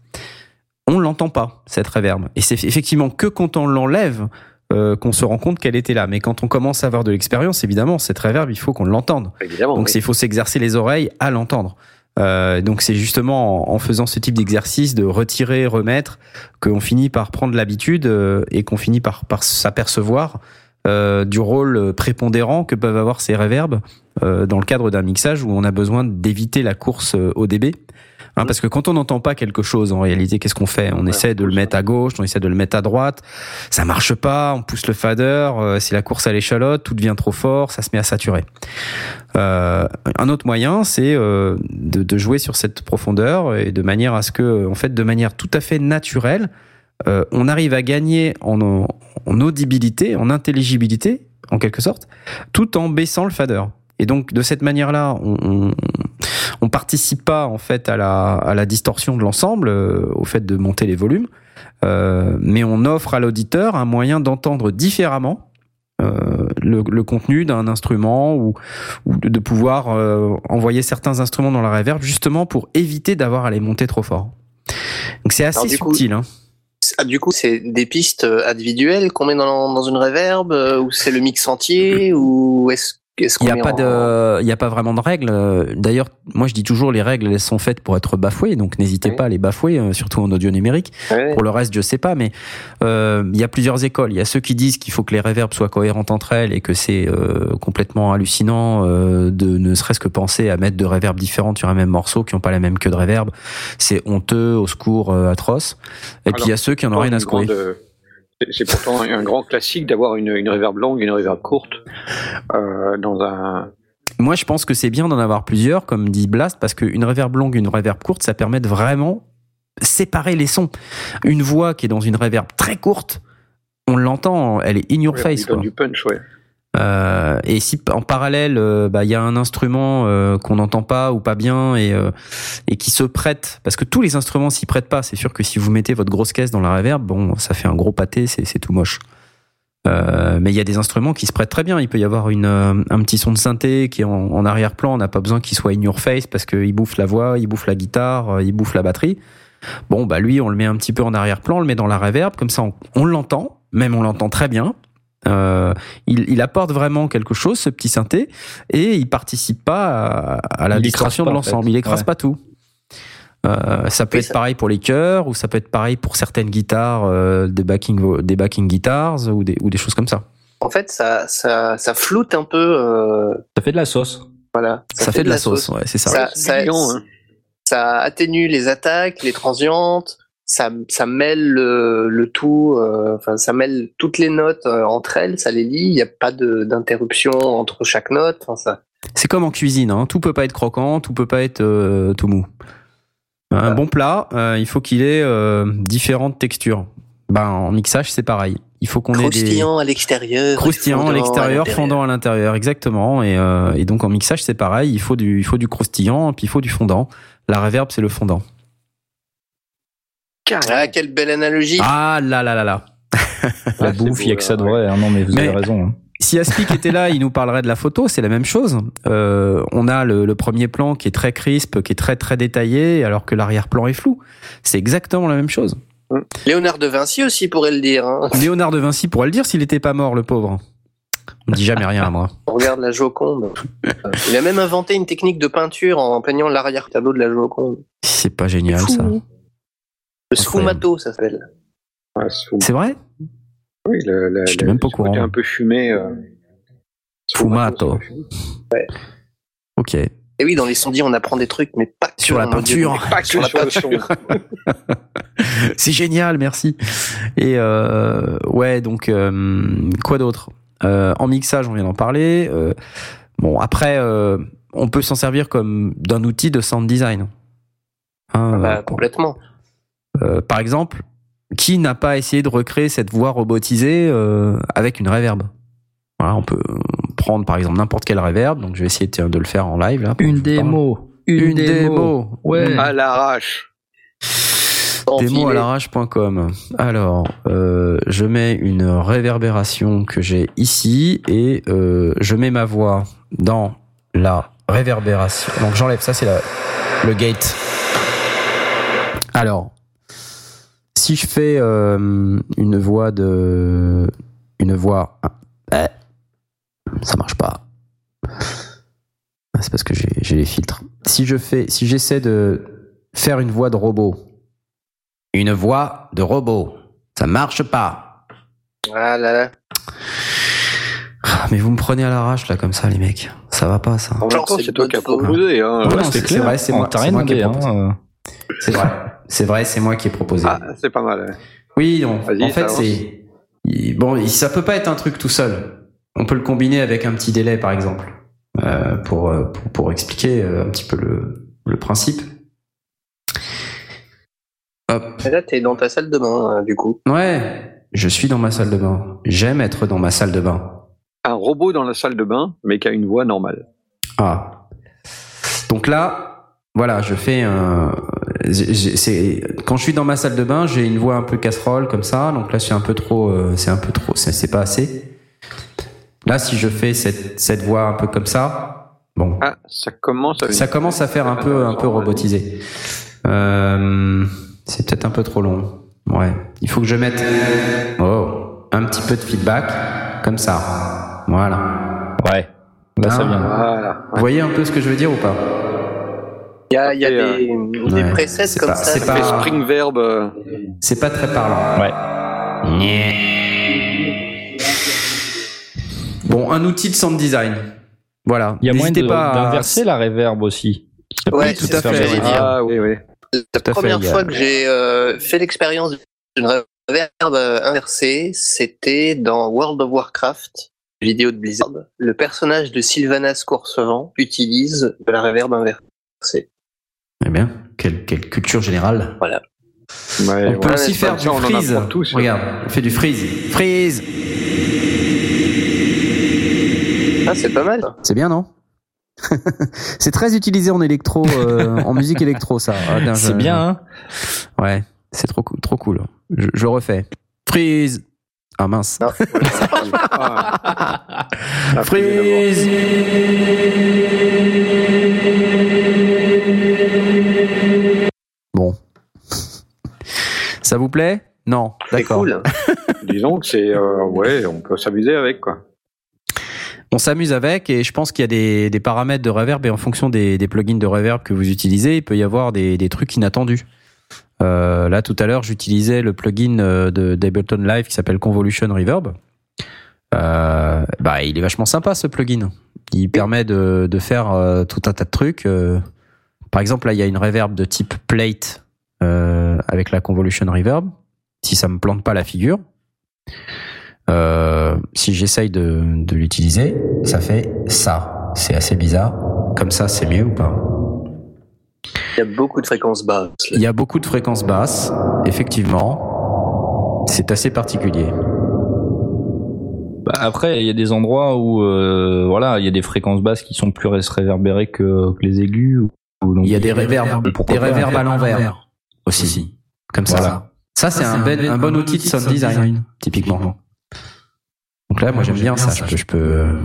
on l'entend pas cette reverb. Et c'est effectivement que quand on l'enlève euh, qu'on se rend compte qu'elle était là. Mais quand on commence à avoir de l'expérience, évidemment, cette reverb, il faut qu'on l'entende. Donc oui. il faut s'exercer les oreilles à l'entendre. Euh, donc c'est justement en, en faisant ce type d'exercice de retirer, remettre, qu'on finit par prendre l'habitude euh, et qu'on finit par, par s'apercevoir euh, du rôle prépondérant que peuvent avoir ces reverbs euh, dans le cadre d'un mixage où on a besoin d'éviter la course euh, au dB. Hein, parce que quand on n'entend pas quelque chose, en réalité, qu'est-ce qu'on fait? On Ouais, essaie de le mettre à gauche, on essaie de le mettre à droite. Ça marche pas, on pousse le fader, euh, c'est la course à l'échalote, tout devient trop fort, ça se met à saturer. Euh, un autre moyen, c'est euh, de, de jouer sur cette profondeur et de manière à ce que, en fait, de manière tout à fait naturelle, euh, on arrive à gagner en, en audibilité, en intelligibilité, en quelque sorte, tout en baissant le fader. Et donc, de cette manière-là, on, on, on participe pas en fait à la, à la distorsion de l'ensemble, euh, au fait de monter les volumes, euh, mais on offre à l'auditeur un moyen d'entendre différemment euh, le, le contenu d'un instrument ou, ou de, de pouvoir envoyer certains instruments dans la reverb justement pour éviter d'avoir à les monter trop fort. Donc c'est assez coup, subtil. hein. Ah, du coup, c'est des pistes euh, individuelles qu'on met dans, dans une reverb euh, ou c'est le mix entier ou est-ce Il qu'on n'y a pas en- de, il y a pas vraiment de règles. D'ailleurs, moi je dis toujours les règles elles sont faites pour être bafouées, donc n'hésitez Oui. pas à les bafouer, euh, surtout en audio numérique. Pour le reste, je sais pas, mais euh, il y a plusieurs écoles. Il y a ceux qui disent qu'il faut que les reverbs soient cohérentes entre elles et que c'est euh, complètement hallucinant euh, de ne serait-ce que penser à mettre deux reverbs différentes sur un même morceau qui n'ont pas la même queue de reverb. C'est honteux, au secours, atroce. Et Alors, puis il y a ceux qui en ont rien à secouer. C'est- pourtant un grand classique d'avoir une, une reverb longue et une reverb courte euh, dans un. Moi, je pense que c'est bien d'en avoir plusieurs, comme dit Blast, parce qu'une reverb longue, une reverb courte, ça permet de vraiment séparer les sons. Une voix qui est dans une reverb très courte, on l'entend, elle est in your Ouais, face. quoi. du punch, ouais. Euh, et si en parallèle, euh, bah, il y a un instrument euh, qu'on n'entend pas ou pas bien et, qui se prête, parce que tous les instruments s'y prêtent pas. C'est sûr que si vous mettez votre grosse caisse dans la reverb, bon, ça fait un gros pâté, c'est tout moche. Mais il y a des instruments qui se prêtent très bien. Il peut y avoir un petit son de synthé qui est en, arrière-plan. On n'a pas besoin qu'il soit in your face parce qu'il bouffe la voix, il bouffe la guitare, il bouffe la batterie. Bon, bah lui, on le met un petit peu en arrière-plan, on le met dans la reverb, comme ça on l'entend, même on l'entend très bien. Euh, il, il apporte vraiment quelque chose, ce petit synthé, et il participe pas à, à la Il de en l'ensemble. fait. Il écrase Ouais. pas tout. Euh, ça peut Oui, être ça- pareil pour les chœurs, ou ça peut être pareil pour certaines guitares, euh, des backing des backing guitars ou des ou des choses comme ça. En fait, ça, ça, ça floute un peu. euh, Ça fait de la sauce. voilà. Ça, fait, de la sauce, ouais, c'est ça. Ça, hein. ça atténue les attaques, les transientes. Ça, ça mêle le, le tout. euh, Enfin, ça mêle toutes les notes euh, entre elles. Ça les lie. Il n'y a pas d'interruption entre chaque note. Enfin, ça. C'est comme en cuisine, hein. tout peut pas être croquant, tout peut pas être euh, tout mou. Un bon plat, euh, il faut qu'il ait euh, différentes textures. Ben en mixage c'est pareil. Il faut qu'on ait des Croustillant à l'extérieur. croustillants à fondant l'extérieur, fondant à l'intérieur, exactement. Et, euh, et donc en mixage c'est pareil. Il faut du, il faut du croustillant, puis il faut du fondant. La reverb c'est le fondant. Ah, quelle belle analogie. Ah là là là là. La Ouais, c'est bouffe, il y beau, a que ça de vrai. hein. Non, mais vous Mais- avez raison. hein. Si Aspic était là, il nous parlerait de la photo, c'est la même chose. Euh, on a le, le premier plan qui est très crisp, qui est très très détaillé, alors que l'arrière-plan est flou. C'est exactement la même chose. Léonard de Vinci aussi pourrait le dire. hein. Léonard de Vinci pourrait le dire s'il n'était pas mort, le pauvre. On dit jamais rien, moi. On regarde la Joconde. Euh, Il a même inventé une technique de peinture en peignant l'arrière-tableau de la Joconde. C'est pas génial, Fou. ça. Le sfumato, ça s'appelle. Ouais, c'est- vrai oui, le, le, le- même pas côté courant. un peu fumé. Euh... Fumato. Ok. Et oui, dans les sondiers, on apprend des trucs, mais pas que Sur la peinture. Pas que sur, la le son. C'est génial, merci. Et euh, ouais, donc euh, quoi d'autre? Euh, En mixage, on vient d'en parler. Euh, bon, après, euh, on peut s'en servir comme d'un outil de sound design. Hein, Bah, euh, complètement. Par exemple, qui n'a pas essayé de recréer cette voix robotisée euh, avec une reverb Voilà, on peut prendre par exemple n'importe quelle reverb. Donc je vais essayer de le faire en live là. Une démo. Une, démo. Ouais. À l'arrache. Démo à l'arrache.com. Alors, euh, je mets une réverbération que j'ai ici et euh, je mets ma voix dans la réverbération. Donc j'enlève ça, c'est le gate. Alors, si je fais euh, une voix de une voix. Eh, ça marche pas. Ah, C'est parce que j'ai les filtres. Si je fais, si j'essaie de faire une voix de robot, une voix de robot, ça marche pas. Ah là là. Mais vous me prenez à l'arrache là comme ça, les mecs. Ça va pas ça. En c'est toi qui as proposé. Hein. Ouais, Ouais, c'est- vrai, c'est moi- moi qui ai demandé, proposé. hein, euh. C'est vrai, c'est vrai, c'est moi qui ai proposé. Ah, c'est pas mal. ouais. Oui, on- en ça fait, c'est bon, ça peut pas être un truc tout seul. On peut le combiner avec un petit délai, par exemple, euh, pour, euh, pour pour expliquer euh, un petit peu le le principe. Hop. Et là, t'es dans ta salle de bain, euh, du coup. Ouais, je suis dans ma salle de bain. J'aime être dans ma salle de bain. Un robot dans la salle de bain, mais qui a une voix normale. Ah. Donc là, voilà, je fais un. C'est quand je suis dans ma salle de bain, j'ai une voix un peu casserole comme ça. Donc là, c'est un peu trop. euh, C'est un peu trop. C'est pas assez. Là, si je fais cette cette voix un peu comme ça, bon, Ah, ça commence à ça commence à faire un peu un peu robotisé. Euh, c'est peut-être un peu trop long. Ouais, il faut que je mette oh, un petit peu de feedback comme ça. Voilà. Ouais. Là, ça Ah. vient. Voilà. Vous voyez un peu ce que je veux dire ou pas? Il y a, y euh, des, des ouais, presets comme pas- ça. c'est pas- Spring Verb. euh, C'est pas très parlant. Ouais. Bon, un outil de sound design. Voilà. Il y a moyen pas à- d'inverser la reverb aussi. Ouais, Oui, tout à fait. j'allais dire. Ah oui, oui. La Tout première fait, a- fois que j'ai euh, fait l'expérience d'une reverb euh, inversée, c'était dans World of Warcraft, vidéo de Blizzard. Le personnage de Sylvanas Coursevent utilise de la reverb inversée. Eh bien, quelle, quelle culture générale. Ouais, on ouais. peut aussi Ouais, faire du ça, freeze. tous. Regarde, on fait du freeze. Freeze Ah, c'est pas mal. C'est bien, non? C'est très utilisé en électro, euh, en musique électro, ça. Ah, C'est bien, hein Ouais, c'est trop, cool- trop cool. Je, je refais. Freeze Ah mince. Non, Ah, la Freeze Bon. Ça vous plaît? Non, c'est d'accord. cool. Disons que c'est. euh, ouais, on peut s'amuser avec, quoi. On s'amuse avec et je pense qu'il y a des, des paramètres de reverb et en fonction des, des plugins de reverb que vous utilisez, il peut y avoir des, des trucs inattendus. Euh, là, tout à l'heure, j'utilisais le plugin euh, de d'Ableton Live qui s'appelle Convolution Reverb. Euh, bah, il est vachement sympa ce plugin. Il permet de, de faire euh, tout un tas de trucs. Par exemple, là, il y a une reverb de type plate euh, avec la Convolution Reverb. Si ça me plante pas la figure, euh, si j'essaye de, de l'utiliser, ça fait ça. C'est assez bizarre. Comme ça, c'est mieux ou pas? Il y a beaucoup de fréquences basses. là. Il y a beaucoup de fréquences basses, effectivement. C'est assez particulier. Bah, après, il y a des endroits où, euh, voilà, il y a des fréquences basses qui sont plus ré- réverbérées que, que les aigus. Il y a des réverbes, des réverbes à l'envers aussi. Comme ça. Voilà. Ça, c'est un, un bon outil de sound design, typiquement. Donc là, moi, j'aime bien ça. Je peux, je peux,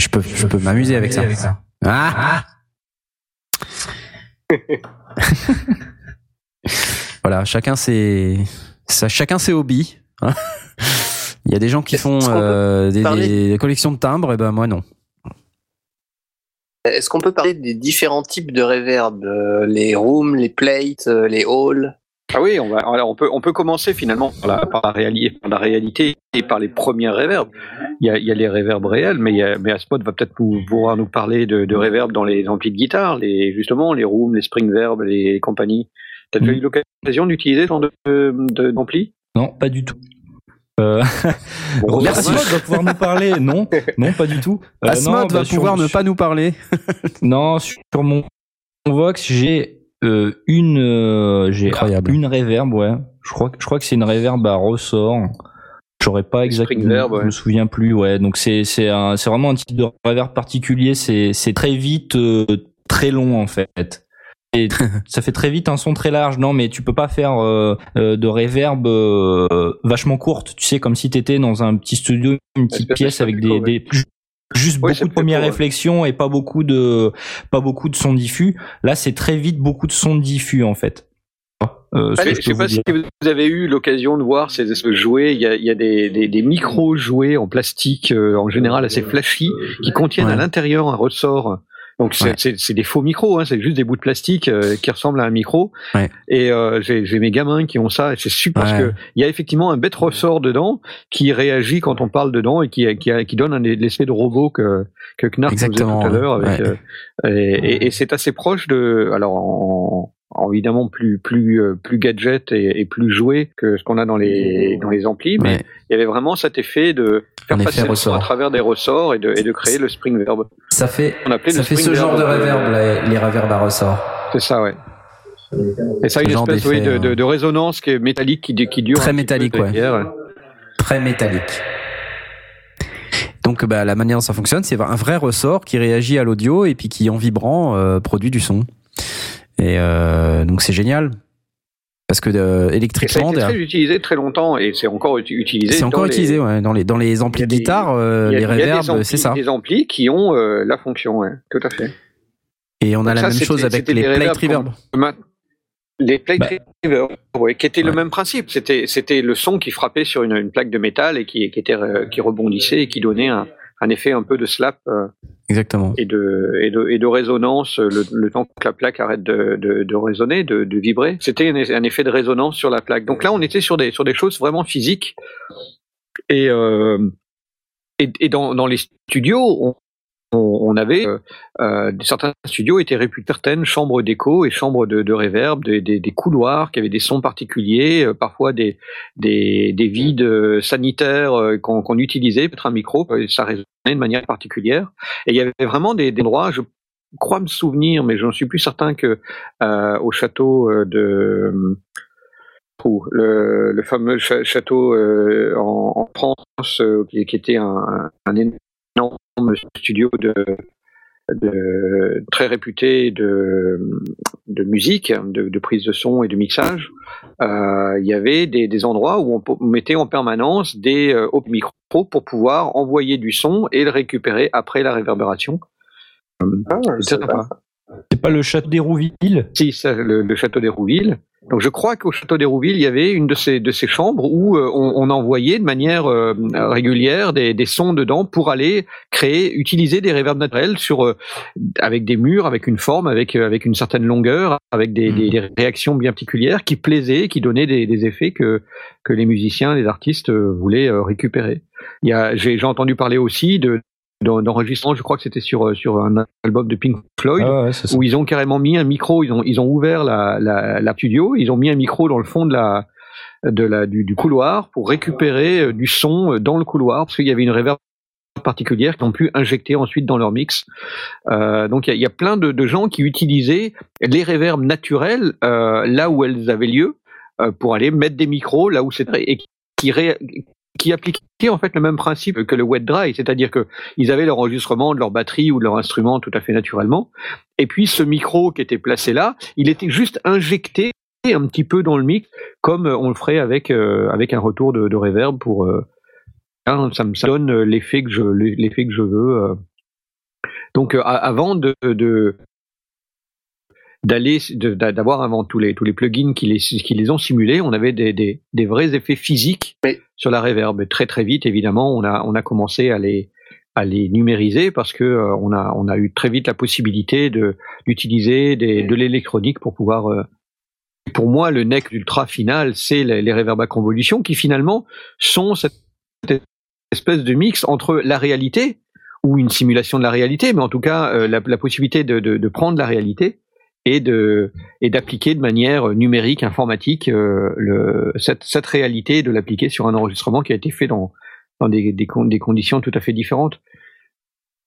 je peux, je peux m'amuser avec ça. Ah voilà, chacun ses, ça, chacun ses hobbies. hein. Il y a des gens qui font euh, des, des- des collections de timbres, et ben moi non. Est-ce qu'on peut parler des différents types de reverb euh, Les rooms, les plates, euh, les halls? Ah oui, on, va, alors on, peut, on peut commencer finalement par la, par la, réali- par la réalité et par les premières réverbes. Il y a, il y a les réverbes réels, mais, il y a, mais Aspot va peut-être nous, pouvoir nous parler de, de réverb dans les amplis de guitare, les, justement les rooms, les spring verbs, les compagnies. T'as déjà Mhm. eu l'occasion d'utiliser ce genre de- de- d'ampli? Non, pas du tout. Euh, Bon, merci. Va pouvoir nous parler. Non, non, pas du tout. Euh, non, bah, va sur- pouvoir ne sur- pas nous parler. Non, sur mon Vox, j'ai euh, une, euh, j'ai Incroyable. une reverb, ouais. Je crois, que- je crois que c'est une reverb à ressort. J'aurais pas exactement, Springverb, ouais. je me souviens plus, ouais. Donc c'est c'est un, c'est vraiment un type de reverb particulier. C'est c'est très vite, euh, très long en fait. Et ça fait très vite un son très large. Non, mais tu peux pas faire euh, euh, de reverb euh, vachement courte. Tu sais, comme si t'étais dans un petit studio, une petite pièce avec des, juste beaucoup de premières ouais. réflexions et pas beaucoup de pas beaucoup de sons diffus. Là, c'est très vite beaucoup de sons diffus en fait. Euh, Allez, je sais pas si vous avez eu l'occasion de voir ces espèces de jouets. Il y a, il y a des, des, des micro-jouets en plastique, euh, en général assez flashy, qui contiennent à l'intérieur un ressort. Donc c'est Ouais. des faux micros, hein, c'est juste des bouts de plastique euh, qui ressemblent à un micro. Ouais. Et euh, j'ai j'ai mes gamins qui ont ça, et c'est super parce que il y a effectivement un bête ressort dedans qui réagit quand on parle dedans et qui, qui, qui donne un l'espèce de robot que que Knarf nous faisait tout Exactement, à l'heure. euh, et et- et c'est assez proche de, alors en évidemment plus plus euh, plus gadget et, et plus joué que ce qu'on a dans les dans les amplis, mais il y avait vraiment cet effet de faire passer le ressort. à travers des ressorts et de, et de créer le spring verb. Ça fait, On ça fait ce genre de euh, reverb, les, les reverbs à ressort. C'est ça, ouais. Et ça a une espèce oui, d'effet, de, de, de résonance qui est métallique qui, qui dure Très métallique, ouais. Très métallique. Donc bah, la manière dont ça fonctionne, c'est un vrai ressort qui réagit à l'audio et puis qui en vibrant euh, produit du son. Et euh, donc c'est génial. Parce que euh, électriquement, été très utilisé très longtemps et c'est encore uti- utilisé. c'est dans encore les- utilisé ouais, dans les dans les amplis Il de des- guitare, euh, il les il y a des reverbs, amplis- c'est ça. Des amplis qui ont euh, la fonction, ouais, tout à fait. Et on a la ça, même chose avec les plate reverbs Les plate Bah. reverb, ouais, qui étaient le Ouais. même principe. C'était c'était le son qui frappait sur une, une plaque de métal et qui qui était euh, qui rebondissait et qui donnait un, un effet un peu de slap euh, Exactement. et de et de, et de résonance le, le temps que la plaque arrête de, de, de résonner, de, de vibrer. C'était un, effet de résonance sur la plaque. Donc là, on était sur des sur des choses vraiment physiques et euh, et, et dans, dans les studios, on, on, avait euh, euh, certains studios étaient réputés certaines chambres d'écho et chambres de, de réverb, des, des, des couloirs qui avaient des sons particuliers, euh, parfois des des, des vides sanitaires qu'on utilisait, peut-être un micro, ça résonnait de manière particulière. Et il y avait vraiment des, endroits, je crois me souvenir, mais je ne suis plus certain que euh, au château euh, de où, le, le fameux château euh, en, France euh, qui, était un énorme studio de, de très réputé de, de musique, de, de prise de son et de mixage. Euh, il y avait des, des endroits où on mettait en permanence des euh, hauts micros pour pouvoir envoyer du son et le récupérer après la réverbération. Ah, C'est sympa. C'est pas le château d'Hérouville Si, le, château d'Hérouville. Donc je crois qu'au château d'Hérouville, il y avait une de ces, de ces chambres où euh, on, envoyait de manière euh, régulière des, sons dedans pour aller créer, utiliser des réverbes naturels sur, euh, avec des murs, avec une forme, avec, avec une certaine longueur, avec des, des, réactions bien particulières qui plaisaient, qui donnaient des, effets que, que les musiciens, les artistes voulaient récupérer. J'ai, entendu parler aussi de d'enregistrement, je crois que c'était sur, euh, sur un album de Pink Floyd, Ah ouais, où ils ont carrément mis un micro, ils ont, ils ont ouvert la, la, la studio, ils ont mis un micro dans le fond de la, de la, du, du couloir pour récupérer euh, du son euh, dans le couloir, parce qu'il y avait une réverb particulière qu'ils ont pu injecter ensuite dans leur mix. Euh, donc il y a, il y a plein de, de gens qui utilisaient les réverbes naturelles euh, là où elles avaient lieu euh, pour aller mettre des micros là où c'était et qui, ré- qui appliquaient en fait le même principe que le wet dry, c'est-à-dire que ils avaient leur enregistrement de leur batterie ou de leur instrument tout à fait naturellement, et puis ce micro qui était placé là, il était juste injecté un petit peu dans le mix, comme on le ferait avec euh, avec un retour de, de reverb pour euh, hein, ça me ça donne l'effet que je l'effet que je veux. euh. Donc euh, avant de, de d'aller d'avoir avant tous les tous les plugins qui les qui les ont simulés, on avait des des, des vrais effets physiques Oui. sur la reverb. Très très vite, évidemment, on a on a commencé à les à les numériser parce que euh, on a on a eu très vite la possibilité de d'utiliser de l'électronique pour pouvoir euh, pour moi le neck ultra final c'est les, les reverbs à convolution qui finalement sont cette espèce de mix entre la réalité ou une simulation de la réalité mais en tout cas euh, la, la possibilité de, de, de prendre la réalité et de et d'appliquer de manière numérique informatique euh, le, cette, cette réalité et de l'appliquer sur un enregistrement qui a été fait dans dans des, des, con- des conditions tout à fait différentes.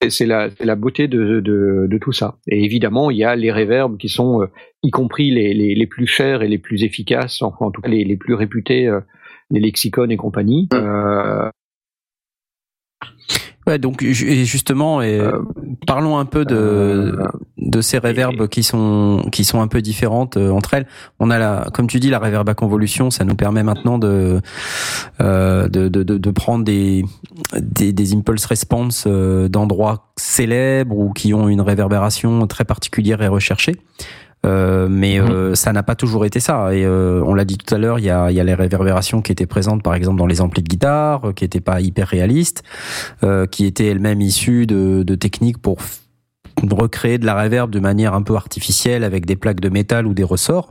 C'est la, la beauté de, de, de tout ça. Et évidemment, il y a les reverbs qui sont, euh, y compris les, les, les plus chers et les plus efficaces, enfin en tout cas les, les plus réputés, euh, les lexicones et compagnie. Ouais, donc justement, et Euh, parlons un peu de euh, de ces réverbes qui sont qui sont un peu différentes euh, entre elles. On a la, comme tu dis, la réverb à convolution, ça nous permet maintenant de euh, de, de, de, prendre des, des des impulse response d'endroits célèbres ou qui ont une réverbération très particulière et recherchée. Euh, mais euh, ça n'a pas toujours été ça. Et euh, on l'a dit tout à l'heure, il y a, y a les réverbérations qui étaient présentes, par exemple, dans les amplis de guitare, euh, qui n'étaient pas hyper réalistes, euh, qui étaient elles-mêmes issues de, de techniques pour recréer de la réverb de manière un peu artificielle avec des plaques de métal ou des ressorts.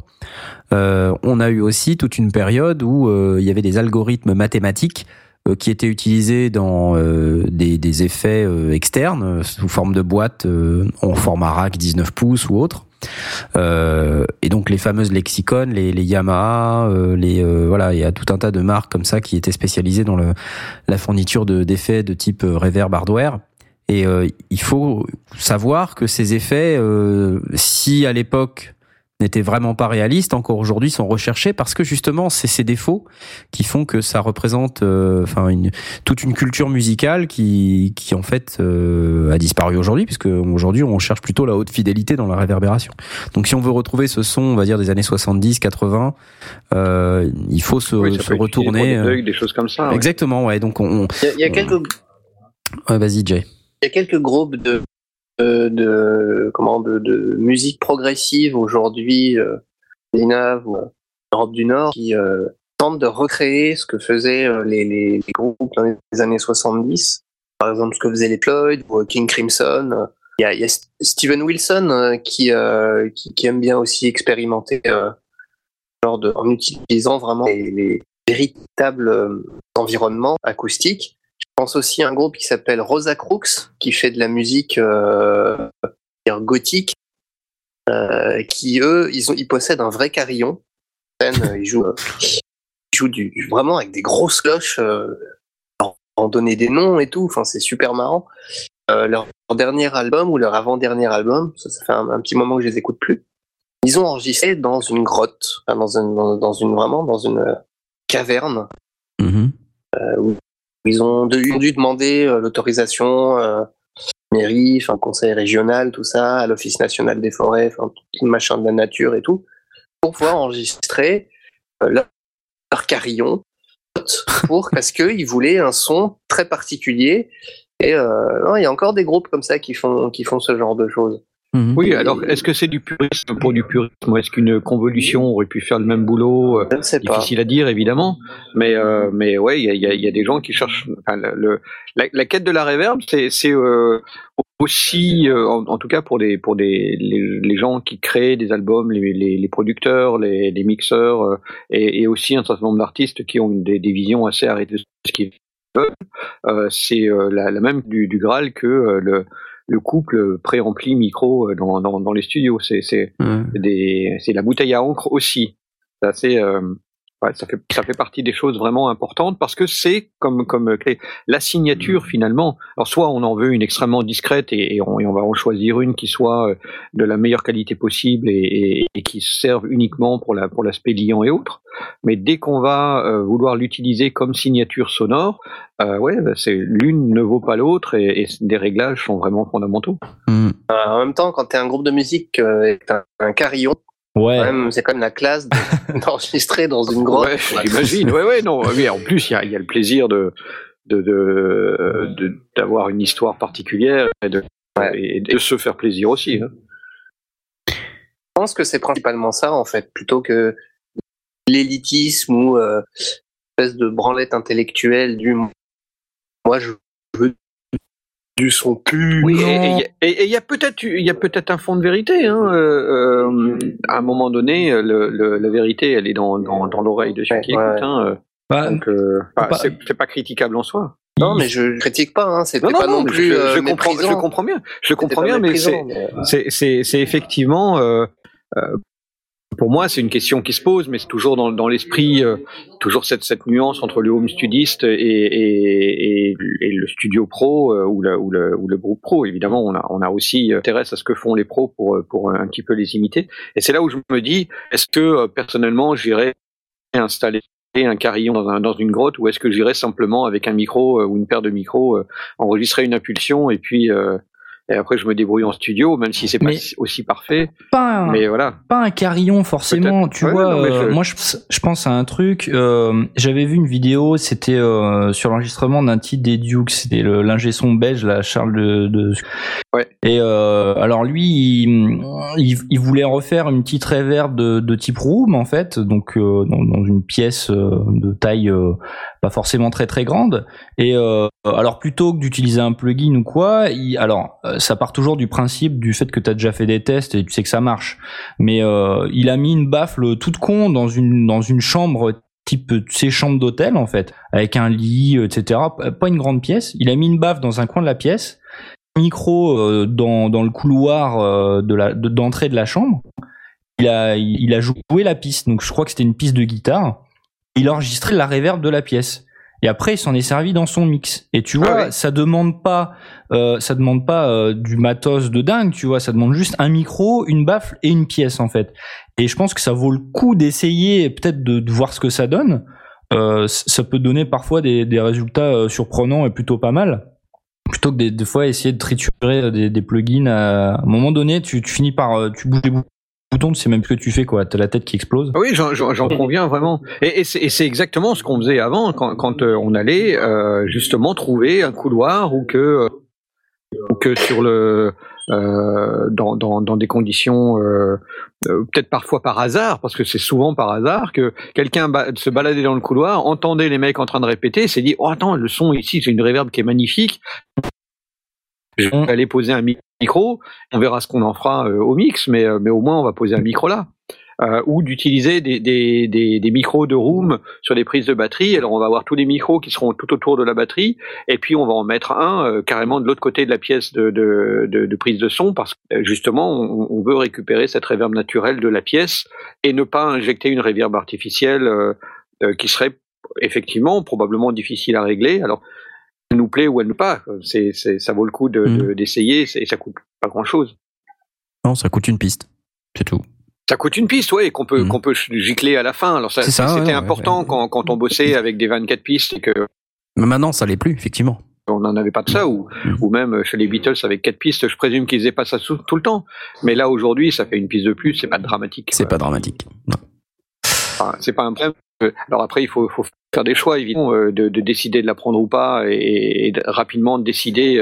Euh, on a eu aussi toute une période où euh, il y avait des algorithmes mathématiques qui étaient utilisés dans euh, des, effets euh, externes euh, sous forme de boîtes euh, en format rack 19 pouces ou autre. Euh, et donc les fameuses lexicones, les, Yamaha, euh, les euh, voilà, il y a tout un tas de marques comme ça qui étaient spécialisées dans la fourniture de d'effets de type euh, reverb hardware. Et euh, il faut savoir que ces effets, euh, si à l'époque n'étaient vraiment pas réalistes, encore aujourd'hui sont recherchés parce que justement c'est ces défauts qui font que ça représente, euh, enfin une toute une culture musicale qui qui en fait euh, a disparu aujourd'hui puisque aujourd'hui on cherche plutôt la haute fidélité dans la réverbération. Donc si on veut retrouver ce son, on va dire des années 70, 80, euh, il faut se, Oui, retourner. Des, euh, bugs, des choses comme ça. Exactement, ouais. Donc on, on- Il y a, il y a quelques, ouais, vas-y Jay. il y a quelques groupes de, de, comment, de, musique progressive aujourd'hui, euh, ou Europe du Nord, qui euh, tentent de recréer ce que faisaient euh, les, les, groupes dans les années 70. Par exemple, ce que faisaient les Floyd ou euh, King Crimson. Il y a, il Steven Wilson euh, qui, qui, aime bien aussi expérimenter euh, de, en utilisant vraiment les, les véritables environnements acoustiques. Je pense aussi à un groupe qui s'appelle Rosa Crux, qui fait de la musique euh, gothique, euh, qui eux, ils, ont, ils possèdent un vrai carillon. Euh, Ils jouent, ils jouent du, vraiment avec des grosses cloches, euh, en, donner des noms et tout. Enfin, c'est super marrant. Leur, dernier album ou leur avant-dernier album, ça, ça fait un, un petit moment que je les écoute plus. Ils ont enregistré dans une grotte, dans, une, dans, dans une vraiment dans une caverne Mhm. où ils ont dû, demander euh, l'autorisation euh, mairie, enfin conseil régional, tout ça, à l'office national des forêts, enfin tout machin de la nature et tout, pour pouvoir enregistrer euh, leur, carillon pour parce que ils voulaient un son très particulier et il y a encore des groupes comme ça qui font qui font ce genre de choses. Mhm. Oui, alors est-ce que c'est du purisme pour du purisme ou est-ce qu'une convolution aurait pu faire le même boulot euh, Je ne sais pas. Difficile à dire évidemment, mais euh, mais ouais, il y a, il y a- il y a des gens qui cherchent. Enfin, le, la, la quête de la réverb, c'est euh, aussi, euh, en, en tout cas pour des pour des les, les gens qui créent des albums, les, les, les producteurs, les, les mixeurs, euh, et, et aussi un certain nombre d'artistes qui ont des, des visions assez arrêtées de ce qu'ils veulent. Euh, c'est euh, la, la même du, du Graal que euh, le le couple préampli micro euh, dans, dans, dans les studios. C'est c'est Ouais. des c'est la bouteille à encre aussi. C'est assez, euh, ouais, ça fait ça fait partie des choses vraiment importantes parce que c'est comme comme clé la signature finalement. Alors soit on en veut une extrêmement discrète et, et on, et on va en choisir une qui soit euh, de la meilleure qualité possible et, qui serve uniquement pour la pour l'aspect liant et autres. Mais dès qu'on va euh, vouloir l'utiliser comme signature sonore, euh, ouais, bah, c'est l'une ne vaut pas l'autre et, des réglages sont vraiment fondamentaux. Mhm. Euh, en même temps, quand tu es un groupe de musique et t'as un carillon, Ouais. c'est quand même la classe de- d'enregistrer dans une grotte. Ouais, j'imagine. Ouais, ouais, non. Oui, en plus, il y a, il y a le plaisir de de de- de- d'avoir une histoire particulière et de, et de se faire plaisir aussi. hein. Je pense que c'est principalement ça, en fait, plutôt que l'élitisme ou euh, espèce de branlette intellectuelle du moi je du son pur. Oui, et et il y a- et- et il y a peut-être il y a peut-être un fond de vérité. Hein. euh, euh, à un moment donné, le, le- la vérité, elle est dans dans, dans l'oreille de ceux qui ouais. écoutent. Hein. euh, Bah, Donc, euh, pas- c'est pas critiquable en soi. Non, mais je critique pas, hein, c'était Non, non, pas non, mais plus je, euh, je comprends, je comprends bien. Je comprends bien, mais c'est méprisant, mais, c'est c'est c'est effectivement euh, euh, pour moi c'est une question qui se pose mais c'est toujours dans, l'esprit euh, toujours cette cette nuance entre le home studiste et et, et, le studio pro euh, ou le ou le ou le groupe pro. Évidemment on a on a aussi euh, intérêt à ce que font les pros pour pour un petit peu les imiter. Et c'est là où je me dis est-ce que euh, personnellement j'irais installer un carillon dans, un, dans une grotte ou est-ce que j'irais simplement avec un micro euh, ou une paire de micros euh, enregistrer une impulsion et puis euh, Et après, je me débrouille en studio, même si c'est pas Mais- aussi parfait. Pas un, Mais voilà. pas un carillon forcément. Tu Ouais, vois, non, euh, moi je, je pense à un truc. euh, J'avais vu une vidéo, c'était euh, sur l'enregistrement d'un titre des Dukes, c'était l'ingé son belge, là, Charles de. de... Ouais. Et euh, alors lui, il, il, il voulait refaire une petite reverb de, de type room en fait, donc euh, dans, dans une pièce de taille euh, pas forcément très très grande. Et euh, alors plutôt que d'utiliser un plugin ou quoi, alors euh, ça part toujours du principe du fait que tu as déjà fait des tests et tu sais que ça marche. Mais euh, il a mis une baffle toute con dans une dans une chambre type tu sais chambre d'hôtel en fait, avec un lit, etc. Pas une grande pièce. Il a mis une baffle dans un coin de la pièce, un micro euh, dans dans le couloir euh, de la de- d'entrée de la chambre. Il a il a joué la piste, donc je crois que c'était une piste de guitare. Il a enregistré la réverb de la pièce. Et après, il s'en est servi dans son mix. Et tu vois, Ah ouais. ça demande pas, euh, ça demande pas euh, du matos de dingue, tu vois. Ça demande juste un micro, une baffle et une pièce en fait. Et je pense que ça vaut le coup d'essayer, peut-être de, de voir ce que ça donne. Euh, ça peut donner parfois des, des résultats euh, surprenants et plutôt pas mal. Plutôt que des, des fois essayer de triturer des, des plugins. À, à un moment donné, tu, tu finis par, euh, tu bouges les boutons, tu sais même ce que tu fais quoi. T'as la tête qui explose. Ah Oui, j'en- conviens vraiment. Et, c'est exactement ce qu'on faisait avant, quand, euh, on allait euh, justement trouver un couloir ou que, euh, sur le dans, des conditions peut-être parfois par hasard, parce que c'est souvent par hasard que quelqu'un se baladait dans le couloir, entendait les mecs en train de répéter, s'est dit oh attends le son ici c'est une réverb qui est magnifique. Je vais aller poser un micro, on verra ce qu'on en fera euh, au mix, mais, euh, mais au moins on va poser un micro là. Euh, ou d'utiliser des, des, des, des micros de room sur des prises de batterie. Alors on va avoir tous les micros qui seront tout autour de la batterie, et puis on va en mettre un euh, carrément de l'autre côté de la pièce de, de, de, de prise de son, parce que justement on, on veut récupérer cette réverb naturelle de la pièce et ne pas injecter une réverb artificielle euh, euh, qui serait effectivement probablement difficile à régler. Alors elle nous plaît ou elle ne pas, c'est, c'est, ça vaut le coup de, Mhm. de- d'essayer, et ça coûte pas grand chose. Non, ça coûte une piste. C'est tout. Ça coûte une piste, ouais, qu'on peut Mhm. qu'on peut gicler à la fin. Alors ça, c'était ouais, important ouais, ouais. Quand, quand on bossait avec des 24 pistes et que Mais maintenant, ça l'est plus, effectivement. on n'en avait pas de ça, ou, Mhm. ou même chez les Beatles avec quatre pistes, je présume qu'ils faisaient pas ça tout, tout le temps. Mais là aujourd'hui, ça fait une piste de plus, c'est pas dramatique. C'est pas dramatique. Non. Enfin, c'est pas un problème. Euh, Alors après, il faut, faut faire des choix, évidemment, euh, de, de décider de la prendre ou pas, et, et de- rapidement de décider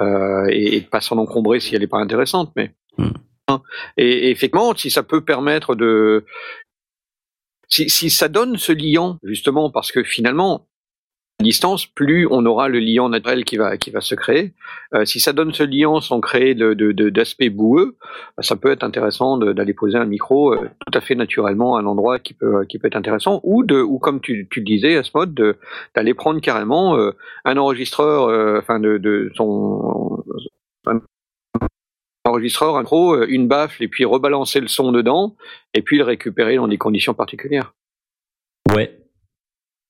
euh, et, et de pas s'en encombrer si elle n'est pas intéressante. Mais Mm. Hein. et, et effectivement, si ça peut permettre de, si, si ça donne ce liant justement, parce que finalement, distance, plus on aura le liant naturel qui va qui va se créer. Euh, si ça donne ce liant sans créer de de- de- d'aspect boueux, bah, ça peut être intéressant d'aller poser un micro euh, tout à fait naturellement à un endroit qui peut qui peut être intéressant, ou de ou comme tu, le disais à ce mode, de- d'aller prendre carrément euh, un enregistreur, enfin de, de son un enregistreur, un micro, une baffle, et puis rebalancer le son dedans, et puis le récupérer dans des conditions particulières. Ouais.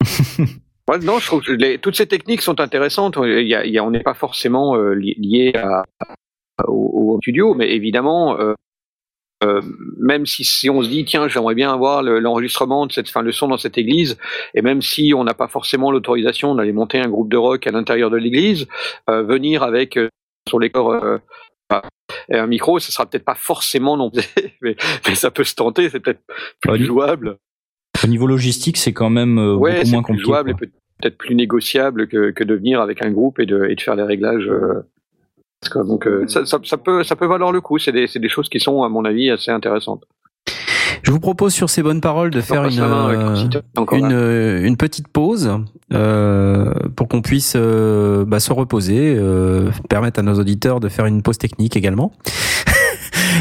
Ouais, non, je trouve que les- toutes ces techniques sont intéressantes. Il y a- il y a- on n'est pas forcément euh, li- lié à, au, au studio, mais évidemment, euh, euh, même si, si on se dit tiens, j'aimerais bien avoir le- l'enregistrement de cette, fin, le son dans cette église, et même si on n'a pas forcément l'autorisation d'aller monter un groupe de rock à l'intérieur de l'église, euh, venir avec euh, sur les corps et un micro, ce sera peut-être pas forcément non plus, mais, mais ça peut se tenter, c'est peut-être plus jouable. Au niveau logistique, c'est quand même euh, Ouais, beaucoup c'est moins plus compliqué. jouable et peut- peut-être plus négociable que, que de venir avec un groupe et de, et de faire les réglages. euh, parce que, donc euh, ça, ça, ça peut ça peut valoir le coup. C'est des, c'est des choses qui sont à mon avis assez intéressantes. Je vous propose sur ces bonnes paroles de faire une, euh, une, petite pause euh, pour qu'on puisse euh, bah, se reposer, euh, permettre à nos auditeurs de faire une pause technique également.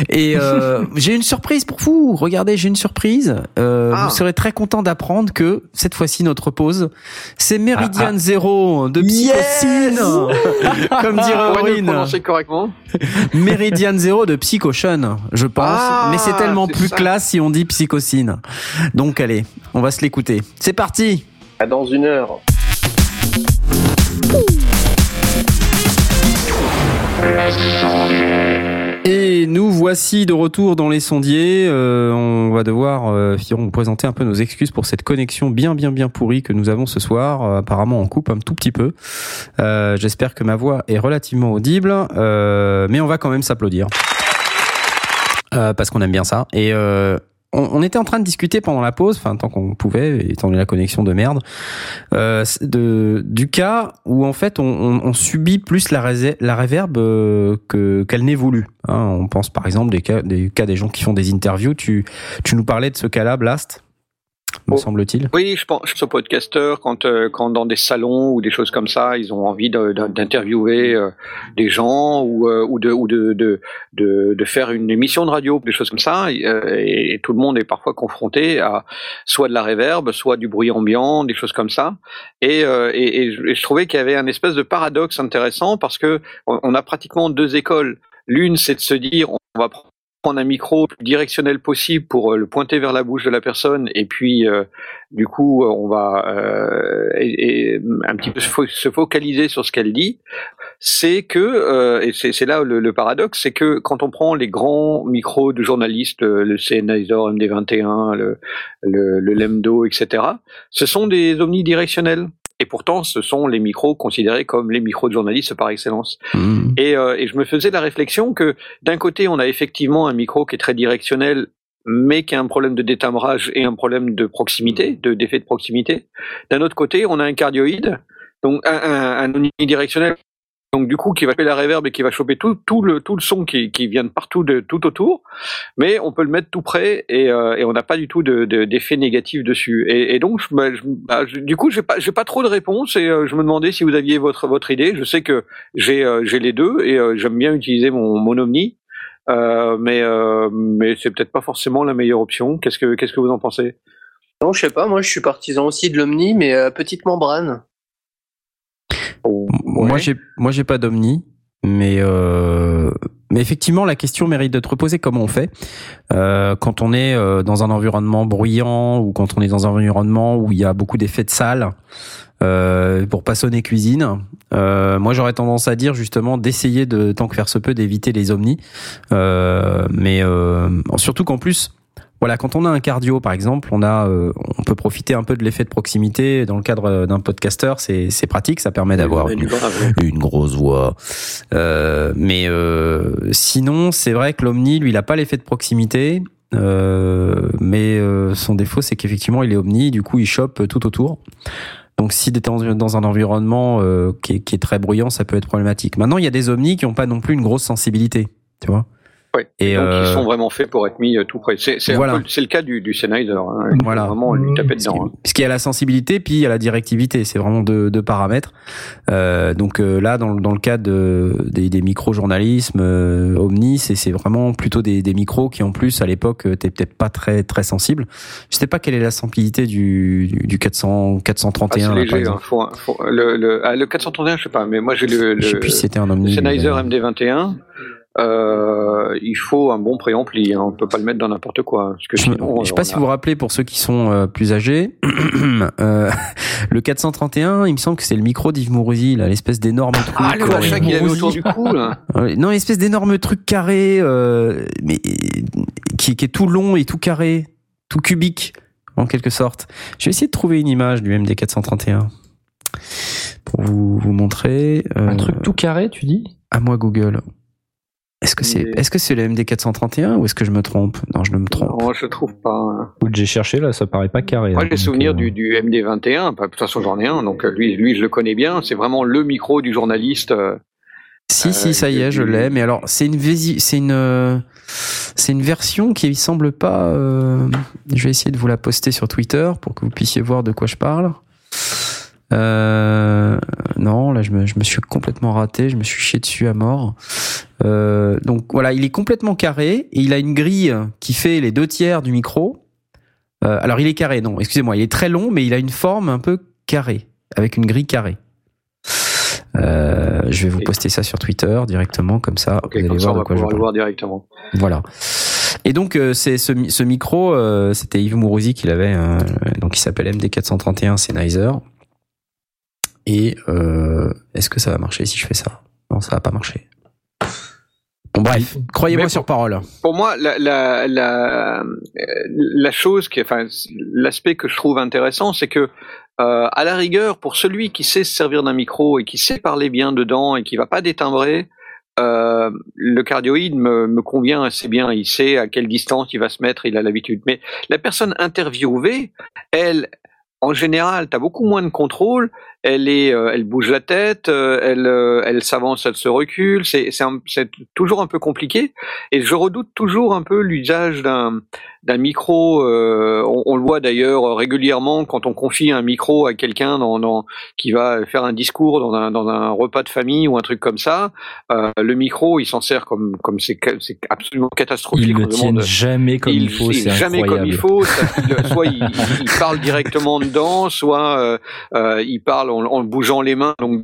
Et euh, j'ai une surprise pour vous. Regardez, j'ai une surprise. Euh, Ah. Vous serez très content d'apprendre que cette fois-ci notre pause, c'est Meridian Ah, Zero de Psychocine, comme dirait Aurine. prononcer correctement Meridian Zero de Psychotion, je pense. Ah, mais c'est tellement plus ça. classe si on dit Psychocine. Donc allez, on va se l'écouter. C'est parti À dans une heure. Nous voici de retour dans les sondiers. Euh, on va devoir, euh, vous présenter un peu nos excuses pour cette connexion bien, bien, bien pourrie que nous avons ce soir. Euh, apparemment, on coupe un tout petit peu. Euh, J'espère que ma voix est relativement audible, euh, mais on va quand même s'applaudir. Euh, parce qu'on aime bien ça. Et on, on était en train de discuter pendant la pause, enfin tant qu'on pouvait, étant donné la connexion de merde, euh, de du cas où en fait on, on, on subit plus la, résé- la réverb euh, que qu'elle n'est voulue. Hein, on pense par exemple des cas des cas des gens qui font des interviews. Tu tu nous parlais de ce cas-là, Blast, me Oh. semble-t-il. Oui, je pense, aux podcasteurs quand, euh, quand dans des salons ou des choses comme ça, ils ont envie de- de- d'interviewer euh, des gens ou, euh, ou, de, ou de, de, de, faire une émission de radio, des choses comme ça. Et, et tout le monde est parfois confronté à soit de la réverb, soit du bruit ambiant, des choses comme ça. Et, et, et je, trouvais qu'il y avait un espèce de paradoxe intéressant parce que on a pratiquement deux écoles. L'une, c'est de se dire, on va prendre un micro directionnel possible pour euh, le pointer vers la bouche de la personne et puis euh, du coup on va euh, un petit peu se fo- se focaliser sur ce qu'elle dit. C'est que euh, et c'est là le, paradoxe c'est que quand on prend les grands micros de journalistes euh, le Sennheiser MD21 le, le, le Lemdo etc ce sont des omnidirectionnels et pourtant ce sont les micros considérés comme les micros de journalistes par excellence Mmh. et, euh, et je me faisais la réflexion que d'un côté, on a effectivement un micro qui est très directionnel, mais qui a un problème de détimbrage et un problème de proximité, de d'effet de proximité. D'un autre côté, on a un cardioïde, donc un, un, un unidirectionnel. Donc du coup, qui va faire la réverb et qui va choper tout, tout le tout le son qui, qui vient de partout, de tout autour, mais on peut le mettre tout près et, euh, et on n'a pas du tout de, de- d'effet négatif dessus. Et, et donc, bah, je- bah, je- du coup, j'ai pas j'ai pas trop de réponses et euh, je me demandais si vous aviez votre votre idée. Je sais que j'ai euh, j'ai les deux et euh, j'aime bien utiliser mon mon Omni, euh, mais euh, mais c'est peut-être pas forcément la meilleure option. Qu'est-ce que qu'est-ce que vous en pensez? Non, je sais pas, moi je suis partisan aussi de l'Omni, mais petite membrane. Moi, j'ai, moi, j'ai pas d'omni, mais euh, mais effectivement, la question mérite d'être posée. Comment on fait euh, quand on est euh, dans un environnement bruyant ou quand on est dans un environnement où il y a beaucoup d'effets de salle euh, pour pas sonner cuisine euh, Moi, j'aurais tendance à dire justement d'essayer de tant que faire se peut d'éviter les omnis, euh, mais surtout qu'en plus. Voilà, quand on a un cardio, par exemple, on a, euh, on peut profiter un peu de l'effet de proximité dans le cadre d'un podcasteur. C'est, c'est pratique, ça permet d'avoir une, grosse voix. Euh, mais euh, sinon, c'est vrai que l'Omni, lui, il a pas l'effet de proximité. Euh, mais euh, son défaut, c'est qu'effectivement, il est Omni. Du coup, il chope tout autour. Donc, si t'es dans dans un environnement euh, qui, est, qui est très bruyant, ça peut être problématique. Maintenant, il y a des Omnis qui ont pas non plus une grosse sensibilité. Tu vois Ouais. Et, donc euh, ils sont vraiment faits pour être mis euh, tout près. C'est Voilà. le cas du du Sennheiser. Hein, Voilà. Vraiment lui taper Parce qu'il dedans. hein. parce qu'il y a la sensibilité, puis il y a la directivité. C'est vraiment deux, deux paramètres. Euh, donc euh, là, dans, le- dans le cas de, des, des micro-journalismes, euh, Omni, c'est vraiment plutôt des, des micros qui, en plus, à l'époque, euh, étaient peut-être pas très très sensibles. Je sais pas quelle est la sensibilité du, du, du 400, Ah, 431. c'est là, par léger. exemple. Hein, faut, un- faut- le, le, ah, le 431, je sais pas, mais moi j'ai le, Je sais le, plus si c'était un le Omni. Sennheiser mais- MD21. Euh, il faut un bon préampli. Hein. On peut pas le mettre dans n'importe quoi. Parce que Je, me- sinon, je sais pas si a- vous vous rappelez pour ceux qui sont euh, plus âgés, euh, le 431, il me semble que c'est le micro d'Yves Mourouzi, là, l'espèce d'énorme truc. Ah, le euh, machin qu'il avait autour du cou, là. Non, une espèce d'énorme truc carré, euh, mais qui, qui est tout long et tout carré, tout cubique, en quelque sorte. Je vais essayer de trouver une image du MD 431 pour vous, vous montrer. euh, Un truc tout carré, tu dis? À moi Google. Est-ce que c'est est-ce que c'est le MD 431 ou est-ce que je me trompe? Non, je ne me trompe. Non, je trouve pas. hein. J'ai cherché là, ça paraît pas carré. Moi, hein, j'ai souvenir euh, du, du MD21. bah, De toute façon, j'en ai un. Donc, euh, lui, lui, je le connais bien. C'est vraiment le micro du journaliste. euh, Si, Euh, si, ça y est, je l'ai. Mais alors, c'est une, c'est une, euh, c'est une version qui semble pas. euh, Je vais essayer de vous la poster sur Twitter pour que vous puissiez voir de quoi je parle. Euh, non, là, je me, je me suis complètement raté. Je me suis chié dessus à mort. Euh, donc voilà, il est complètement carré et il a une grille qui fait les deux tiers du micro. Euh, alors, il est carré, non, excusez-moi, il est très long, mais il a une forme un peu carrée, avec une grille carrée. Euh, je vais vous poster ça sur Twitter directement, comme ça, vous allez comme ça, voir on de va quoi je le voir directement. Voilà. Et donc euh, c'est ce, ce micro, euh, c'était Yves Mourouzi qui l'avait, euh, donc il s'appelle MD431 Sennheiser. Et euh, est-ce que ça va marcher si je fais ça? Non, ça va pas marcher. Bon, bref, croyez-moi sur parole. Pour moi, la, la, la, euh, la chose qui, enfin, l'aspect que je trouve intéressant, c'est que euh, à la rigueur, pour celui qui sait se servir d'un micro et qui sait parler bien dedans et qui va pas détimbrer, euh, le cardioïde me, me convient assez bien. Il sait à quelle distance il va se mettre, il a l'habitude. Mais la personne interviewée, elle, en général, tu as beaucoup moins de contrôle. Elle est, euh, elle bouge la tête, euh, elle, euh, elle s'avance, elle se recule. C'est, toujours un peu compliqué. Et je redoute toujours un peu l'usage d'un, d'un micro. euh, on, on le voit d'ailleurs régulièrement quand on confie un micro à quelqu'un dans, dans, qui va faire un discours dans un, dans un repas de famille ou un truc comme ça. Euh, le micro, il s'en sert comme, comme c'est, absolument catastrophique. Ils le tiennent jamais comme il, faut, il- c'est jamais incroyable. comme il faut. ça- il- soit il, parle directement dedans, soit euh, il parle en, bougeant les mains. Donc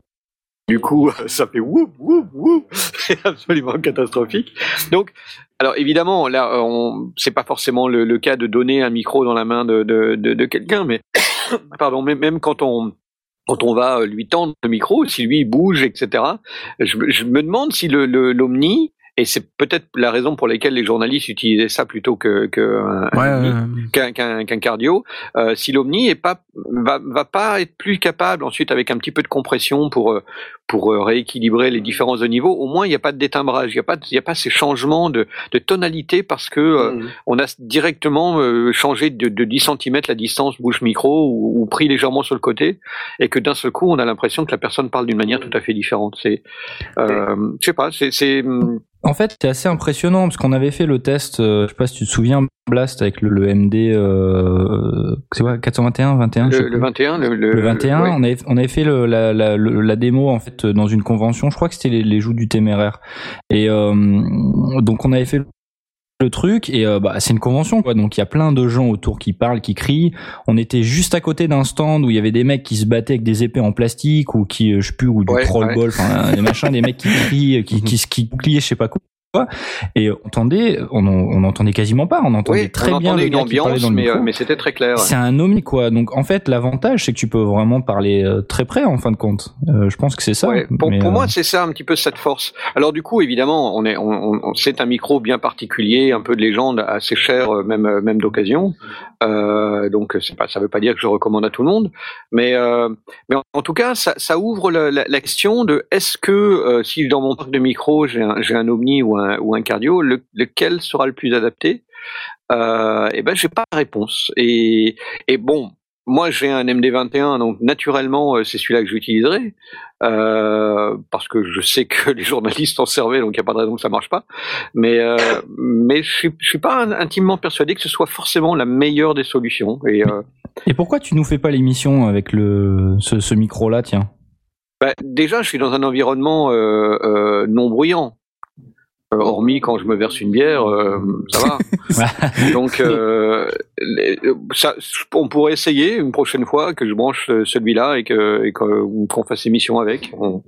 du coup, ça fait woup woup woup. C'est absolument catastrophique. Donc alors évidemment, là, euh, on, c'est pas forcément le, cas de donner un micro dans la main de, quelqu'un, mais pardon, même, quand on quand on va lui tendre le micro, si lui bouge, etc. Je, me- demande si l'omni et c'est peut-être la raison pour laquelle les journalistes utilisaient ça plutôt que, Ouais, ouais, qu'un qu'un qu'un cardio. Euh, si l'omni est pas va, va pas être plus capable ensuite avec un petit peu de compression pour euh, pour euh, rééquilibrer les différences de niveau, au moins il n'y a pas de détimbrage, il n'y a pas il y a pas ces changements de, de tonalité parce que euh, Mhm. on a directement euh, changé de, de 10 cm la distance bouche micro ou, ou pris légèrement sur le côté et que d'un seul coup on a l'impression que la personne parle d'une manière tout à fait différente. C'est euh, je sais pas, c'est c'est hum, En fait, c'est assez impressionnant parce qu'on avait fait le test, euh, je sais pas si tu te souviens, Blast avec le, le MD, euh, c'est quoi, 421, 21, je sais le, le 21 le, Le 21, ouais. on avait on avait fait le, la, la, le- la démo en fait dans une convention. Je crois que c'était les, les joues du téméraire. Et euh, donc on avait fait le truc et euh, bah c'est une convention quoi. Donc il y a plein de gens autour qui parlent, qui crient. On était juste à côté d'un stand où il y avait des mecs qui se battaient avec des épées en plastique ou qui euh, je sais plus ou du Ouais, troll ouais. ball, enfin des machins, des mecs qui crient, qui qui qui, je sais pas quoi. Et on entendait, on, on entendait quasiment pas, on entendait Oui, très on bien entendait une ambiance, dans le mais, micro. euh, mais c'était très clair. C'est un omni quoi. Donc en fait l'avantage c'est que tu peux vraiment parler euh, très près en fin de compte. Euh, je pense que c'est ça. Ouais, pour, euh, moi, c'est ça un petit peu cette force. Alors du coup, évidemment, on est, on, on- on- c'est un micro bien particulier, un peu de légende, assez cher, même, même d'occasion. Euh, donc pas, ça veut pas dire que je recommande à tout le monde, mais, mais en, en tout cas, ça, ça ouvre la, la- la question de est-ce que si dans mon parc de micro j'ai un, j'ai un omni ou un, ou un cardio, le- lequel sera le plus adapté euh, Et ben, j'ai pas la réponse. Et, et bon, moi j'ai un MD21, donc naturellement euh, c'est celui-là que j'utiliserai euh, parce que je sais que les journalistes en servaient, donc il n'y a pas de raison que ça marche pas. Mais euh, mais je suis je suis pas in- intimement persuadé que ce soit forcément la meilleure des solutions. Et euh, Et pourquoi tu nous fais pas l'émission avec le ce, ce micro là tiens? Bah, déjà, je suis dans un environnement euh, euh, non bruyant. Euh, hormis quand je me verse une bière, euh, ça va. Donc, euh, les- ça, on pourrait essayer une prochaine fois que je branche euh, celui-là et que et qu'on fasse émission avec. On,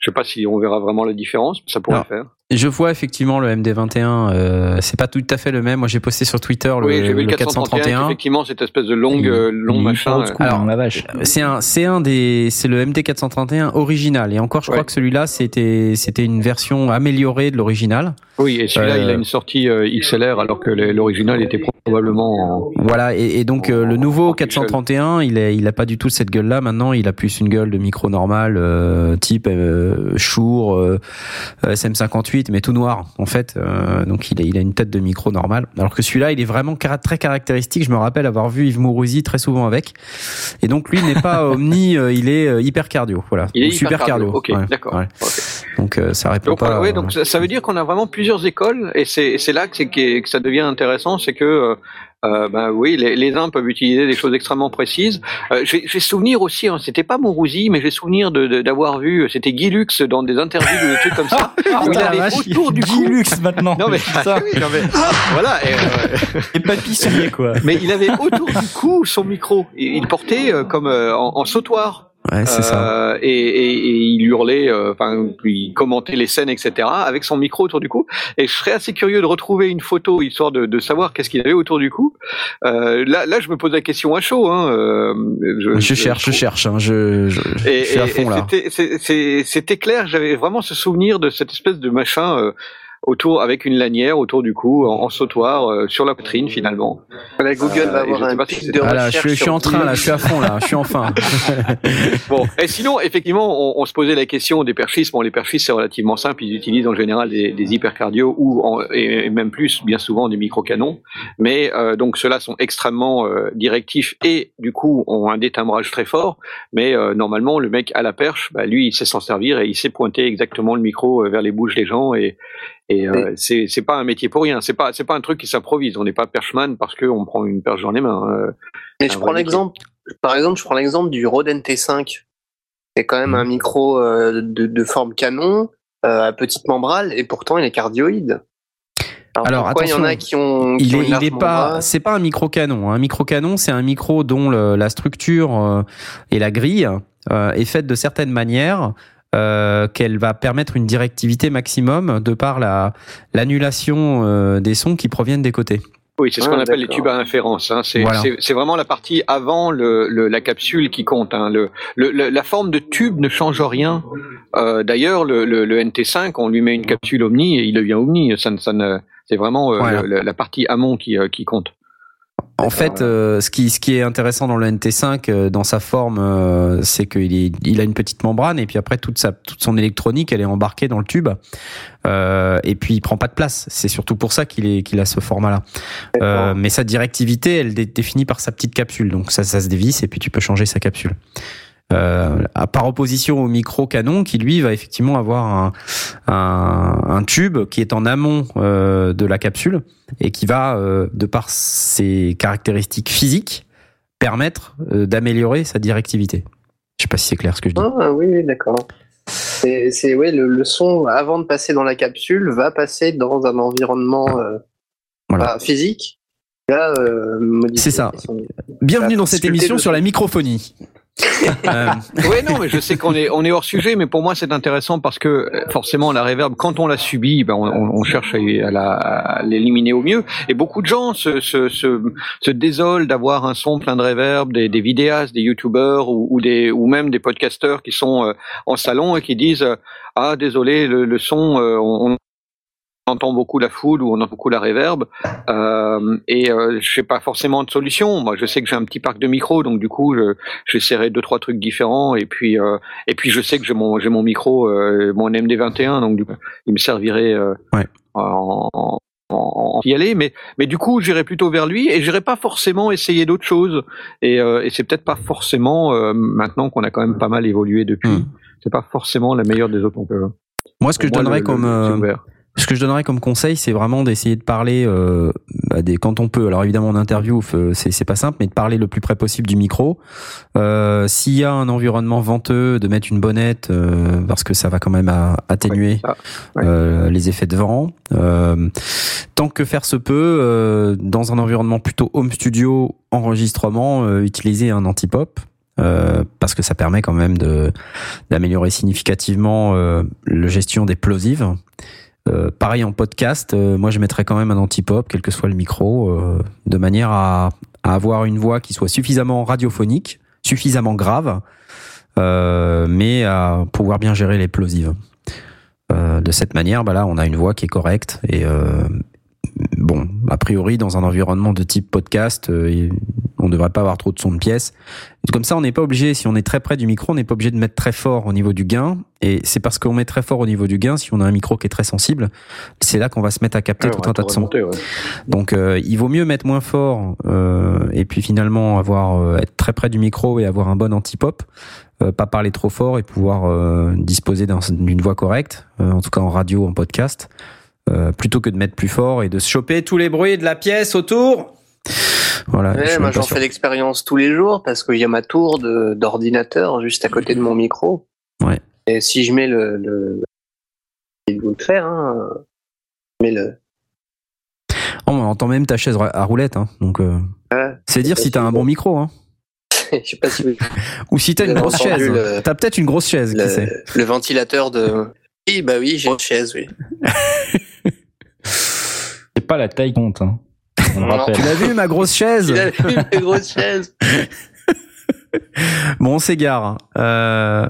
je sais pas si on verra vraiment la différence, mais ça pourrait Non. faire. Je vois effectivement le MD21, euh, c'est pas tout à fait le même. Moi j'ai posté sur Twitter le, oui, le 431. Effectivement, cette espèce de longue, euh, long machin. Alors hein, la vache. C'est un, c'est un des, c'est le MD431 original. Et encore, je crois que celui-là c'était, c'était une version améliorée de l'original. Oui, et celui-là il a euh, une sortie XLR alors que l'original était probablement. Voilà, et, donc le nouveau 431, il est, il a pas du tout cette gueule-là. Maintenant, il a plus une gueule de micro normal, type Shure, SM58 mais tout noir en fait. Euh, donc il a, une tête de micro normale. Alors que celui-là, il est vraiment très caractéristique. Je me rappelle avoir vu Yves Mourouzi très souvent avec. Et donc lui n'est pas omni, euh, il est euh, hyper cardio. Voilà. Il est hyper cardio. d'accord. Donc euh, ça répond pas. Donc ça veut dire qu'on a vraiment plusieurs écoles et c'est là que ça devient intéressant, c'est que euh, euh, ben oui, les, les uns peuvent utiliser des choses extrêmement précises. Euh, j'ai souvenir aussi, hein, c'était pas Mourouzi, mais j'ai souvenir de- de- d'avoir vu, c'était Guy Lux dans des interviews ou des trucs comme ça, où il avait vache, autour du cou. Gilux maintenant. Non mais, ça. oui, non, mais voilà. et, euh, Et papy quoi. mais il avait autour du cou son micro. Il il portait euh, comme euh, en, en sautoir. Ouais, c'est ça. Euh, et, et, et il hurlait, euh, enfin, il commentait les scènes, etc., avec son micro autour du cou. Et je serais assez curieux de retrouver une photo histoire de, de savoir qu'est-ce qu'il avait autour du cou. Euh, là, là, je me pose la question à chaud. Hein, euh, Je cherche, je cherche. Hein, je, je, je Et, suis à fond là. c'était clair. J'avais vraiment ce souvenir de cette espèce de machin. Autour avec une lanière autour du cou en, en sautoir euh, sur la poitrine finalement. La Google Euh, va et je avoir un pic de Ah là, recherche. je, je suis en train là, je suis à fond là, je suis enfin. Bon, et sinon, effectivement, on, on se posait la question des perchistes. Bon, les perchistes, c'est relativement simple. Ils utilisent en général des, des hypercardios ou en- et, et même plus, bien souvent, des microcanons. Mais euh, donc, ceux-là sont extrêmement euh, directifs et du coup ont un détimbrage très fort. Mais euh, normalement, le mec à la perche, bah, lui, il sait s'en servir et il sait pointer exactement le micro euh, vers les bouches des gens. Et, et euh, c'est c'est pas un métier pour rien. C'est pas c'est pas un truc qui s'improvise. On n'est pas perchman parce qu'on prend une perche dans les mains. euh. Mais je prends l'exemple, par exemple, je prends l'exemple du Rode NT5. C'est quand même Mhm. un micro euh, de, de forme canon, euh, à petite membrane, et pourtant il est cardioïde. Alors, Alors, pourquoi il y en a attention, qui ont, qui Il ont est, il est pas, c'est pas un micro canon. Un micro canon, c'est un micro dont le- la structure euh, et la grille euh, est faite de certaines manières euh, qu'elle va permettre une directivité maximum de par la l'annulation euh, des sons qui proviennent des côtés. Oui, c'est ce Ah, qu'on appelle les tubes à inférence. Hein. C'est Voilà. vraiment la partie avant le, le- la capsule qui compte. Hein. Le, le- le- la forme de tube ne change rien. Euh, D'ailleurs, le, le- le NT5, on lui met une capsule Omni et il devient Omni. Ça, ça c'est vraiment euh, Voilà. le- le- la partie amont qui, euh, qui compte. En fait, euh, ce qui ce qui est intéressant dans le NT5, euh, dans sa forme, euh, c'est qu'il est, il a une petite membrane et puis après toute sa toute son électronique, elle est embarquée dans le tube. Euh, et puis il prend pas de place. C'est surtout pour ça qu'il est qu'il a ce format-là. Euh, mais sa directivité, elle est définie par sa petite capsule. Donc ça, ça se dévisse et puis tu peux changer sa capsule. Euh, à- par opposition au micro canon qui lui va effectivement avoir un, un, un tube qui est en amont euh, de la capsule et qui va, euh, de par ses caractéristiques physiques, permettre d'améliorer sa directivité. Je sais pas si c'est clair ce que je dis. Ah oui, oui, d'accord. C'est, ouais, le, le son, avant de passer dans la capsule, va passer dans un environnement Voilà. bah, physique. Euh, C'est ça. son- Bienvenue dans cette émission sur la microphonie. Euh, Oui, non, mais je sais qu'on est, on est hors sujet, mais pour moi c'est intéressant parce que euh, forcément la réverb, quand on la subit, ben, on, on- cherche à, l'éliminer au mieux. Et beaucoup de gens se, se, se, se désolent d'avoir un son plein de réverb, des, des vidéastes, des youtubeurs ou, ou des, ou même des podcasteurs qui sont euh, en salon et qui disent euh, ah désolé le, le son, on, on entend beaucoup la foule ou on entend beaucoup la réverb euh, et euh, je sais pas forcément de solution. Moi, je sais que j'ai un petit parc de micros, donc du coup, je, j'essaierai deux trois trucs différents et puis euh, et puis je sais que j'ai mon j'ai mon micro euh, mon MD21 donc du coup il me servirait euh, Ouais. en, en, en- y aller mais mais du coup j'irai plutôt vers lui et j'irai pas forcément essayer d'autres choses et, euh, et c'est peut-être pas forcément euh, maintenant qu'on a quand même pas mal évolué depuis Hmm. c'est pas forcément la meilleure des autres on peut moi, ce que je moi, donnerais le- comme le- euh. Ce que je donnerais comme conseil, c'est vraiment d'essayer de parler euh, bah, des, quand on peut. Alors évidemment, en interview, euh, c'est c'est pas simple, mais de parler le plus près possible du micro. Euh, S'il y a un environnement venteux, de mettre une bonnette euh, parce que ça va quand même à- atténuer Ouais, ça, ouais. euh, les effets de vent. Euh, tant que faire se peut, euh, dans un environnement plutôt home studio, enregistrement, euh, utiliser un anti-pop. euh, parce que ça permet quand même de d'améliorer significativement euh, la gestion des plosives. Euh, pareil en podcast, euh, moi je mettrais quand même un anti-pop, quel que soit le micro, euh, de manière à, à avoir une voix qui soit suffisamment radiophonique, suffisamment grave, mais à pouvoir bien gérer les plosives. De cette manière, bah là, on a une voix qui est correcte et bon, a priori, dans un environnement de type podcast, euh, on ne devrait pas avoir trop de son de pièce. Comme ça, on n'est pas obligé, si on est très près du micro, on n'est pas obligé de mettre très fort au niveau du gain. Et c'est parce qu'on met très fort au niveau du gain, si on a un micro qui est très sensible, c'est là qu'on va se mettre à capter Ouais, tout un tas de sons. ouais. Donc, euh, il vaut mieux mettre moins fort euh, et puis finalement avoir euh, être très près du micro et avoir un bon anti-pop, euh, pas parler trop fort et pouvoir euh, disposer d'un- d'une voix correcte, euh, en tout cas en radio, en podcast, euh, plutôt que de mettre plus fort et de se choper tous les bruits de la pièce autour. Voilà. Ouais, moi j'en fais l'expérience tous les jours parce qu'il y a ma tour d'ordinateur juste à côté de mon micro. Ouais. Et si je mets le, le, il faut le faire, hein. Mais le, Oh, on entend même ta chaise à roulette, hein, donc euh, Ouais. c'est dire si t'as un bon micro, hein. je sais pas si ou si t'as une grosse chaise. le- T'as peut-être une grosse chaise, qui sait. le, le ventilateur de. Oui, bah oui, j'ai une chaise, oui. C'est pas la taille qui compte. Hein. On le Non. rappelle. Tu l'as vu ma grosse chaise Il a une grosse chaise. Bon, on s'égare. Euh,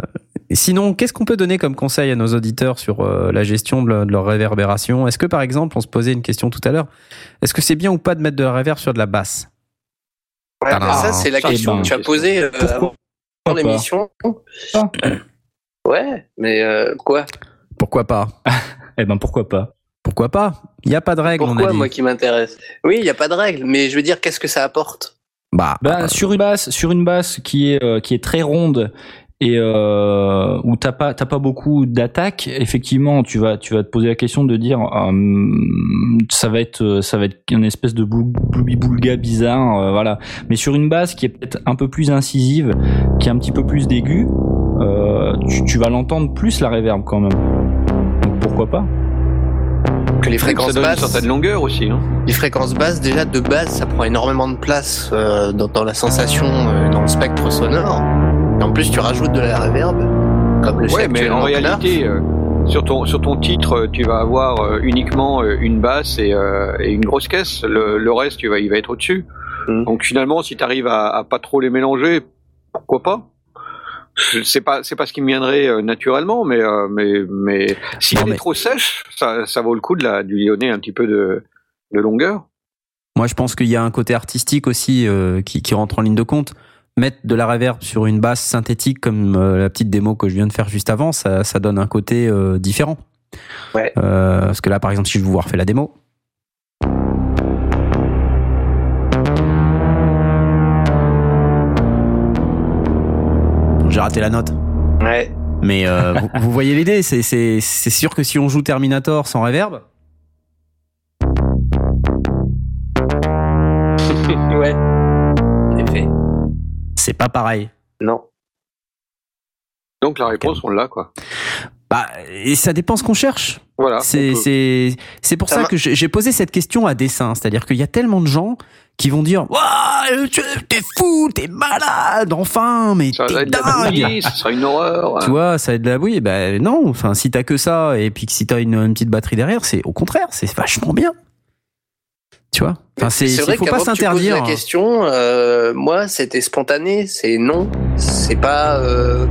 sinon, qu'est-ce qu'on peut donner comme conseil à nos auditeurs sur euh, la gestion de, leur- de leur réverbération? Est-ce que par exemple, on se posait une question tout à l'heure, est-ce que c'est bien ou pas de mettre de la réverb sur de la basse? Ouais, Ah, bah, ça, c'est la question que tu as posée euh, avant l'émission. Ah. Ouais, mais euh, quoi? Pourquoi pas Eh ben pourquoi pas Pourquoi pas Il n'y a pas de règle, on a Pourquoi dit. moi qui m'intéresse Oui, il n'y a pas de règle, mais je veux dire, qu'est-ce que ça apporte Bah, Bah, sur une basse, sur une basse qui est euh, qui est très ronde et euh, où t'as pas t'as pas beaucoup d'attaque, effectivement, tu vas tu vas te poser la question de dire hum, ça va être euh, ça va être une espèce de blou- bloubi-boulga bizarre, euh, voilà. Mais sur une basse qui est peut-être un peu plus incisive, qui est un petit peu plus d'aigu, euh, tu, tu vas l'entendre plus la réverb quand même. Donc pourquoi pas Que les Ça fréquences une basses, certaine longueur aussi. Hein. les fréquences basses, déjà de base, ça prend énormément de place euh, dans, dans la sensation, euh, dans le spectre sonore. Et en plus, tu rajoutes de la reverb, comme le fait Ouais, mais en réalité, euh, sur ton sur ton titre, euh, tu vas avoir euh, uniquement euh, une basse et, euh, et une grosse caisse. Le, le reste, tu vas, il va être au-dessus. Mhm. Donc finalement, si tu arrives à, à pas trop les mélanger, pourquoi pas C'est pas c'est pas ce qui me viendrait euh, naturellement, mais euh, mais mais si Non, elle mais- est trop sèche, ça, ça vaut le coup de la du lui donner un petit peu de de longueur. Moi, je pense qu'il y a un côté artistique aussi euh, qui, qui rentre en ligne de compte. Mettre de la reverb sur une basse synthétique comme euh, la petite démo que je viens de faire juste avant, ça, ça donne un côté euh, différent. Ouais. Euh, parce que là, par exemple, si je vous refais la démo. J'ai raté la note. Ouais. Mais euh, vous, vous voyez l'idée, c'est, c'est, c'est sûr que si on joue Terminator sans reverb, ouais. En effet. c'est pas pareil. Non. Donc la réponse, on l'a quoi. Bah, et ça dépend ce qu'on cherche. Voilà. C'est c'est c'est pour Ça que j'ai j'ai posé cette question à dessein, c'est-à-dire qu'il y a tellement de gens qui vont dire Ouah, tu- t'es fou, t'es malade, enfin, mais ça va t'es être de la dingue. ce sera une horreur. Tu vois, ça va être de la bouillie. Ben non, enfin, si t'as que ça et puis que si t'as une, une petite batterie derrière, c'est au contraire, c'est vachement bien. Tu vois? Enfin, c'est C'est c'est- vrai faut pas s'interdire. la question, euh, moi, c'était spontané. C'est non. C'est pas. euh,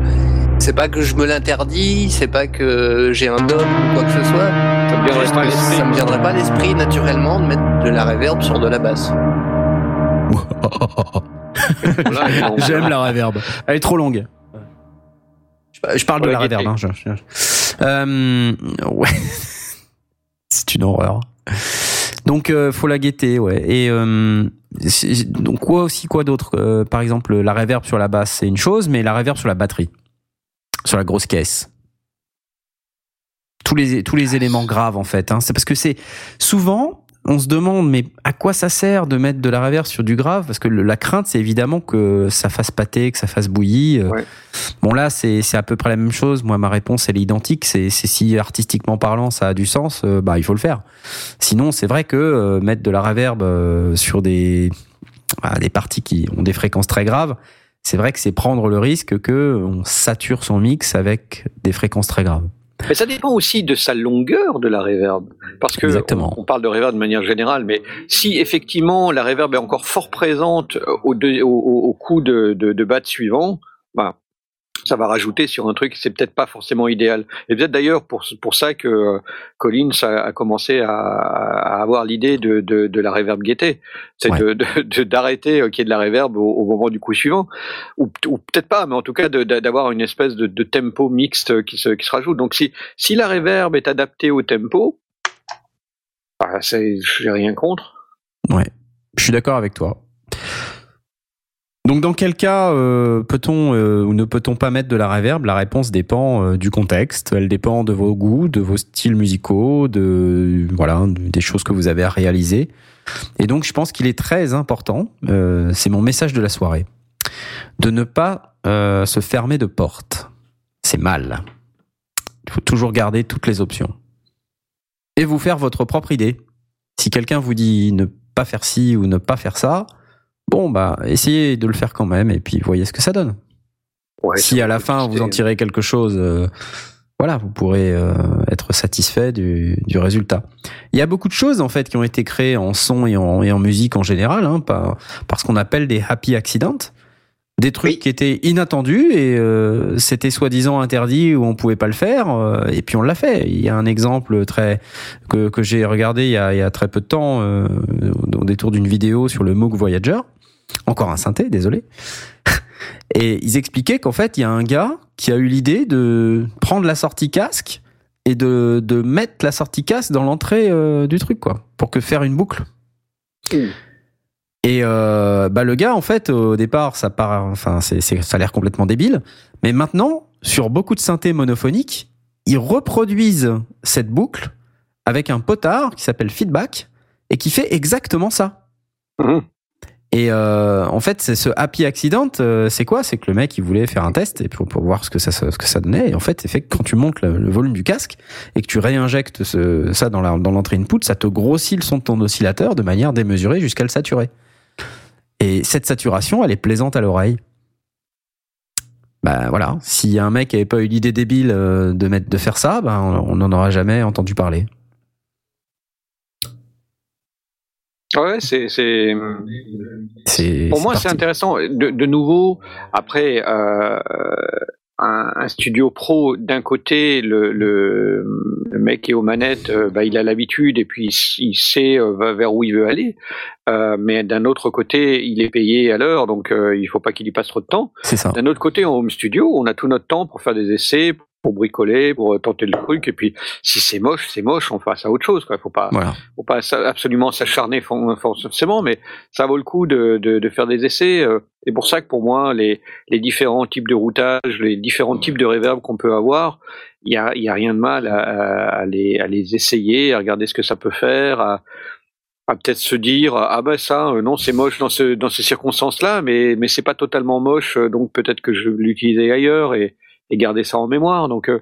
c'est pas que je me l'interdis. C'est pas que j'ai un dogme ou quoi que ce soit. Ça me viendrait Juste pas à que l'esprit. ça me viendrait pas à l'esprit naturellement de mettre de la reverb sur de la basse. J'aime la reverb. Elle est trop longue. Je, je parle de la reverb. Hein, je- je- Euh, ouais. C'est une horreur. Donc, euh, faut la guetter, ouais. Et euh, donc quoi aussi, quoi d'autre Euh, Par exemple, la reverb sur la basse, c'est une chose, mais la reverb sur la batterie, sur la grosse caisse. Tous les tous les éléments graves en fait. Hein. C'est parce que c'est souvent on se demande mais à quoi ça sert de mettre de la reverb sur du grave? Parce que le- la crainte c'est évidemment que ça fasse pâter, que ça fasse bouillie. Euh, Ouais. Bon là c'est c'est à peu près la même chose. Moi ma réponse elle est identique. C'est c'est si artistiquement parlant ça a du sens, euh, bah il faut le faire. Sinon c'est vrai que euh, mettre de la reverb euh, sur des ah, des parties qui ont des fréquences très graves, c'est vrai que c'est prendre le risque que on sature son mix avec des fréquences très graves. Mais ça dépend aussi de sa longueur de la reverb. Parce que. On, on parle de reverb de manière générale, mais si effectivement la reverb est encore fort présente au coup de, de, de batte suivant, bah, ça va rajouter sur un truc, c'est peut-être pas forcément idéal. Et peut-être d'ailleurs pour, pour ça que euh, Collins a, a commencé à, à avoir l'idée de, de, de la reverb gaieté. C'est Ouais. de- de- d'arrêter euh, qu'il y ait de la reverb au, au moment du coup suivant. Ou, ou peut-être pas, mais en tout cas d'avoir une espèce de, tempo mixte qui se, qui se rajoute. Donc si, si la reverb est adaptée au tempo, bah, j'ai rien contre. Ouais, je suis d'accord avec toi. Donc dans quel cas euh, peut-on euh, ou ne peut-on pas mettre de la reverb La réponse dépend euh, du contexte, elle dépend de vos goûts, de vos styles musicaux, de voilà, de- des choses que vous avez à réaliser. Et donc je pense qu'il est très important, euh, c'est mon message de la soirée, de ne pas euh, se fermer de porte. C'est mal. Il faut toujours garder toutes les options. Et vous faire votre propre idée. Si quelqu'un vous dit ne pas faire ci ou ne pas faire ça, bon bah essayez de le faire quand même et puis voyez ce que ça donne. Ouais, si à la fin vous en tirez quelque chose, euh, voilà, vous pourrez euh, être satisfait du, du résultat. Il y a beaucoup de choses en fait qui ont été créées en son et en, et en musique en général, hein, par, par ce qu'on appelle des happy accidents. des trucs Oui. qui étaient inattendus et euh, c'était soi-disant interdit ou on pouvait pas le faire euh, et puis on l'a fait. Il y a un exemple très que, que j'ai regardé il y, a, il y a très peu de temps euh, au détour d'une vidéo sur le Moog Voyager. Encore un synthé, désolé. Et ils expliquaient qu'en fait, il y a un gars qui a eu l'idée de prendre la sortie casque et de, de mettre la sortie casque dans l'entrée euh, du truc, quoi, pour que faire une boucle. Mmh. Et euh, bah le gars, en fait, au départ, ça part, enfin, c'est, ça a l'air complètement débile. Mais maintenant, sur beaucoup de synthés monophoniques, ils reproduisent cette boucle avec un potard qui s'appelle Feedback et qui fait exactement ça. Mhm. Et euh, en fait, c'est ce happy accident, euh, c'est quoi? C'est que le mec, il voulait faire un test et pour, voir ce que ça, ce que ça donnait. Et en fait, c'est fait que quand tu montes le, volume du casque et que tu réinjectes ça dans l'entrée input, ça te grossit le son de ton oscillateur de manière démesurée jusqu'à le saturer. Et cette saturation, elle est plaisante à l'oreille. Bah voilà, si un mec avait pas eu l'idée débile euh, de mettre de faire ça, ben on n'en aura jamais entendu parler. Ouais, c'est, c'est, C'est pour moi, c'est intéressant. De, de nouveau, après, euh, un, un studio pro, d'un côté, le, le, le mec qui est aux manettes, euh, bah, il a l'habitude et puis il sait euh, vers où il veut aller. Euh, mais d'un autre côté, il est payé à l'heure, donc il faut pas qu'il y passe trop de temps. C'est ça. D'un autre côté, en home studio, on a tout notre temps pour faire des essais, pour bricoler, pour tenter le truc. Et puis, si c'est moche, c'est moche. On passe à autre chose. Quoi. Faut pas, Voilà. faut pas absolument s'acharner for- forcément, mais ça vaut le coup de, de, de faire des essais. euh. C'est pour ça que pour moi, les, les différents types de routage, les différents types de reverb qu'on peut avoir, il y a, il y a rien de mal à, les, à les essayer, à regarder ce que ça peut faire, à, à peut-être se dire ah ben ça euh, non c'est moche dans ce dans ces circonstances-là, mais mais c'est pas totalement moche, euh, donc peut-être que je vais l'utiliser ailleurs et, et garder ça en mémoire. Donc euh,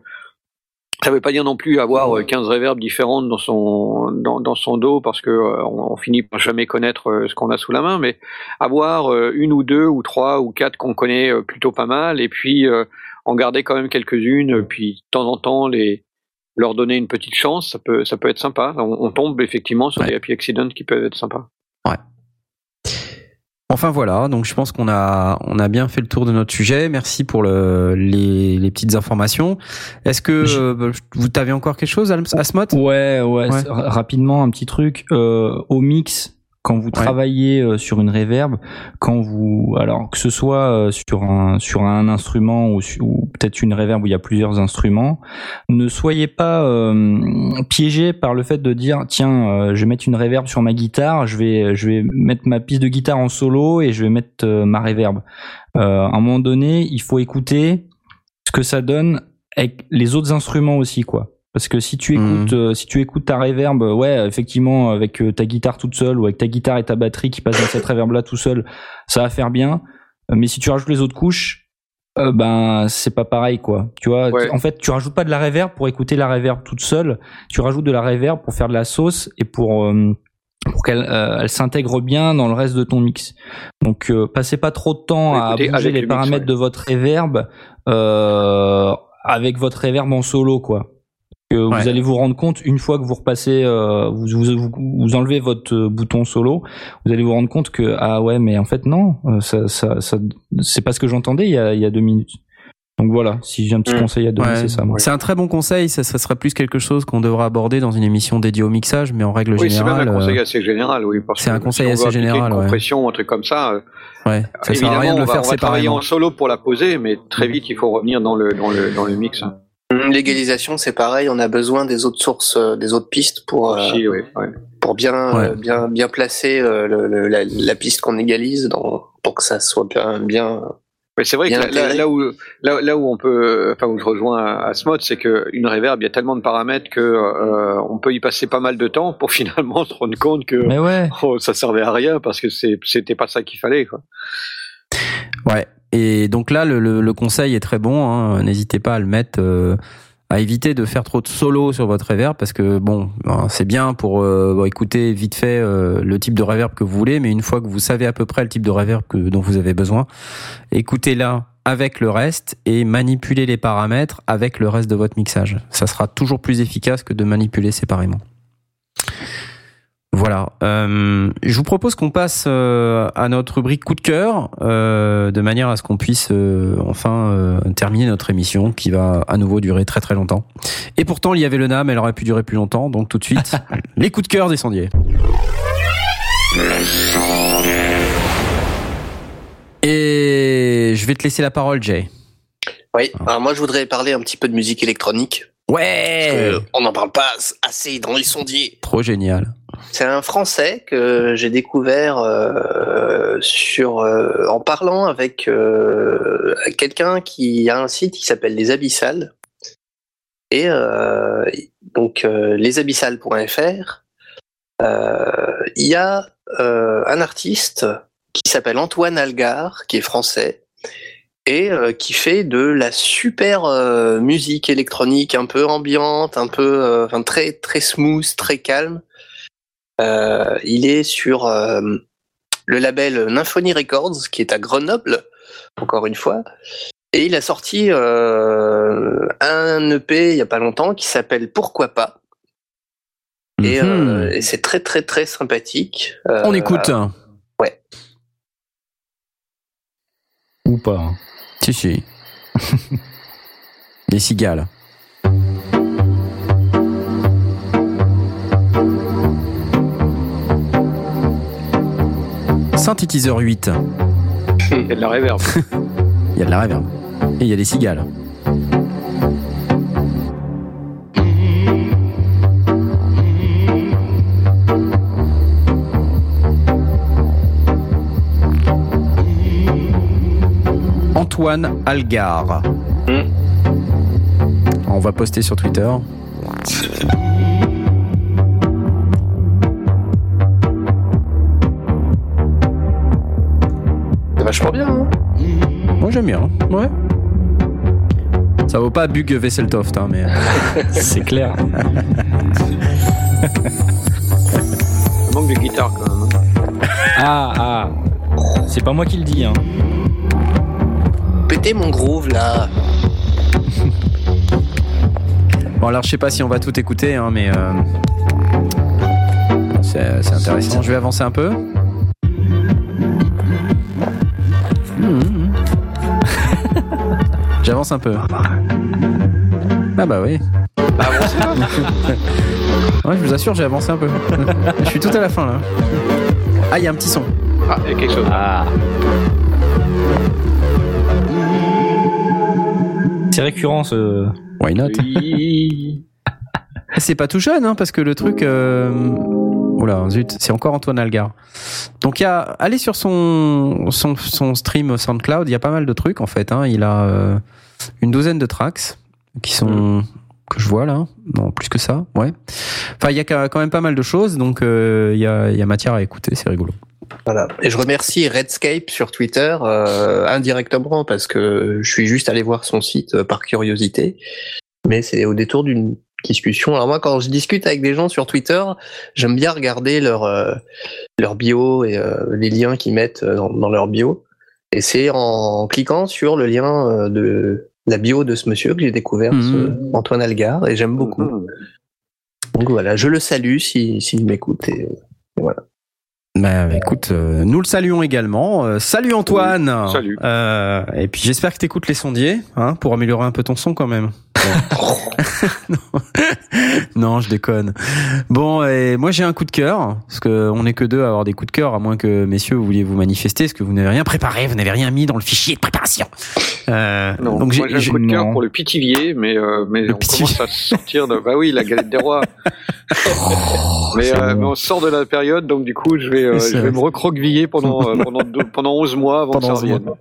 ça veut pas dire non plus avoir euh, 15 reverbs différentes dans son dans, dans son dos parce que euh, on, on finit par jamais connaître euh, ce qu'on a sous la main, mais avoir euh, une ou deux ou trois ou quatre qu'on connaît euh, plutôt pas mal et puis euh, en garder quand même quelques-unes, puis de temps en temps les leur donner une petite chance, ça peut ça peut être sympa. On, on tombe effectivement sur Ouais. des happy accidents qui peuvent être sympas. Enfin voilà, donc je pense qu'on a on a bien fait le tour de notre sujet. Merci pour le, les, les petites informations. Est-ce que euh, vous t'avez encore quelque chose, Asmot Ouais, ouais, Ouais. rapidement un petit truc euh, au mix quand vous travaillez euh, sur une reverb, quand vous alors que ce soit euh, sur un sur un instrument ou, ou peut-être une reverb où il y a plusieurs instruments, ne soyez pas euh, piégé par le fait de dire tiens, euh, je vais mettre une reverb sur ma guitare, je vais je vais mettre ma piste de guitare en solo et je vais mettre euh, ma reverb. Euh, à un moment donné, il faut écouter ce que ça donne avec les autres instruments aussi quoi. Parce que si tu Mhm. écoutes, euh, si tu écoutes ta reverb, euh, ouais, effectivement, avec euh, ta guitare toute seule ou avec ta guitare et ta batterie qui passent dans cette reverb là tout seul, ça va faire bien. Mais si tu rajoutes les autres couches, euh, ben c'est pas pareil quoi. Tu vois, Ouais. en fait, tu rajoutes pas de la reverb pour écouter la reverb toute seule. Tu rajoutes de la reverb pour faire de la sauce et pour euh, pour qu'elle euh, elle s'intègre bien dans le reste de ton mix. Donc euh, passez pas trop de temps Ouais, à bouger les le mix, paramètres ouais. de votre reverb euh, avec votre reverb en solo quoi. Que Ouais. Vous allez vous rendre compte une fois que vous repassez, euh, vous, vous, vous, vous enlevez votre euh, bouton solo, vous allez vous rendre compte que ah ouais mais en fait non, euh, ça, ça, ça c'est pas ce que j'entendais il y a, il y a deux minutes. Donc voilà, si j'ai un petit Mm. conseil à donner, Ouais. c'est ça. C'est un très bon conseil. Ça, ça serait plus quelque chose qu'on devrait aborder dans une émission dédiée au mixage, mais en règle Oui, c'est même générale, un conseil assez général, oui. parce c'est un que conseil si on assez général, Une ouais. compression, un truc comme ça. ouais, ça sert à rien de le on va, faire on va travailler séparément. en solo pour la poser, mais très vite, il faut revenir dans le dans le dans le mix. Hum, L'égalisation, c'est pareil, on a besoin des autres sources, euh, des autres pistes pour, euh, ouais. pour bien, Ouais. euh, bien, bien placer euh, le, le- la, la piste qu'on égalise dans, pour que ça soit bien, bien. Mais c'est vrai que Bien là, là, intégré. là où là, là où on peut, enfin où je rejoins à ce mode, c'est que une reverb, il y a tellement de paramètres que euh, on peut y passer pas mal de temps pour finalement se rendre compte que Mais ouais, oh, ça servait à rien parce que c'était pas ça qu'il fallait. Quoi. Ouais. Et donc là, le, conseil est très bon. hein. N'hésitez pas à le mettre, euh, à éviter de faire trop de solo sur votre reverb parce que bon, ben, c'est bien pour euh, écouter vite fait euh, le type de reverb que vous voulez, mais une fois que vous savez à peu près le type de reverb que, dont vous avez besoin, écoutez-la avec le reste et manipulez les paramètres avec le reste de votre mixage. Ça sera toujours plus efficace que de manipuler séparément. Voilà. Euh, je vous propose qu'on passe euh, à notre rubrique coup de cœur, euh, de manière à ce qu'on puisse euh, enfin euh, terminer notre émission, qui va à nouveau durer très très longtemps. Et pourtant, il y avait le NAM, elle aurait pu durer plus longtemps. Donc tout de suite, les coups de cœur des sondiers. Et je vais te laisser la parole, Jay. Oui, alors moi je voudrais parler un petit peu de musique électronique. Ouais. On n'en parle pas assez dans les sondiers. Trop génial. C'est un Français que j'ai découvert euh, euh, en parlant avec euh, quelqu'un qui a un site qui s'appelle Les Abyssales. Et donc lesabyssales.fr, il y a un artiste qui s'appelle Antoine Algar, qui est français, et qui fait de la super musique électronique, un peu ambiante, un peu, enfin très très smooth, très calme. Euh, il est sur euh, le label Nymphonie Records, qui est à Grenoble, encore une fois. Et il a sorti euh, un EP il y a pas longtemps qui s'appelle Pourquoi pas. Et, Mhm. euh, et c'est très très très sympathique. Euh, On écoute. ouais. Ou pas. hein. Si, si. Les cigales. Synthétiseur 8. Il y a de la réverb. Il y a de la réverb. Et il y a des cigales. Antoine Algar. Hmm. On va poster sur Twitter. vachement bien. Hein Moi j'aime bien. Ouais. Ça vaut pas Bug Vesseltoft, hein, mais. C'est clair. Il manque de guitare quand même. hein. Ah, ah. C'est pas moi qui le dis, hein. Pétez mon groove là. Bon alors je sais pas si on va tout écouter, hein, mais euh, c'est c'est intéressant. Je vais avancer un peu. J'avance un peu. Ah bah oui. Ouais, je vous assure, j'ai avancé un peu. je suis tout à la fin là. Ah, il y a un petit son. Ah, il y a quelque chose. Ah. C'est récurrent ce. Why not? Oui. C'est pas tout jeune, hein, parce que le truc. Euh... Oula, zut, c'est encore Antoine Algar. Donc, il y a, allez sur son, son, son stream SoundCloud, il y a pas mal de trucs en fait. Hein. Il a euh, une douzaine de tracks qui sont. que je vois là. Non, plus que ça, ouais. Enfin, il y a quand même pas mal de choses, donc euh, il y, a, y a matière à écouter, c'est rigolo. Voilà. Et je remercie Redscape sur Twitter euh, indirectement parce que je suis juste allé voir son site par curiosité. Mais c'est au détour d'une discussion. Alors moi, quand je discute avec des gens sur Twitter, j'aime bien regarder leur euh, leur bio et euh, les liens qu'ils mettent euh, dans, dans leur bio. Et c'est en cliquant sur le lien de la bio de ce monsieur que j'ai découvert, Mhm. ce Antoine Algar, et j'aime beaucoup. Mhm. Donc voilà, je le salue s'il si, s'il m'écoute. Et... Bah, écoute, euh, nous le saluons également. Euh, salut Antoine. Oui, salut. Euh, et puis j'espère que t'écoutes les sondiers, hein, pour améliorer un peu ton son quand même. Non. non, je déconne. Bon, et moi j'ai un coup de cœur, parce que on n'est que deux à avoir des coups de cœur, à moins que messieurs vous vouliez vous manifester, parce que vous n'avez rien préparé, vous n'avez rien mis dans le fichier de préparation. Euh, Non, donc j'ai un coup de cœur pour le pitivier, mais, euh, mais Le on commence à sortir de. Bah oui, la galette des rois. mais, euh, bon. mais on sort de la période, donc du coup, je vais, euh, je vais me recroqueviller pendant, euh, pendant, deux- pendant 11 mois avant Pendant que ça 11 mois. revienne.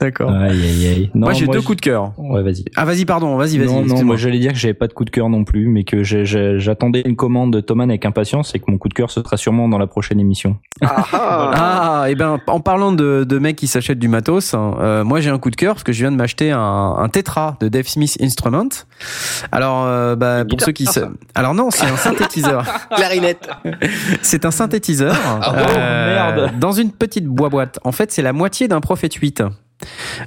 D'accord. Aïe aïe aïe. Non, moi j'ai deux coups de cœur. Ouais, vas-y. Ah vas-y, pardon, vas-y, vas-y. Non, moi j'allais dire que j'avais pas de coup de cœur non plus, mais que j'attendais une commande de Thomas avec impatience et que mon coup de cœur ce sera sûrement dans la prochaine émission. Ah, ah. Ah, et ben en parlant de, de mecs qui s'achètent du matos, hein, euh, moi j'ai un coup de cœur parce que je viens de m'acheter un, un tétra de Dave Smith Instrument. Alors, euh, bah, pour ceux qui, sa- alors non, c'est un synthétiseur. Clarinette. c'est un synthétiseur. oh, merde. Dans une petite boîte. En fait, c'est la moitié d'un Prophet 8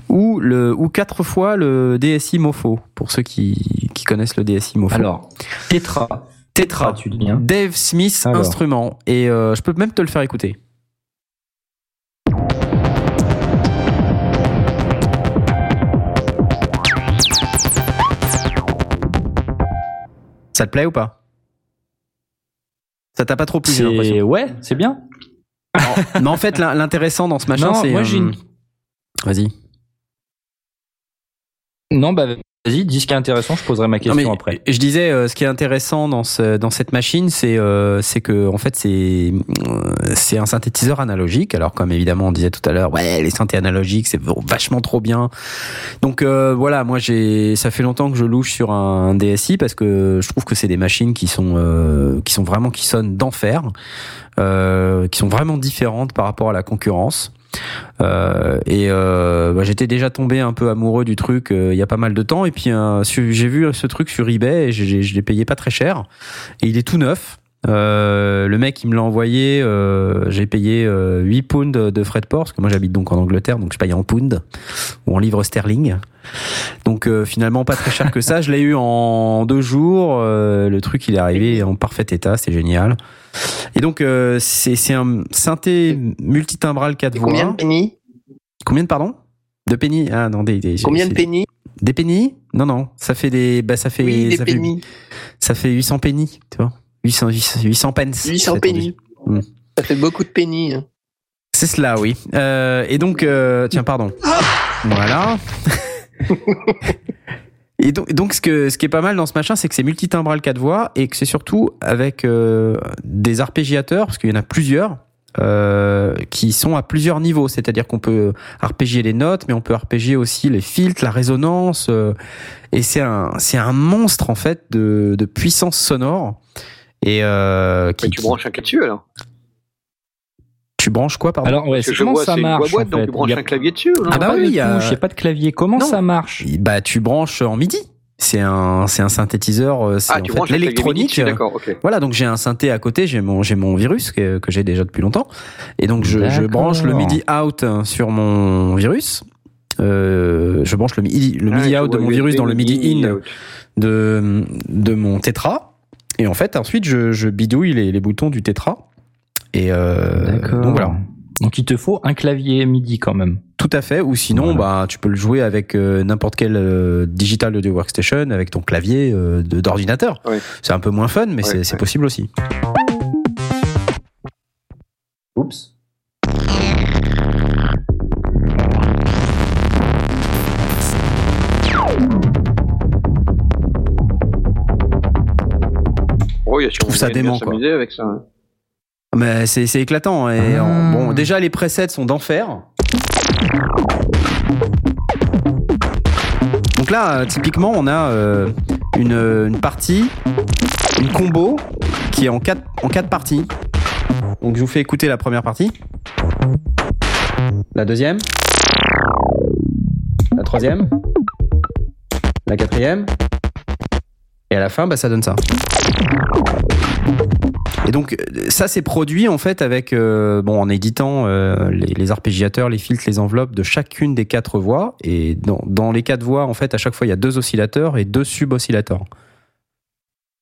ou le ou quatre fois le DSI Mofo pour ceux qui, qui connaissent le DSI Mofo. Alors, Tetra. Tetra, tu dis, hein. Dave Smith Alors. instrument. Et euh, je peux même te le faire écouter. Ça te plaît ou pas? Ça t'a pas trop plu, ouais, c'est bien. Mais en fait, l'in- l'intéressant dans ce machin, c'est. moi, j'ai une- Vas-y. Non, bah vas-y, dis ce qui est intéressant, je poserai ma Non, question mais après. Je disais, euh, ce qui est intéressant dans ce, dans cette machine, c'est euh, c'est que en fait c'est euh, c'est un synthétiseur analogique. Alors comme évidemment on disait tout à l'heure, ouais les synthés analogiques c'est vachement trop bien. Donc euh, voilà, moi j'ai ça fait longtemps que je louche sur un, DSI parce que je trouve que c'est des machines qui sont euh, qui sont vraiment qui sonnent d'enfer, euh, qui sont vraiment différentes par rapport à la concurrence. Euh, et euh, bah, j'étais déjà tombé un peu amoureux du truc euh, il y a pas mal de temps. Et puis j'ai vu ce truc sur eBay et je l'ai payé pas très cher. Et il est tout neuf Euh, le mec il me l'a envoyé euh, j'ai payé euh, 8 pounds de, frais de port parce que moi j'habite donc en Angleterre donc je paye en pounds ou en livres sterling. Donc euh, finalement pas très cher que ça. Je l'ai eu en deux jours. Euh, le truc il est arrivé en parfait état. C'est génial. Et donc euh, c'est c'est un synthé multitimbral 4 Et voix. combien de penny Combien de pardon? De penny Ah non, des, des Combien de penny Des penny Non non, ça fait des bah ça fait Oui, des ça, fait, penny. ça fait 800 penny, tu vois. 800 800, 800 pence. 800 c'est penny. Mm. Ça fait beaucoup de penny. hein. C'est cela, oui. Euh, et donc euh, tiens, pardon. Voilà. Et donc, donc ce, que, ce qui est pas mal dans ce machin, c'est que c'est multitimbral 4 voix et que c'est surtout avec euh, des arpégiateurs, parce qu'il y en a plusieurs, euh, qui sont à plusieurs niveaux. C'est-à-dire qu'on peut arpégier les notes, mais on peut arpégier aussi les filtres, la résonance. euh, et c'est un, c'est un monstre en fait de, de puissance sonore. Et euh, qui, Mais tu branches un dessus alors tu branches quoi, pardon Alors ouais, comment vois, ça marche boîte, en donc tu branches a- un clavier dessus Ah bah oui, il y a- pas de clavier. Comment Non. ça marche Bah, tu branches en MIDI. C'est un, c'est un synthétiseur. euh, C'est Ah, en tu fait l'électronique. dessus, d'accord, ok. Voilà, donc j'ai un synthé à côté, j'ai mon, j'ai mon virus que, que j'ai déjà depuis longtemps. Et donc je, branche le MIDI out sur mon virus. Euh, je branche le MIDI, le Ah, MIDI out de mon virus dans le MIDI in out. de, de mon Tetra. Et en fait, ensuite, je, je bidouille les, les boutons du Tetra. Et euh, donc voilà. Donc il te faut un clavier MIDI quand même. Tout à fait. Ou sinon, Voilà. bah, tu peux le jouer avec euh, n'importe quel euh, digital audio workstation, avec ton clavier euh, d'ordinateur. C'est un peu moins fun, mais c'est possible aussi. Oups. Il y a sûrement trouve ça dément, quoi. avec ça. hein. Mais c'est c'est éclatant. Et Ah. en- bon, déjà les presets sont d'enfer. Donc là, typiquement, on a euh, une, une partie, une combo qui est en quatre, en quatre parties. Donc je vous fais écouter la première partie. La deuxième. La troisième. La quatrième. Et à la fin, bah, ça donne ça. Et donc euh, ça c'est produit en fait avec euh, bon en éditant euh, les, arpégiateurs, les filtres, les enveloppes de chacune des quatre voix et dans, dans les quatre voix en fait à chaque fois il y a deux oscillateurs et deux sub-oscillateurs.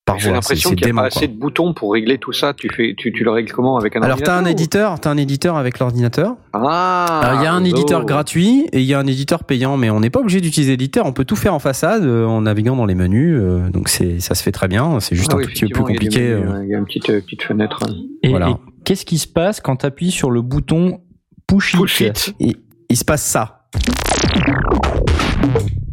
Par J'ai l'impression qu'il n'y a pas assez quoi. de boutons pour régler tout ça. Tu, fais, tu, tu le règles comment avec un Alors t'as un ordinateur ou- éditeur, t'as un éditeur avec l'ordinateur. Ah Alors, Il y a un éditeur oh. gratuit et il y a un éditeur payant, mais on n'est pas obligé d'utiliser l'éditeur. On peut tout faire en façade euh, en naviguant dans les menus, euh, donc c'est ça se fait très bien. C'est juste Ah un oui, tout petit peu plus effectivement, il y a des compliqué. menus, euh. hein. Il y a une petite, euh, petite fenêtre. Et, Voilà. et qu'est-ce qui se passe quand tu appuies sur le bouton push it, Push it. il, il se passe ça.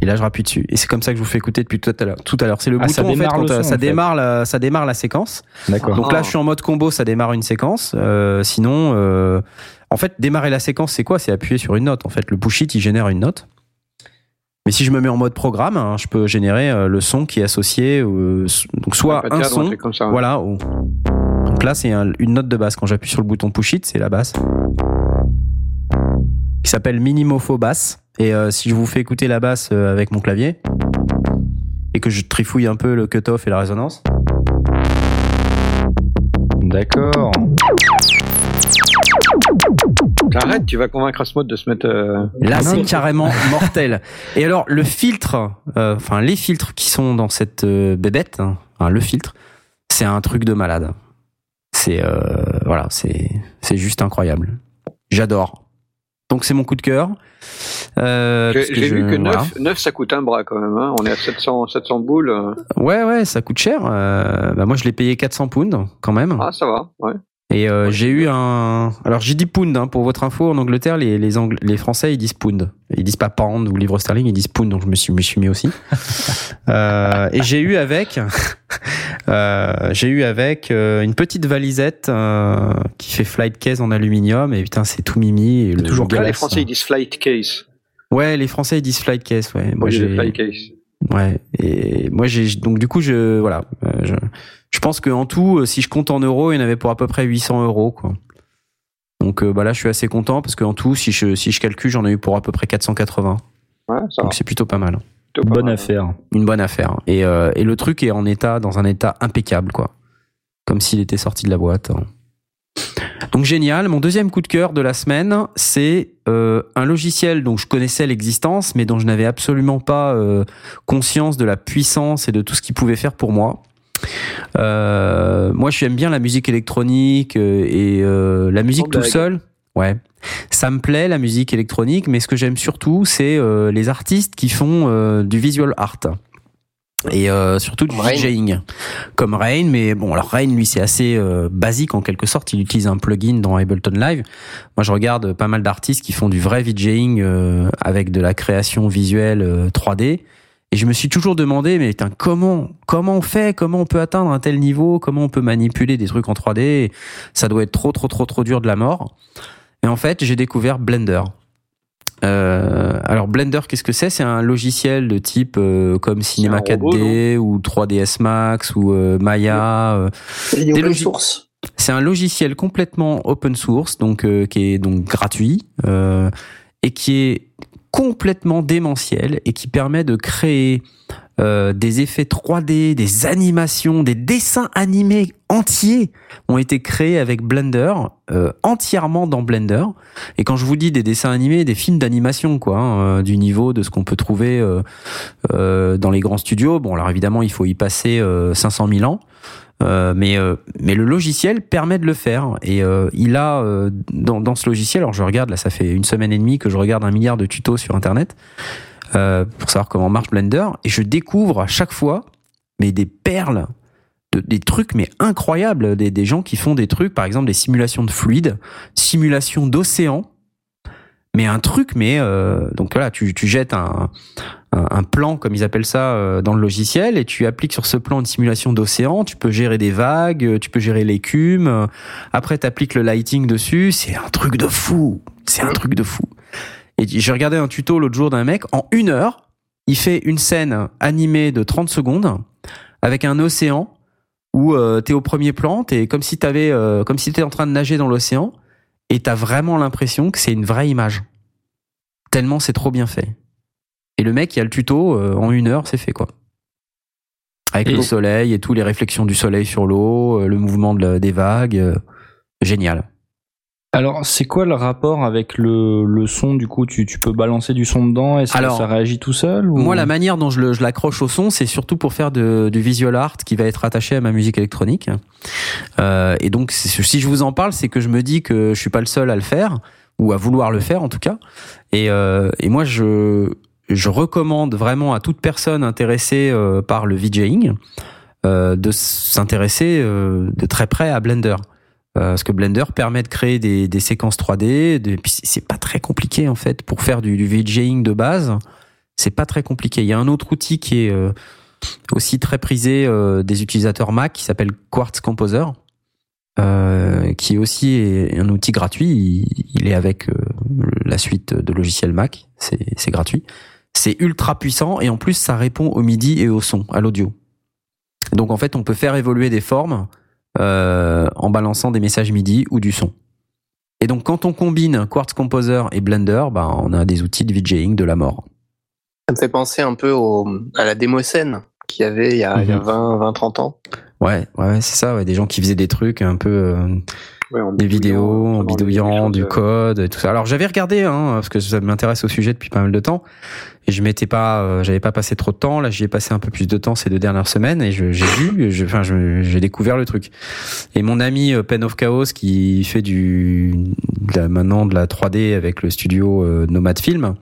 Et là, je rappuie dessus. Et c'est comme ça que je vous fais écouter depuis tout à l'heure. Tout à l'heure, c'est le Ah, ça bouton en fait démarre quand le son, ça en fait. démarre la, ça démarre la séquence. D'accord. Donc Ah. là, je suis en mode combo, ça démarre une séquence. Euh, sinon, euh, en fait, démarrer la séquence, c'est quoi? C'est appuyer sur une note. En fait, le push it, il génère une note. Mais si je me mets en mode programme, hein, je peux générer euh, le son qui est associé. euh, donc soit un cadre, son, comme ça. voilà. ou- Donc là, c'est un- une note de basse. Quand j'appuie sur le bouton push it, c'est la basse. Qui s'appelle Minimofo Bass. Et euh, si je vous fais écouter la basse euh, avec mon clavier, et que je trifouille un peu le cutoff et la résonance, D'accord. Arrête, tu vas convaincre Asmod de se mettre. euh, là c'est carrément mortel. Et alors, le filtre, euh, enfin les filtres qui sont dans cette euh, bébête, hein, enfin, le filtre, c'est un truc de malade. C'est euh, voilà, c'est c'est juste incroyable. J'adore. Donc c'est mon coup de cœur. Euh, J'ai vu que 9, voilà. ça coûte un bras quand même. Hein. On est à 700, 700 boules. euh. Ouais, ouais, ça coûte cher. Euh, bah moi, je l'ai payé 400 pounds quand même. Ah, ça va. Ouais. Et euh, j'ai eu un. Alors j'ai dit pound hein, pour votre info. En Angleterre, les les, Angl- les Français ils disent pound. Ils disent pas pound ou livre sterling, ils disent pound. Donc je me suis me suis mis aussi. euh, et j'ai eu avec. euh, j'ai eu avec euh, une petite valisette euh, qui fait flight case en aluminium. Et putain, c'est tout mimi. Et le, toujours Là, les Français, ils disent flight case. Ouais, les Français ils disent flight case. Ouais. Moi Moi, j'ai j'ai. flight case. Ouais. Et moi j'ai donc du coup je voilà. euh, je pense que en tout, euh, si je compte en euros, il y en avait pour à peu près 800 euros quoi. Donc euh, bah là je suis assez content parce qu'en tout, si je si je calcule, j'en ai eu pour à peu près 480. Ouais, ça va. Donc c'est plutôt pas mal. Plutôt pas Bonne mal. affaire. Une bonne affaire. Et euh, et le truc est en état dans un état impeccable quoi. Comme s'il était sorti de la boîte. Donc génial. Mon deuxième coup de cœur de la semaine, c'est euh, un logiciel dont je connaissais l'existence, mais dont je n'avais absolument pas euh, conscience de la puissance et de tout ce qu'il pouvait faire pour moi. Euh, moi, j'aime bien la musique électronique euh, et euh, la musique tout seul. Ouais, ça me plaît la musique électronique, mais ce que j'aime surtout, c'est euh, les artistes qui font du visual art et euh, surtout du Rain. DJing, comme Rain. Mais bon, alors Rain, lui, c'est assez euh, basique en quelque sorte. Il utilise un plugin dans Ableton Live. Moi, je regarde pas mal d'artistes qui font du vrai DJing euh, avec de la création visuelle euh, 3D. Et je me suis toujours demandé, mais putain, comment, comment on fait, comment on peut atteindre un tel niveau, comment on peut manipuler des trucs en 3D Ça doit être trop, trop, trop, trop dur de la mort. Et en fait, j'ai découvert Blender. Euh, alors Blender, qu'est-ce que c'est? C'est un logiciel de type euh, comme Cinema un robot, 4D ou 3ds Max ou euh, Maya. C'est Des open source. c'est un logiciel complètement open source, donc qui est donc gratuit et qui est complètement démentiel et qui permet de créer euh, des effets 3D, des animations, des dessins animés entiers ont été créés avec Blender, euh, entièrement dans Blender. Et quand je vous dis des dessins animés, des films d'animation, quoi, hein, euh, du niveau de ce qu'on peut trouver euh, dans les grands studios. Bon, alors évidemment, il faut y passer euh, 500 000 ans. Euh, mais euh, mais le logiciel permet de le faire. Et euh, il a dans, dans ce logiciel alors je regarde là ça fait une semaine et demie que je regarde un milliard de tutos sur internet pour savoir comment marche Blender et je découvre à chaque fois mais des perles de- des trucs mais incroyables des, des gens qui font des trucs par exemple des simulations de fluides simulations d'océan mais un truc mais donc voilà tu, tu jettes un, un, un plan comme ils appellent ça euh, dans le logiciel et tu appliques sur ce plan une simulation d'océan tu peux gérer des vagues euh, tu peux gérer l'écume euh, après tu appliques le lighting dessus c'est un truc de fou c'est un truc de fou. Et j'ai regardé un tuto l'autre jour d'un mec en une heure il fait une scène animée de 30 secondes avec un océan où euh, t'es au premier plan t'es comme si t'avais euh, comme si t'étais en train de nager dans l'océan et t'as vraiment l'impression que c'est une vraie image. Tellement c'est trop bien fait et le mec il y a le tuto euh, en une heure c'est fait quoi avec Et- le soleil et tout les réflexions du soleil sur l'eau euh, le mouvement de la- des vagues euh, génial Alors, c'est quoi le rapport avec le, le son Du coup, tu, tu peux balancer du son dedans et ça, Alors, ça réagit tout seul ou... Moi, la manière dont je l'accroche au son, c'est surtout pour faire de- du visual art qui va être attaché à ma musique électronique. Euh, et donc, si je vous en parle, c'est que je me dis que je suis pas le seul à le faire ou à vouloir le faire en tout cas. Et, euh, et moi, je je recommande vraiment à toute personne intéressée euh, par le VJing euh, de s'intéresser euh, de très près à Blender. Parce que Blender permet de créer des, séquences 3D, de, puis c'est- pas très compliqué en fait pour faire du, VJing de base. C'est pas très compliqué. Il y a un autre outil qui est aussi très prisé des utilisateurs Mac qui s'appelle Quartz Composer, qui est aussi un outil gratuit. Il, il est avec la suite de logiciels Mac. C'est gratuit. C'est ultra puissant et en plus ça répond au MIDI et au son, à l'audio. Donc en fait, on peut faire évoluer des formes euh, en balançant des messages MIDI ou du son. Et donc quand on combine Quartz Composer et Blender, bah, on a des outils de VJing de la mort. Ça me fait penser un peu au, à la démo scène qu'il y avait il y a, y a Mhm. 20, 20, 30 ans. Ouais, ouais, c'est ça, ouais, des gens qui faisaient des trucs un peu, euh, Ouais, des vidéos, en bidouillant, du euh, code et tout ça. Alors j'avais regardé, hein, parce que ça m'intéresse au sujet depuis pas mal de temps, et je m'étais pas, euh, j'avais pas passé trop de temps. Là, j'y ai passé un peu plus de temps ces deux dernières semaines, et j'ai vu, enfin, j'ai découvert le truc. Et mon ami euh, Pen of Chaos, qui fait du de maintenant de la 3D avec le studio euh, Nomad Film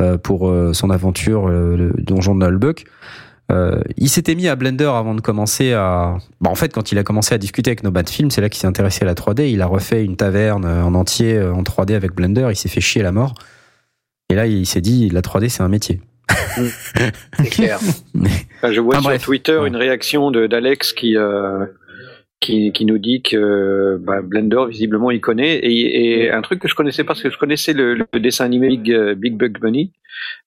euh, pour euh, son aventure le Donjon de Nullbuck. Euh, il s'était mis à Blender avant de commencer à. Bah, en fait, quand il a commencé à discuter avec Nomad Film, c'est là qu'il s'est intéressé à la 3D. Il a refait une taverne en entier en 3D avec Blender. Il s'est fait chier la mort. Et là, il s'est dit la 3D, c'est un métier. C'est clair. Enfin, je vois Enfin, sur bref. Twitter Ouais. une réaction d'Alex qui, euh, qui qui nous dit que bah, Blender visiblement il connaît et, et un truc que je connaissais pas parce que je connaissais le, le dessin animé Big, euh, Big Bug Bunny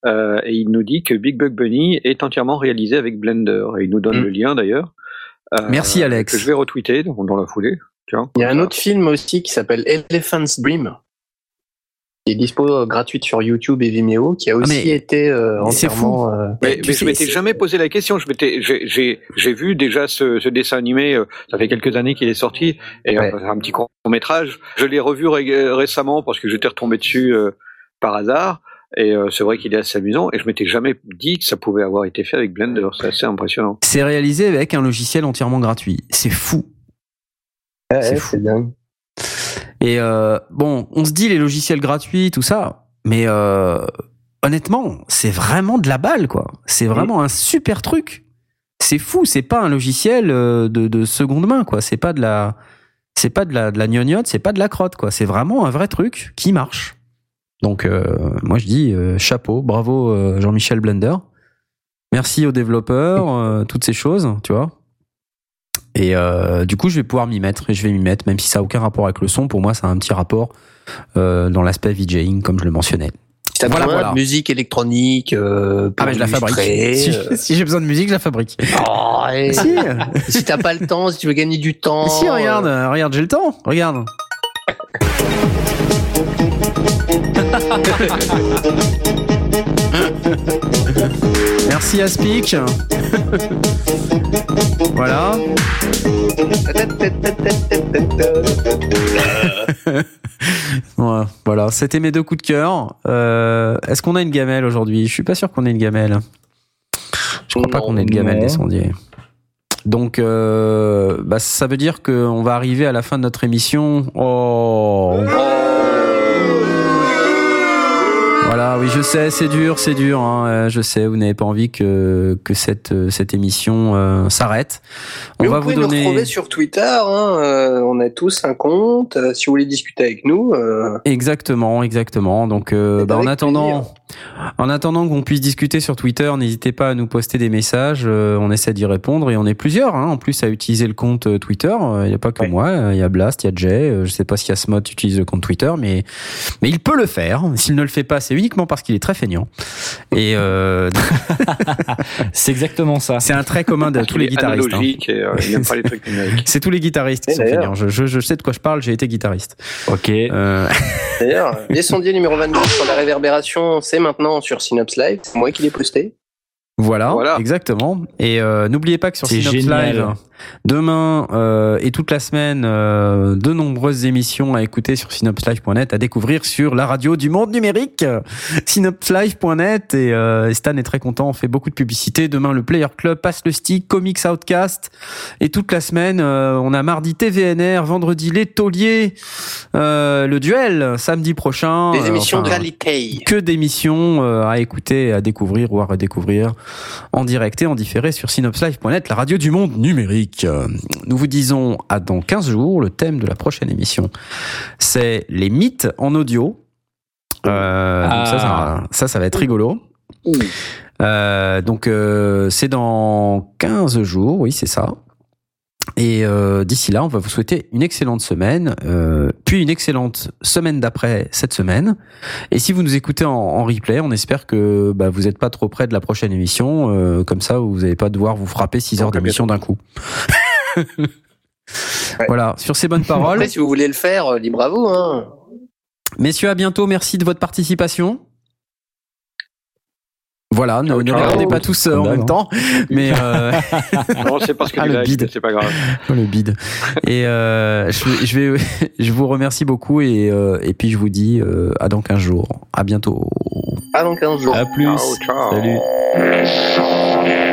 euh, et il nous dit que Big Bug Bunny est entièrement réalisé avec Blender et il nous donne Mm. le lien d'ailleurs. Euh, Merci, Alex. Que je vais retweeter dans, dans la foulée. Tiens, Il y a un ça. autre film aussi qui s'appelle Elephant's Dream, qui est dispo euh, gratuite sur YouTube et Vimeo, qui a aussi mais été euh, entièrement. euh, Mais, Tu mais sais, je m'étais jamais posé la question. Je m'étais, j'ai, vu déjà ce, ce dessin animé. Ça fait quelques années qu'il est sorti et Ouais. un petit court métrage. Je l'ai revu ré- récemment parce que j'étais retombé dessus euh, par hasard. Et euh, c'est vrai qu'il est assez amusant. Et je m'étais jamais dit que ça pouvait avoir été fait avec Blender. C'est assez impressionnant. C'est réalisé avec un logiciel entièrement gratuit. C'est fou. ouais, C'est ouais, fou. c'est dingue. Et euh, bon, on se dit les logiciels gratuits, tout ça, mais euh, honnêtement, c'est vraiment de la balle, quoi. C'est vraiment un super truc. C'est fou, c'est pas un logiciel euh, de, de seconde main, quoi. C'est pas de la, c'est pas de la, c'est pas de la crotte, quoi. C'est vraiment un vrai truc qui marche. Donc, euh, moi, je dis euh, chapeau, bravo euh, Jean-Michel Blender. Merci aux développeurs, toutes ces choses, tu vois. Et euh, du coup, je vais pouvoir m'y mettre, et je vais m'y mettre, même si ça n'a aucun rapport avec le son. Pour moi, ça a un petit rapport euh, dans l'aspect VJing, comme je le mentionnais. Si t'as Voilà, besoin voilà. de musique électronique, euh, Ah, mais je la fabrique. Si, euh, si j'ai besoin de musique, je la fabrique. oh, et- si, si t'as pas le temps, si tu veux gagner du temps. si, regarde, regarde, j'ai le temps. Regarde. Merci Aspic. Voilà. Ouais, voilà, c'était mes deux coups de cœur. Euh, Est-ce qu'on a une gamelle aujourd'hui? Je suis pas sûr qu'on ait une gamelle. Je crois pas qu'on ait une gamelle des sondiers. Donc, euh, bah, ça veut dire qu'on va arriver à la fin de notre émission. Oh. Voilà, oui, je sais, c'est dur, c'est dur. Hein, euh, je sais, vous n'avez pas envie que que cette euh, cette émission euh, s'arrête. On Mais va vous vous pouvez nous donner. retrouver sur Twitter. Hein, euh, on a tous un compte. si vous voulez discuter avec nous, euh, Exactement, exactement. Donc, euh, bah, en attendant, plaisir. En attendant qu'on puisse discuter sur Twitter, n'hésitez pas à nous poster des messages. euh, on essaie d'y répondre et on est plusieurs. Hein, en plus, à utiliser le compte euh, Twitter. Euh, Il n'y a pas que Ouais. moi. euh, Il y a Blast, il y a Jay. euh, je sais pas si Asmod utilise le compte Twitter, mais mais il peut le faire. S'il ne le fait pas, c'est uniquement parce qu'il est très feignant. Et euh, C'est exactement ça. c'est un trait commun de tous les guitaristes. hein. euh. C'est tous les guitaristes qui sont feignants. Je, je, je sais de quoi je parle. J'ai été guitariste. Ok. Euh, D'ailleurs, les sondiers numéro 22 sur la réverbération, c'est maintenant sur Synops Live. C'est moi qui l'ai posté. Voilà, Voilà. exactement. Et euh, n'oubliez pas que sur Synops génial. Live, demain euh, et toute la semaine, euh, de nombreuses émissions à écouter sur synopslive.net, à découvrir sur la radio du monde numérique, synopslive.net. Et euh, Stan est très content, on fait beaucoup de publicité. Demain, le Player Club passe le stick, Comics Outcast. Et toute la semaine, euh, on a mardi TVNR, vendredi Les Tauliers, euh, le duel, samedi prochain. Des émissions enfin, de qualité. que d'émissions euh, à écouter, à découvrir ou à redécouvrir en direct et en différé sur synopslive.net, la radio du monde numérique. Euh, Nous vous disons à dans 15 jours, le thème de la prochaine émission, c'est les mythes en audio. Euh, donc ça, ça, va- ça, ça va être rigolo. Euh, donc euh, c'est dans 15 jours, oui c'est ça. Et euh, d'ici là, on va vous souhaiter une excellente semaine, euh, puis une excellente semaine d'après cette semaine. Et si vous nous écoutez en, en replay, on espère que bah, vous n'êtes pas trop près de la prochaine émission, euh, comme ça vous n'allez pas devoir vous frapper 6 heures d'émission d'un coup. Voilà, sur ces bonnes paroles. Après, si vous voulez le faire, euh, libre à vous. Hein. Messieurs, à bientôt. Merci de votre participation. Voilà, ne, Ciao, ne ciao. regardez pas tous euh, en même d'hab, temps, mais euh, Non, c'est parce que Ah, le bide. c'est pas grave. Oh, le bide. Et euh, je, vais- je vais, je vous remercie beaucoup et euh, et puis je vous dis euh, à dans 15 jours. À bientôt. Ah, dans 15 jours. À plus. Ciao, ciao. Salut.